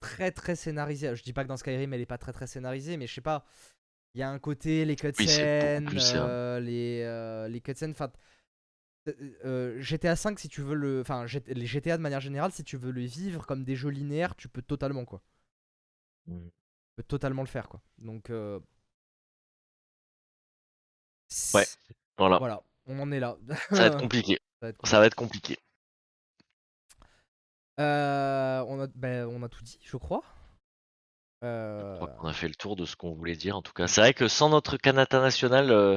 très très scénarisée. Je dis pas que dans Skyrim, elle est pas très très scénarisée, mais je sais pas. Il y a un côté, les cutscenes, euh, euh, les, euh, les cutscenes. Enfin, euh, GTA 5, si tu veux le, enfin, les GTA de manière générale, si tu veux le vivre comme des jeux linéaires, tu peux totalement quoi. mm. Tu peux totalement le faire quoi. Donc, Ouais, voilà. voilà, on en est là. Ça va être *laughs* compliqué. Ça va être compliqué. Euh, on, a, ben, on a tout dit, je crois. Je Euh, crois qu'on a fait le tour de ce qu'on voulait dire en tout cas. C'est vrai que sans notre Kanata national, euh,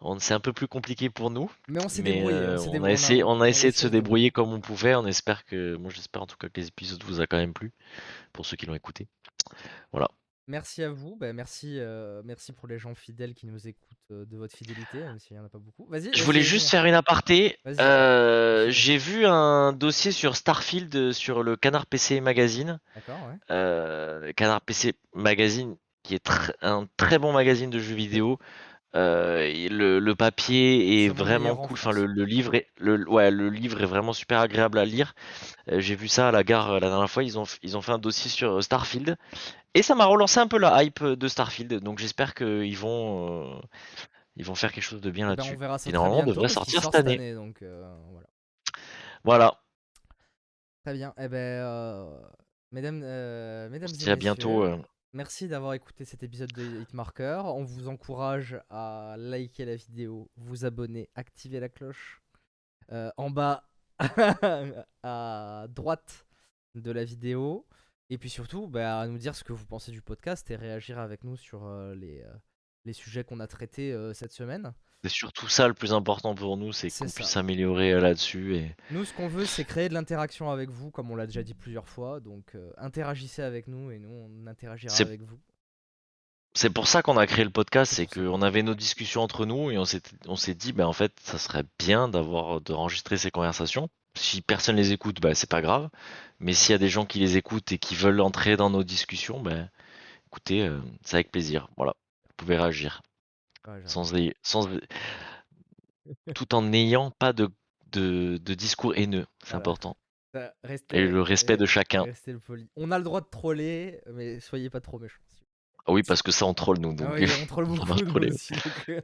on- c'est un peu plus compliqué pour nous. mais on s'est Mais débrouillé. euh, on, s'est on débrouillé, a essayé, on a essayé de se débrouiller comme on pouvait. On espère que, moi j'espère en tout cas que les épisodes vous a quand même plu pour ceux qui l'ont écouté. Voilà. Merci à vous. Ben, merci, euh, merci pour les gens fidèles qui nous écoutent euh, de votre fidélité, même s'il n'y en a pas beaucoup. Vas-y. Je voulais juste faire une aparté. Euh, j'ai vu un dossier sur Starfield sur le Canard PC Magazine. D'accord, ouais. Canard PC Magazine, qui est tr- un très bon magazine de jeux vidéo. Et le, le papier est vraiment cool. Enfin, le, le livre est, le, ouais, le livre est vraiment super agréable à lire. J'ai vu ça à la gare la dernière fois. Ils ont, ils ont fait un dossier sur Starfield. Et ça m'a relancé un peu la hype de Starfield. Donc j'espère qu'ils vont, euh, ils vont faire quelque chose de bien Ben, on là-dessus. Et normalement, on devrait sortir sort cette année. donc euh, voilà. Voilà. Très bien. Eh ben, euh, mesdames, euh, mesdames et à bientôt. merci d'avoir écouté cet épisode de Hitmarker. On vous encourage à liker la vidéo, vous abonner, activer la cloche. En bas *laughs* à droite de la vidéo. Et puis surtout, bah, à nous dire ce que vous pensez du podcast et réagir avec nous sur euh, les, euh, les sujets qu'on a traités euh, cette semaine. C'est surtout ça le plus important pour nous, c'est qu'on puisse s'améliorer là-dessus. Et Nous, ce qu'on veut, c'est créer de l'interaction avec vous, comme on l'a déjà dit plusieurs fois. Donc, interagissez avec nous et nous, on interagira avec vous. c'est pour ça qu'on a créé le podcast, C'est qu'on avait nos discussions entre nous et on s'est, dit, ben en fait, ça serait bien d'avoir, d'enregistrer ces conversations. Si personne les écoute, ben c'est pas grave. Mais s'il y a des gens qui les écoutent et qui veulent entrer dans nos discussions, ben écoutez, euh, c'est avec plaisir. Voilà, vous pouvez réagir j'arrive. sans, sans, tout en n'ayant pas de, de, de discours haineux. C'est Voilà. important. Euh, Restez, Et le respect de chacun. restez le poli. On a le droit de troller, mais soyez pas trop méchants. Ah oui, parce que ça on troll nous. Donc, Ah oui, on troll *laughs* beaucoup va nous troller. aussi. donc, euh.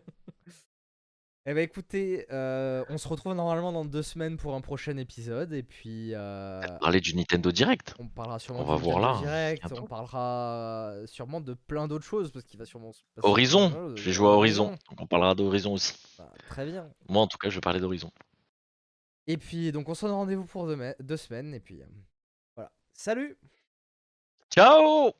Eh bah écoutez, euh, on se retrouve normalement dans deux semaines pour un prochain épisode et puis euh, Parler du Nintendo Direct. on parlera sûrement On du va voir Nintendo là, Direct, bientôt. on parlera sûrement de plein d'autres choses parce qu'il va sûrement se passer Horizon, je vais jouer à Horizon, donc on parlera d'Horizon aussi. Bah, très bien. Moi en tout cas je vais parler d'Horizon. Et puis donc on se donne rendez-vous pour deux semaines et puis euh, voilà. Salut Ciao